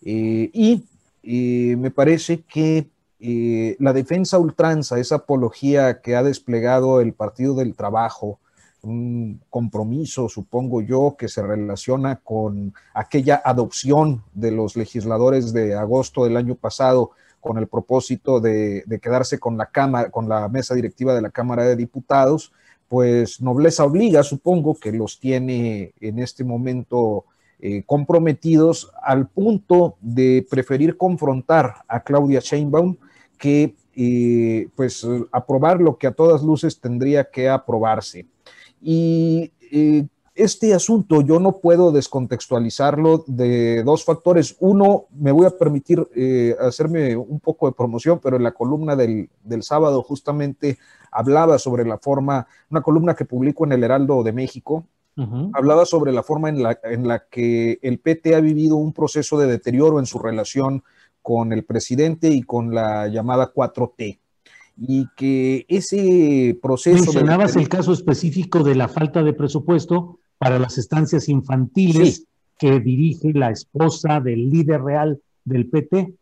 y me parece que eh, la defensa ultranza, esa apología que ha desplegado el Partido del Trabajo, un compromiso, supongo yo, que se relaciona con aquella adopción de los legisladores de agosto del año pasado con el propósito de, de quedarse con la Cámara, con la mesa directiva de la Cámara de Diputados, pues nobleza obliga, supongo que los tiene en este momento eh, comprometidos al punto de preferir confrontar a Claudia Sheinbaum que eh, pues aprobar lo que a todas luces tendría que aprobarse. Y eh, este asunto yo no puedo descontextualizarlo de dos factores. Uno, me voy a permitir hacerme un poco de promoción, pero en la columna del, del, sábado justamente hablaba sobre la forma, una columna que publico en el Heraldo de México, Hablaba sobre la forma en la, en la que el PT ha vivido un proceso de deterioro en su relación con el presidente y con la llamada 4T. Y que ese proceso... Mencionabas el caso específico de la falta de presupuesto para las estancias infantiles que dirige la esposa del líder real del PT.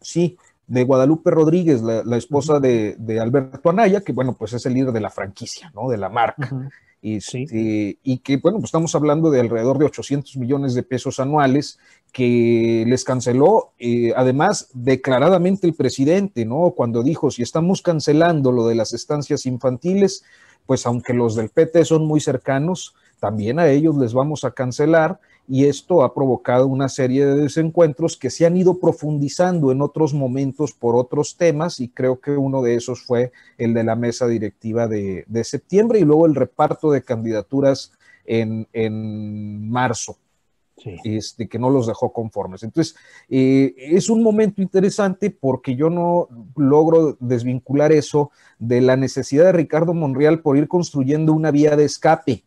Sí, de Guadalupe Rodríguez, la, esposa de, Alberto Anaya, que bueno, pues es el líder de la franquicia, ¿no? De la marca. Este, y que, bueno, pues estamos hablando de alrededor de 800 millones de pesos anuales que les canceló, eh, además, declaradamente el presidente, ¿no? Cuando dijo, si estamos cancelando lo de las estancias infantiles, pues aunque los del PT son muy cercanos, también a ellos les vamos a cancelar y esto ha provocado una serie de desencuentros que se han ido profundizando en otros momentos por otros temas y creo que uno de esos fue el de la mesa directiva de, septiembre y luego el reparto de candidaturas en, en marzo. Este, que no los dejó conformes. Entonces, eh, es un momento interesante porque yo no logro desvincular eso de la necesidad de Ricardo Monreal por ir construyendo una vía de escape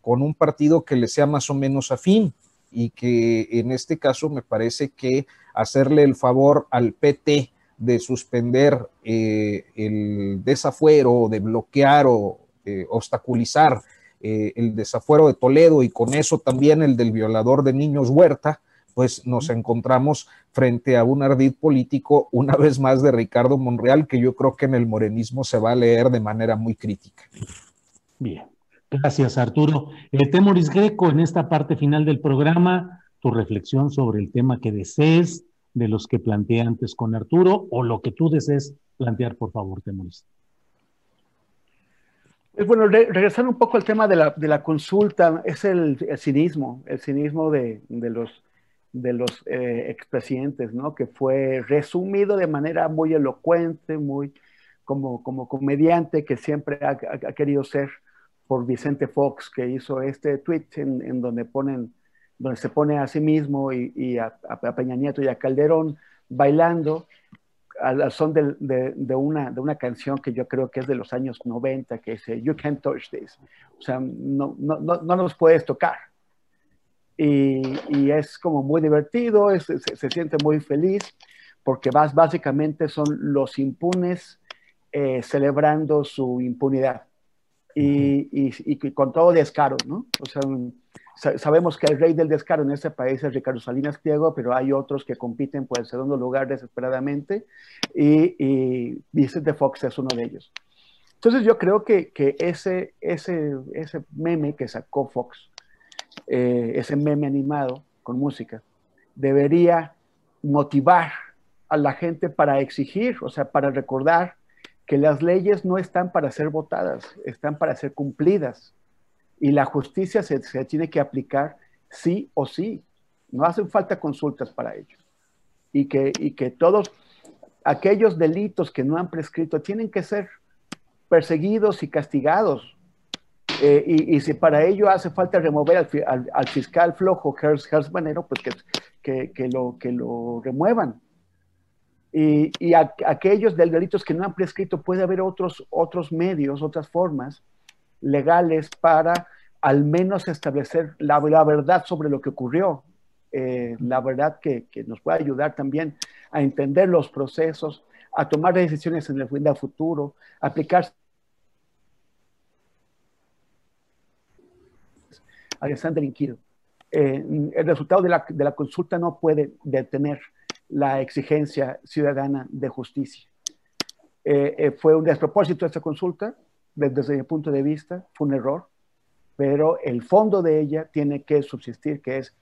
con un partido que le sea más o menos afín y que en este caso me parece que hacerle el favor al PT de suspender eh, el desafuero, de bloquear o eh, obstaculizar eh, el desafuero de Toledo y con eso también el del violador de niños Huerta, pues nos encontramos frente a un ardid político una vez más de Ricardo Monreal que yo creo que en el morenismo se va a leer de manera muy crítica. Bien, gracias Arturo. Eh, Temoris Greco, en esta parte final del programa, tu reflexión sobre el tema que desees de los que planteé antes con Arturo o lo que tú desees plantear, por favor, Temoris. Bueno, regresando un poco al tema de la, de la consulta, es el, cinismo, el cinismo de, de los, de los eh, expresidentes, ¿no? Que fue resumido de manera muy elocuente, muy como, como comediante que siempre ha, querido ser por Vicente Fox, que hizo este tweet en, en donde ponen, donde se pone a sí mismo y, y a, a Peña Nieto y a Calderón bailando al son de, de, una, de una canción que yo creo que es de los años 90, que dice, You can't touch this. O sea, no, no, no, no nos puedes tocar. Y, y, es como muy divertido, es, se, siente muy feliz, porque vas, básicamente son los impunes eh, celebrando su impunidad. Y, y, y, con todo descaro, ¿no? O sea, sabemos que el rey del descaro en este país es Ricardo Salinas Pliego, pero hay otros que compiten por el segundo lugar desesperadamente y, y Vicente Fox es uno de ellos. Entonces yo creo que, que ese, ese, ese meme que sacó Fox, eh, ese meme animado con música, debería motivar a la gente para exigir, o sea, para recordar que las leyes no están para ser votadas, están para ser cumplidas y la justicia se, tiene que aplicar sí o sí. No hacen falta consultas para ello. Y que, todos aquellos delitos que no han prescrito tienen que ser perseguidos y castigados. Eh, y, si para ello hace falta remover al, fiscal flojo Gers, Manero, pues que, lo, que lo remuevan. Y, aquellos delitos que no han prescrito, puede haber otros, otros medios, otras formas legales para al menos establecer la, verdad sobre lo que ocurrió, eh, la verdad que, nos puede ayudar también a entender los procesos, a tomar decisiones en el, futuro, aplicar a están delinquido. Eh, el resultado de la, de la, consulta no puede detener la exigencia ciudadana de justicia. Eh, fue un despropósito esta consulta, desde mi punto de vista, fue un error, pero el fondo de ella tiene que subsistir, que es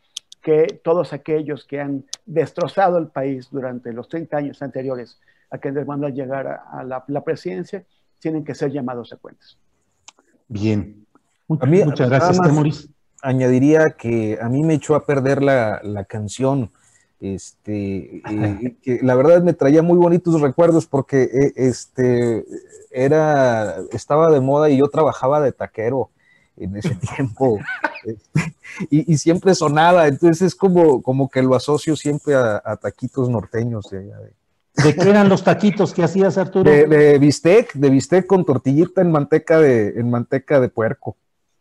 que todos aquellos que han destrozado el país durante los 30 años anteriores a que Andrés Manuel llegara a la, presidencia, tienen que ser llamados a cuentas. Bien. Muchas, gracias, Temoris. Añadiría que a mí me echó a perder la, la canción este, eh, que la verdad me traía muy bonitos recuerdos porque eh, este, era, estaba de moda y yo trabajaba de taquero en ese tiempo este, y, siempre sonaba, entonces es como, como que lo asocio siempre a, taquitos norteños. De, de, qué eran los taquitos que hacías, Arturo? De, bistec, de bistec con tortillita en manteca de, en manteca de puerco.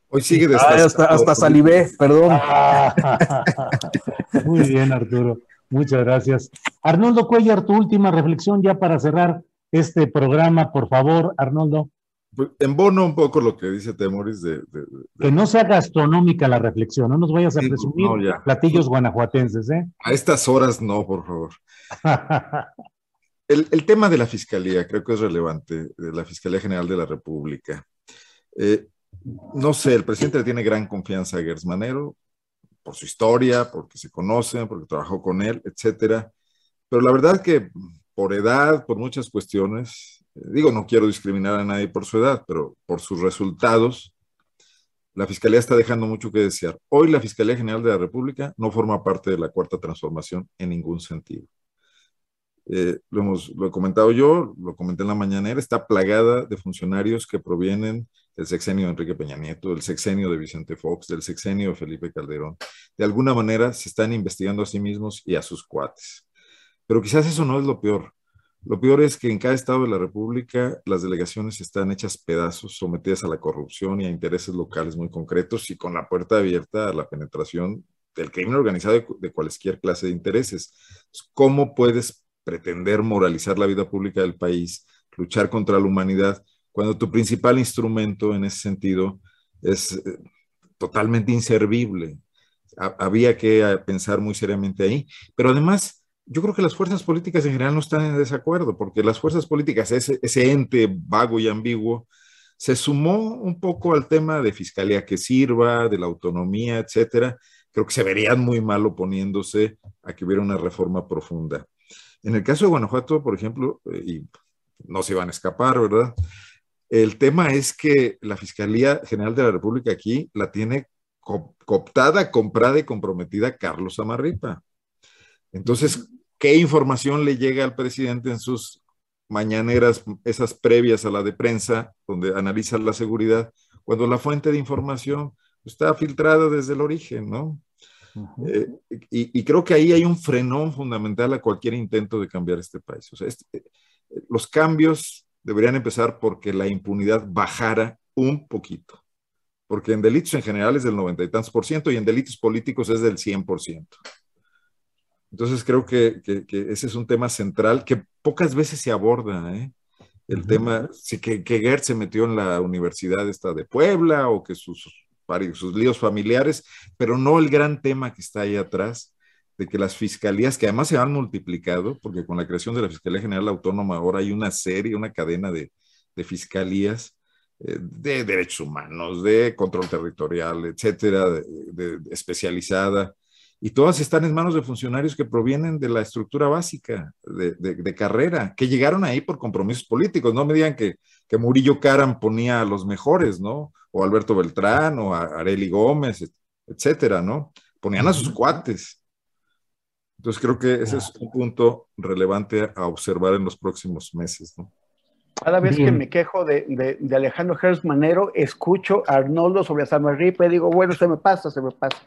Hoy sigue de hasta, hasta salivé, perdón. muy bien, Arturo. Muchas gracias. Arnoldo Cuellar, tu última reflexión ya para cerrar este programa, por favor, Arnoldo. Pues, en bono un poco lo que dice Temoris de, Que no sea gastronómica la reflexión, no nos vayas a presumir platillos guanajuatenses, ¿eh? A estas horas no, por favor. el, tema de la Fiscalía creo que es relevante, de la Fiscalía General de la República. Eh, no sé, el presidente le tiene gran confianza a Gersmanero, por su historia, porque se conocen, porque trabajó con él, etcétera. Pero la verdad que por edad, por muchas cuestiones, digo, no quiero discriminar a nadie por su edad, pero por sus resultados, la Fiscalía está dejando mucho que desear. Hoy la Fiscalía General de la República no forma parte de la Cuarta Transformación en ningún sentido. Eh, lo, hemos, lo he comentado yo, lo comenté en la mañanera, está plagada de funcionarios que provienen del sexenio de Enrique Peña Nieto, del sexenio de Vicente Fox, del sexenio de Felipe Calderón. De alguna manera se están investigando a sí mismos y a sus cuates. Pero quizás eso no es lo peor. Lo peor es que en cada estado de la República las delegaciones están hechas pedazos, sometidas a la corrupción y a intereses locales muy concretos y con la puerta abierta a la penetración del crimen organizado de, cualquier clase de intereses. ¿Cómo puedes pretender moralizar la vida pública del país, luchar contra la humanidad, cuando tu principal instrumento en ese sentido es eh, totalmente inservible? había que eh, pensar muy seriamente ahí, pero además yo creo que las fuerzas políticas en general no están en desacuerdo, porque las fuerzas políticas, ese, ese ente vago y ambiguo, se sumó un poco al tema de fiscalía que sirva, de la autonomía, etcétera. Creo que se verían muy mal oponiéndose a que hubiera una reforma profunda. En el caso de Guanajuato, por ejemplo, eh, y no se van a escapar, ¿verdad? El tema es que la Fiscalía General de la República aquí la tiene cooptada, comprada y comprometida Carlos Amarripa. Entonces, ¿qué información le llega al presidente en sus mañaneras, esas previas a la de prensa, donde analiza la seguridad, cuando la fuente de información está filtrada desde el origen, ¿no? Eh, y, creo que ahí hay un frenón fundamental a cualquier intento de cambiar este país. O sea, este, los cambios deberían empezar porque la impunidad bajara un poquito. Porque en delitos en general es del noventa y tantos por ciento y en delitos políticos es del 100 por ciento. Entonces creo que, ese es un tema central que pocas veces se aborda. ¿eh? El tema, sí, que, que Gert se metió en la universidad esta de Puebla o que sus, sus líos familiares, pero no el gran tema que está ahí atrás, de que las fiscalías, que además se han multiplicado, porque con la creación de la Fiscalía General Autónoma ahora hay una serie, una cadena de, fiscalías eh, de derechos humanos, de control territorial, etcétera, de especializada y todas están en manos de funcionarios que provienen de la estructura básica de, carrera, que llegaron ahí por compromisos políticos. No me digan que, que, Murillo Caram ponía a los mejores, ¿no? O Alberto Beltrán, o a Areli Gómez, etcétera, ¿no? Ponían a sus cuates. Entonces creo que ese es un punto relevante a observar en los próximos meses, ¿no? Cada vez que me quejo de, Alejandro Gers Manero, escucho a Arnoldo sobre Samarripa y digo, bueno, se me pasa, se me pasa.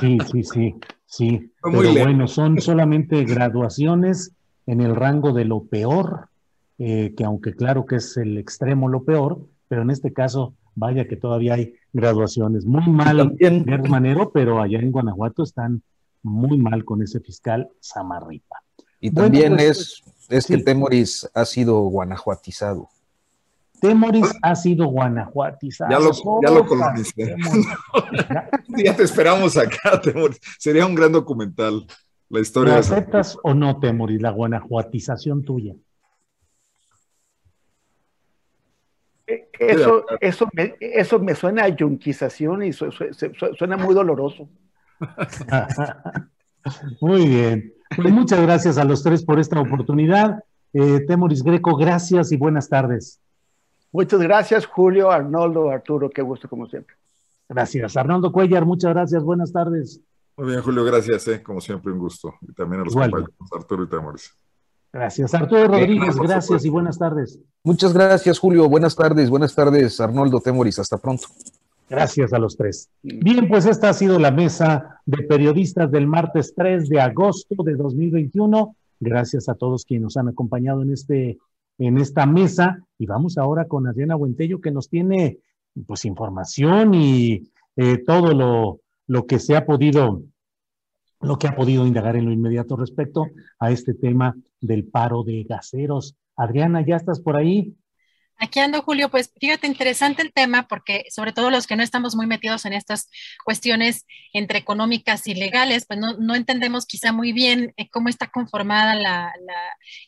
Sí, sí, sí, sí. Pero bueno, son solamente graduaciones en el rango de lo peor, eh, que aunque claro que es el extremo lo peor, pero en este caso, vaya que todavía hay graduaciones. Muy mal Gers Manero, pero allá en Guanajuato están muy mal con ese fiscal Samarripa. Y también pues, es es que Temoris ha sido guanajuatizado. Temoris ha sido guanajuatizado. Ya lo, ya lo ya te esperamos acá, Temoris. Sería un gran documental. La historia. ¿Lo aceptas o no, Temoris, la guanajuatización tuya? Eh, eso, eso, me, eso me suena a yunquización y suena muy doloroso. muy bien. Pues muchas gracias a los tres por esta oportunidad. Eh, Temoris Greco, gracias y buenas tardes. Muchas gracias, Julio, Arnoldo, Arturo, qué gusto como siempre. Gracias. Arnoldo Cuellar, muchas gracias, buenas tardes. Muy bien, Julio, gracias, eh, como siempre, un gusto. Y también a los compañeros Arturo y Temoris. Gracias. Arturo Rodríguez, gracias y buenas tardes. Muchas gracias, Julio. Buenas tardes, buenas tardes, Arnoldo Temoris. Hasta pronto. Gracias a los tres. Bien, pues esta ha sido la mesa de periodistas del martes 3 de agosto de 2021. Gracias a todos quienes nos han acompañado en, este, en esta mesa. Y vamos ahora con Adriana Buentello, que nos tiene pues información y eh, todo lo, lo que se ha podido lo que ha podido indagar en lo inmediato respecto a este tema del paro de gaseros. Adriana, ¿ya estás por ahí? Aquí ando, Julio. Pues fíjate, interesante el tema porque sobre todo los que no estamos muy metidos en estas cuestiones entre económicas y legales, pues no, entendemos quizá muy bien eh, cómo está conformada la,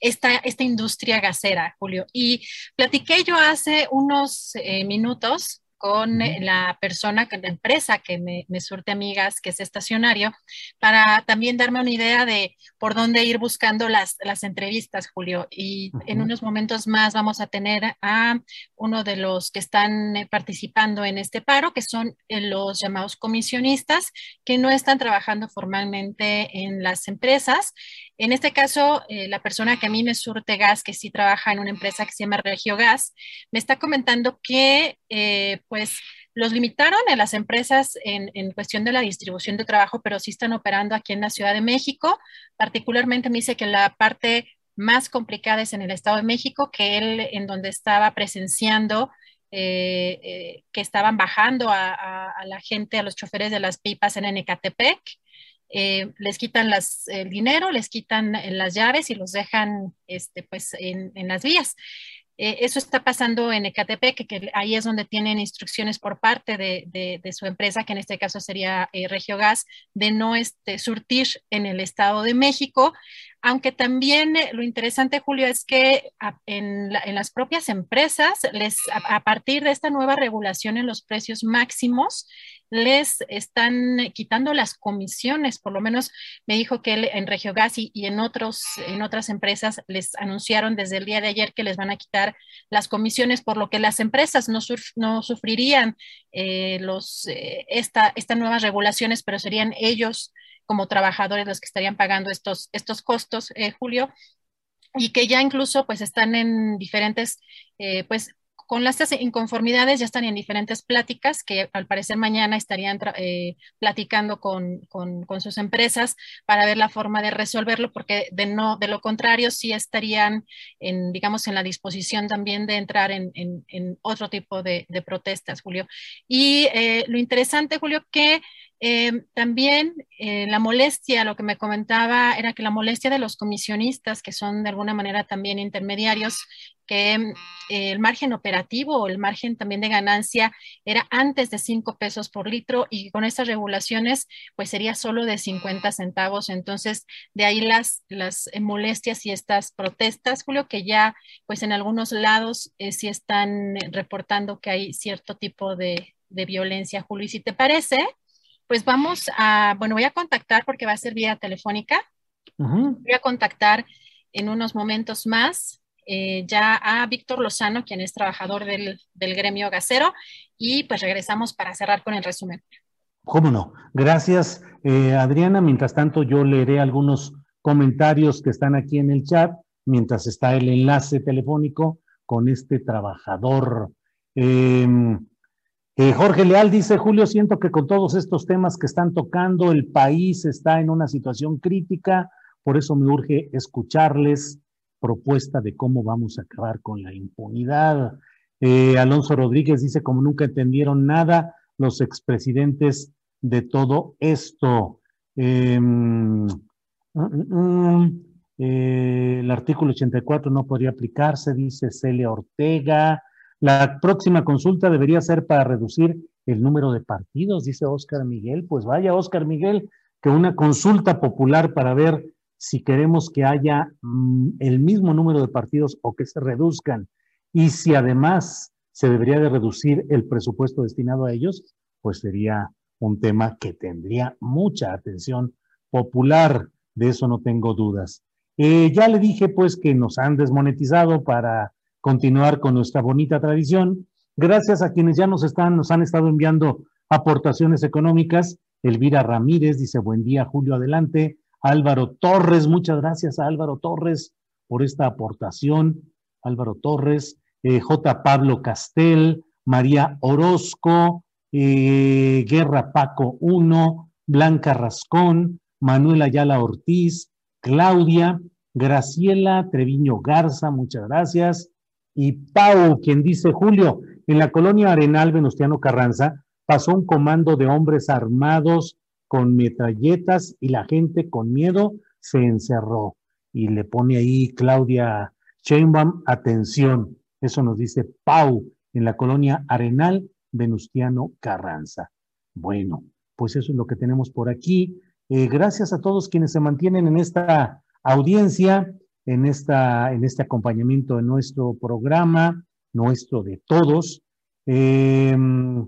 esta, esta industria gasera, Julio. Y platiqué yo hace unos eh, minutos con la persona, con la empresa que me, surte amigas, que es estacionario, para también darme una idea de por dónde ir buscando las, las entrevistas, Julio. Y en unos momentos más vamos a tener a uno de los que están eh, participando en este paro, que son eh, los llamados comisionistas, que no están trabajando formalmente en las empresas. En este caso, eh, la persona que a mí me surte gas, que sí trabaja en una empresa que se llama Regio Gas, me está comentando que pues los limitaron en las empresas en, cuestión de la distribución de trabajo, pero sí están operando aquí en la Ciudad de México. Particularmente me dice que la parte más complicadas en el Estado de México, que él en donde estaba presenciando eh, eh, que estaban bajando a, la gente, a los choferes de las pipas en Ecatepec, eh, les quitan el dinero, les quitan las llaves y los dejan este, pues, en, en las vías. Eh, eso está pasando en Ecatepec, que, ahí es donde tienen instrucciones por parte de, su empresa, que en este caso sería eh, Regiogas, de no este, surtir en el Estado de México. Aunque también eh, lo interesante, Julio, es que en, las propias empresas, les, a, partir de esta nueva regulación en los precios máximos, les están quitando las comisiones. Por lo menos me dijo que en Regiogas y, y en, otros, en otras empresas les anunciaron desde el día de ayer que les van a quitar las comisiones, por lo que las empresas no, sufrirían eh, los, eh, esta, estas nuevas regulaciones, pero serían ellos como trabajadores los que estarían pagando estos, estos costos, eh, Julio, y que ya incluso pues están en diferentes, pues con las inconformidades ya están en diferentes pláticas que al parecer mañana estarían eh, platicando con, sus empresas para ver la forma de resolverlo, porque de, no, de lo contrario sí estarían en, digamos, en la disposición también de entrar en, otro tipo de, protestas, Julio. Y eh, lo interesante, Julio, que eh, también la molestia, lo que me comentaba era que la molestia de los comisionistas, que son de alguna manera también intermediarios, que eh, el margen operativo o el margen también de ganancia era antes de 5 pesos por litro y con estas regulaciones pues sería solo de 50 centavos. Entonces, de ahí las, las molestias y estas protestas, Julio, que ya pues en algunos lados eh, sí están reportando que hay cierto tipo de, violencia, Julio. Y si te parece, pues vamos a, bueno, voy a contactar porque va a ser vía telefónica. Voy a contactar en unos momentos más eh, ya a Víctor Lozano, quien es trabajador del, gremio gasero, y pues regresamos para cerrar con el resumen. ¿Cómo no? Gracias, eh, Adriana. Mientras tanto, yo leeré algunos comentarios que están aquí en el chat, mientras está el enlace telefónico con este trabajador. Em, eh, Jorge Leal dice, Julio, siento que con todos estos temas que están tocando, el país está en una situación crítica, por eso me urge escucharles propuesta de cómo vamos a acabar con la impunidad. Eh, Alonso Rodríguez dice, como nunca entendieron nada los expresidentes de todo esto. Em, mm, mm, mm, eh, el artículo 84 no podría aplicarse, dice Celia Ortega. La próxima consulta debería ser para reducir el número de partidos, dice Óscar Miguel. Pues vaya, Óscar Miguel, que una consulta popular para ver si queremos que haya mm, el mismo número de partidos o que se reduzcan y si además se debería de reducir el presupuesto destinado a ellos, pues sería un tema que tendría mucha atención popular, de eso no tengo dudas. Eh, ya le dije pues que nos han desmonetizado para continuar con nuestra bonita tradición. Gracias a quienes ya nos están, nos han estado enviando aportaciones económicas. Elvira Ramírez dice, buen día, Julio, adelante. Álvaro Torres, muchas gracias a Álvaro Torres por esta aportación. Álvaro Torres, eh, J. Pablo Castel, María Orozco, eh, Guerra Paco 1, Blanca Rascón, Manuel Ayala Ortiz, Claudia, Graciela Treviño Garza, muchas gracias. Y Pau, quien dice, Julio, en la colonia Arenal Venustiano Carranza pasó un comando de hombres armados con metralletas y la gente con miedo se encerró. Y le pone ahí Claudia Sheinbaum, atención. Eso nos dice Pau en la colonia Arenal Venustiano Carranza. Bueno, pues eso es lo que tenemos por aquí. Eh, gracias a todos quienes se mantienen en esta audiencia, en, esta, en este acompañamiento de nuestro programa, nuestro de todos. Em,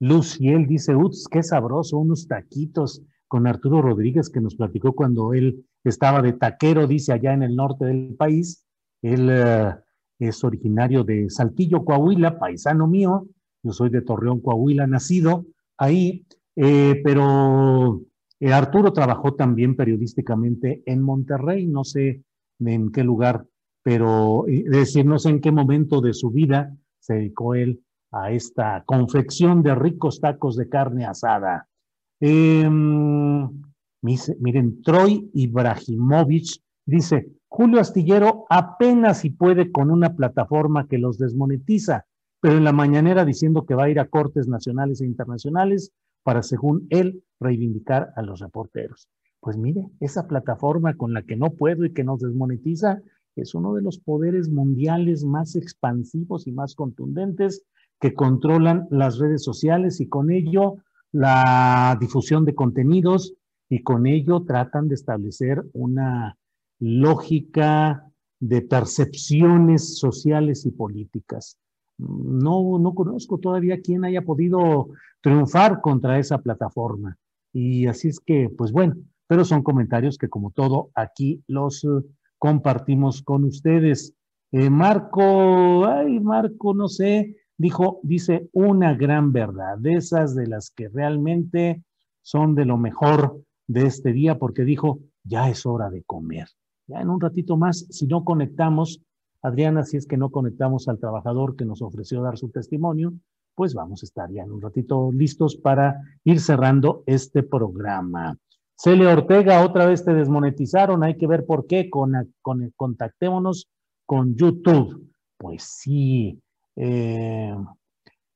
Luciel dice, ups, qué sabroso, unos taquitos con Arturo Rodríguez que nos platicó cuando él estaba de taquero, dice, allá en el norte del país. Él eh, es originario de Saltillo, Coahuila, paisano mío. Yo soy de Torreón, Coahuila, nacido ahí, eh, pero eh, Arturo trabajó también periodísticamente en Monterrey, no sé en qué lugar, pero es decir, no sé en qué momento de su vida se dedicó él a esta confección de ricos tacos de carne asada. Em, miren, Troy Ibrahimovic dice, Julio Astillero apenas si puede con una plataforma que los desmonetiza, pero en la mañanera diciendo que va a ir a cortes nacionales e internacionales para, según él, reivindicar a los reporteros. Pues mire, esa plataforma con la que no puedo y que nos desmonetiza es uno de los poderes mundiales más expansivos y más contundentes que controlan las redes sociales y con ello la difusión de contenidos y con ello tratan de establecer una lógica de percepciones sociales y políticas. No, no conozco todavía quién haya podido triunfar contra esa plataforma. Y así es que, pues bueno, pero son comentarios que como todo aquí los compartimos con ustedes. Eh, Marco, ay, Marco, no sé, dijo, dice una gran verdad, de esas de las que realmente son de lo mejor de este día, porque dijo, ya es hora de comer. Ya en un ratito más, si no conectamos, Adriana, si es que no conectamos al trabajador que nos ofreció dar su testimonio, pues vamos a estar ya en un ratito listos para ir cerrando este programa. Celia Ortega, otra vez te desmonetizaron, hay que ver por qué, con, con contactémonos con YouTube. Pues sí. Eh,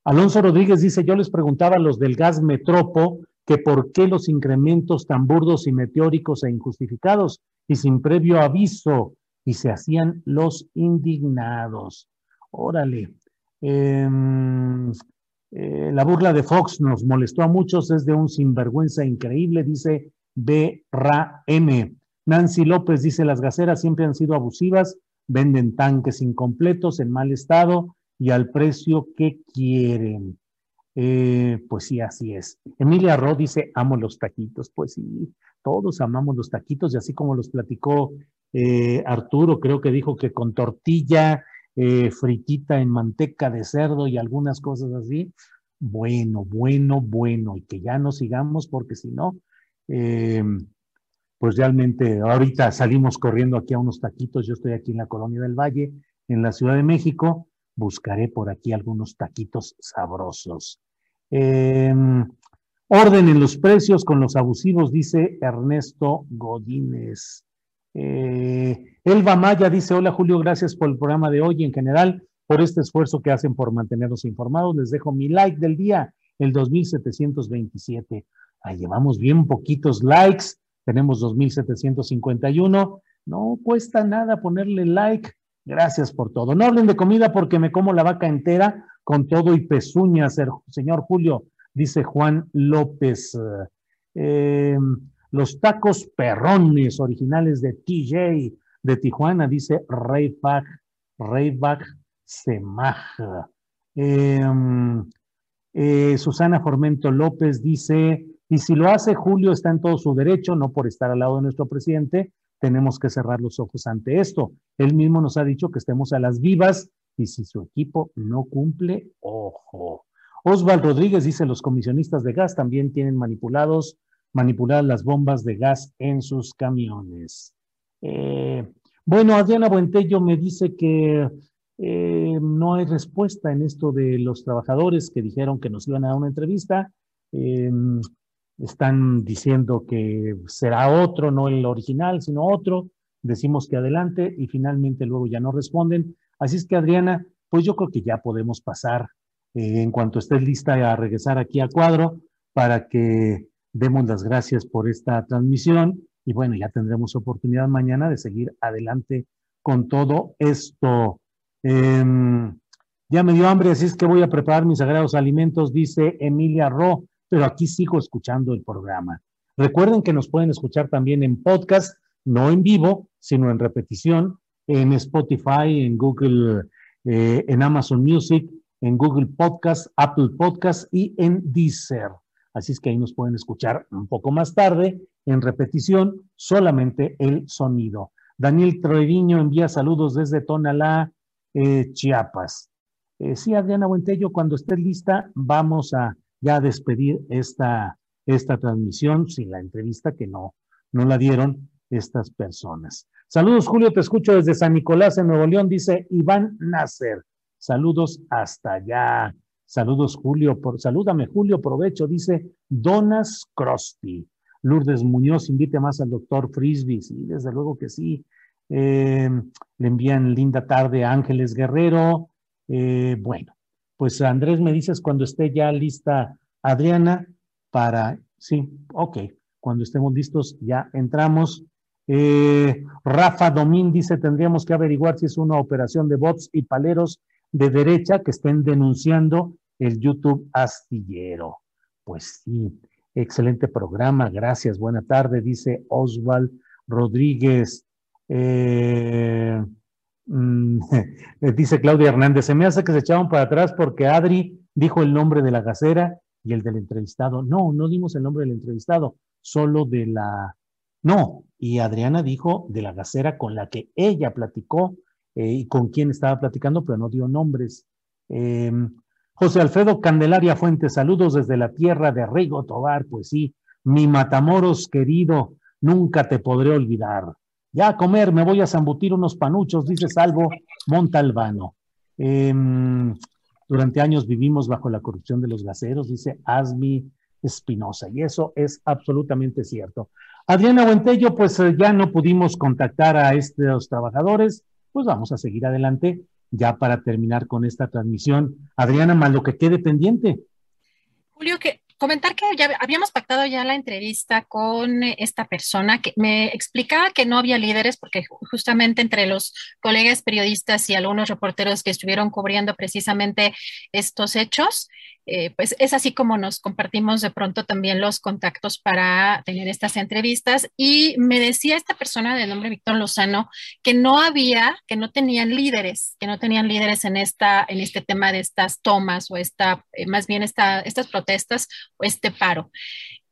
Alonso Rodríguez dice, yo les preguntaba a los del gas Metropo que por qué los incrementos tan burdos y meteóricos e injustificados y sin previo aviso y se hacían los indignados. Órale. Em, eh, la burla de Fox nos molestó a muchos, es de un sinvergüenza increíble, dice B. Ra M. Nancy López dice, las gaseras siempre han sido abusivas, venden tanques incompletos, en mal estado y al precio que quieren. Eh, pues sí, así es. Emilia Ro dice, amo los taquitos. Pues sí, todos amamos los taquitos y así como los platicó eh, Arturo, creo que dijo que con tortilla eh, fritita en manteca de cerdo y algunas cosas así. Bueno, bueno, bueno, y que ya no sigamos porque si no, eh, pues realmente ahorita salimos corriendo aquí a unos taquitos, yo estoy aquí en la Colonia del Valle, en la Ciudad de México, buscaré por aquí algunos taquitos sabrosos. Em, orden en los precios con los abusivos, dice Ernesto Godínez. Eh, Elba Maya dice, hola Julio, gracias por el programa de hoy en general por este esfuerzo que hacen por mantenernos informados. Les dejo mi like del día, el 2727. Ahí llevamos bien poquitos likes, tenemos 2751. No cuesta nada ponerle like. Gracias por todo. No hablen de comida porque me como la vaca entera con todo y pezuñas, señor Julio, dice Juan López. Eh, los tacos perrones originales de TJ de Tijuana, dice Rayback, Rayback Semaj. Em, eh, Susana Formento López dice, y si lo hace Julio está en todo su derecho, no por estar al lado de nuestro presidente, tenemos que cerrar los ojos ante esto. Él mismo nos ha dicho que estemos a las vivas y si su equipo no cumple, ojo. Osval Rodríguez dice, los comisionistas de gas también tienen manipulados manipular las bombas de gas en sus camiones. Eh, bueno, Adriana Buentello me dice que eh, no hay respuesta en esto de los trabajadores que dijeron que nos iban a dar una entrevista. Eh, están diciendo que será otro, no el original, sino otro. Decimos que adelante y finalmente luego ya no responden. Así es que Adriana, pues yo creo que ya podemos pasar en cuanto estés lista a regresar aquí a cuadro para que demos las gracias por esta transmisión y bueno, ya tendremos oportunidad mañana de seguir adelante con todo esto. Em, ya me dio hambre, así es que voy a preparar mis sagrados alimentos, dice Emilia Ro, pero aquí sigo escuchando el programa. Recuerden que nos pueden escuchar también en podcast, no en vivo, sino en repetición, en Spotify, en Google, eh, en Amazon Music, en Google Podcast, Apple Podcast y en Deezer. Así es que ahí nos pueden escuchar un poco más tarde, en repetición, solamente el sonido. Daniel Treviño envía saludos desde Tonalá, eh, Chiapas. Eh, sí, Adriana Buentello, cuando estés lista, vamos a ya despedir esta, esta transmisión sin la entrevista que no, no la dieron estas personas. Saludos, Julio, te escucho desde San Nicolás, en Nuevo León, dice Iván Nasser. Saludos hasta allá. Saludos, Julio. Por, salúdame, Julio, provecho, dice Donas Crosti. Lourdes Muñoz invite más al doctor Frisby. Sí, desde luego que sí. Eh, le envían linda tarde a Ángeles Guerrero. Eh, bueno, pues Andrés, me dices cuando esté ya lista Adriana para, sí, ok, cuando estemos listos ya entramos. Eh, Rafa Domín dice, tendríamos que averiguar si es una operación de bots y paleros de derecha que estén denunciando el YouTube astillero. Pues sí, excelente programa, gracias, buena tarde, dice Oswald Rodríguez. Eh, dice Claudia Hernández, se me hace que se echaron para atrás porque Adri dijo el nombre de la gacera y el del entrevistado. No, no dimos el nombre del entrevistado, solo de la... No, y Adriana dijo de la gacera con la que ella platicó eh, y con quién estaba platicando, pero no dio nombres. Em, José Alfredo Candelaria Fuentes, saludos desde la tierra de Rigo Tobar, pues sí, mi Matamoros querido, nunca te podré olvidar. Ya a comer, me voy a zambutir unos panuchos, dice Salvo Montalbano. Em, durante años vivimos bajo la corrupción de los gaseros, dice Asmi Espinosa, y eso es absolutamente cierto. Adriana Buentello, pues eh, ya no pudimos contactar a estos trabajadores, pues vamos a seguir adelante ya para terminar con esta transmisión. Adriana, más lo que quede pendiente. Julio, que comentar que ya habíamos pactado ya la entrevista con esta persona que me explicaba que no había líderes porque justamente entre los colegas periodistas y algunos reporteros que estuvieron cubriendo precisamente estos hechos, eh, pues es así como nos compartimos de pronto también los contactos para tener estas entrevistas. Y me decía esta persona de nombre Víctor Lozano que no había, que no tenían líderes, que no tenían líderes en, esta, en este tema de estas tomas o esta, eh, más bien esta, estas protestas o este paro.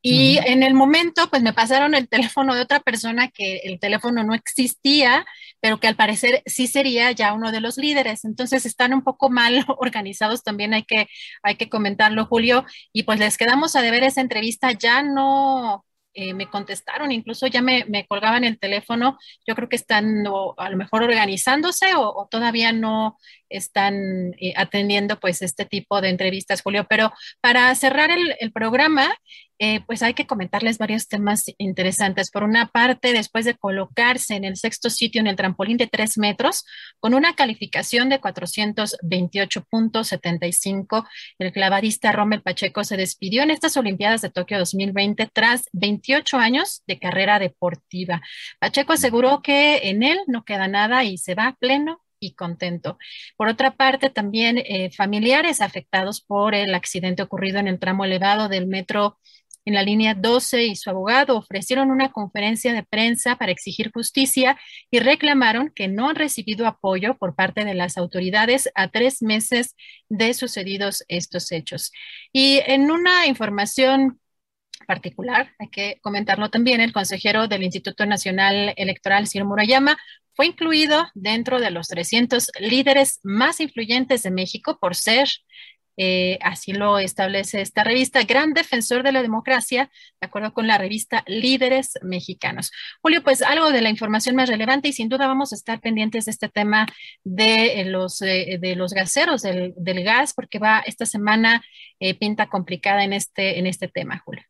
Y en el momento, pues me pasaron el teléfono de otra persona que el teléfono no existía, pero que al parecer sí sería ya uno de los líderes. Entonces están un poco mal organizados también, hay que, hay que comentarlo, Julio. Y pues les quedamos a deber esa entrevista, ya no, eh, me contestaron, incluso ya me, me, colgaban el teléfono. Yo creo que están a lo mejor organizándose o, todavía no están eh, atendiendo pues este tipo de entrevistas, Julio. Pero para cerrar el, programa, eh, pues hay que comentarles varios temas interesantes. Por una parte, después de colocarse en el sexto sitio en el trampolín de tres metros, con una calificación de 428.75, el clavadista Rommel Pacheco se despidió en estas Olimpiadas de Tokio 2020 tras 28 años de carrera deportiva. Pacheco aseguró que en él no queda nada y se va pleno y contento. Por otra parte, también eh, familiares afectados por el accidente ocurrido en el tramo elevado del metro en la línea 12 y su abogado ofrecieron una conferencia de prensa para exigir justicia y reclamaron que no han recibido apoyo por parte de las autoridades a tres meses de sucedidos estos hechos. Y en una información particular, hay que comentarlo también, el consejero del Instituto Nacional Electoral, Ciro Murayama, fue incluido dentro de los 300 líderes más influyentes de México por ser eh, así lo establece esta revista, gran defensor de la democracia, de acuerdo con la revista Líderes Mexicanos. Julio, pues algo de la información más relevante y sin duda vamos a estar pendientes de este tema de eh, los, eh, de los gaseros, del, gas, porque va esta semana pinta complicada en este, en este tema, Julio.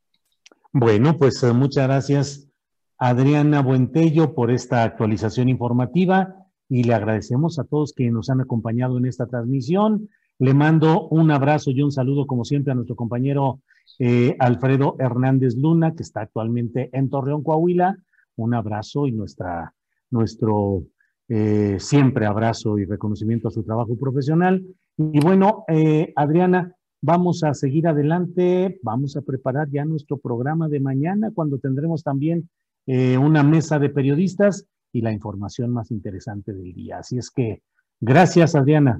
Bueno, pues muchas gracias, Adriana Buentello, por esta actualización informativa y le agradecemos a todos que nos han acompañado en esta transmisión. Le mando un abrazo y un saludo, como siempre, a nuestro compañero eh, Alfredo Hernández Luna, que está actualmente en Torreón, Coahuila. Un abrazo y nuestra, nuestro eh, siempre abrazo y reconocimiento a su trabajo profesional. Y bueno, eh, Adriana, vamos a seguir adelante, vamos a preparar ya nuestro programa de mañana, cuando tendremos también una mesa de periodistas y la información más interesante del día. Así es que, gracias, Adriana.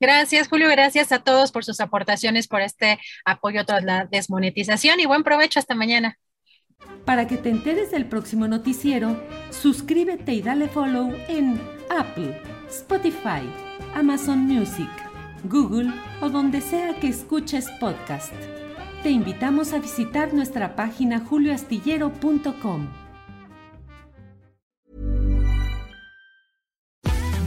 Gracias, Julio. Gracias a todos por sus aportaciones, por este apoyo tras la desmonetización y buen provecho hasta mañana. Para que te enteres del próximo noticiero, suscríbete y dale follow en Apple, Spotify, Amazon Music, Google o donde sea que escuches podcast. Te invitamos a visitar nuestra página julioastillero.com.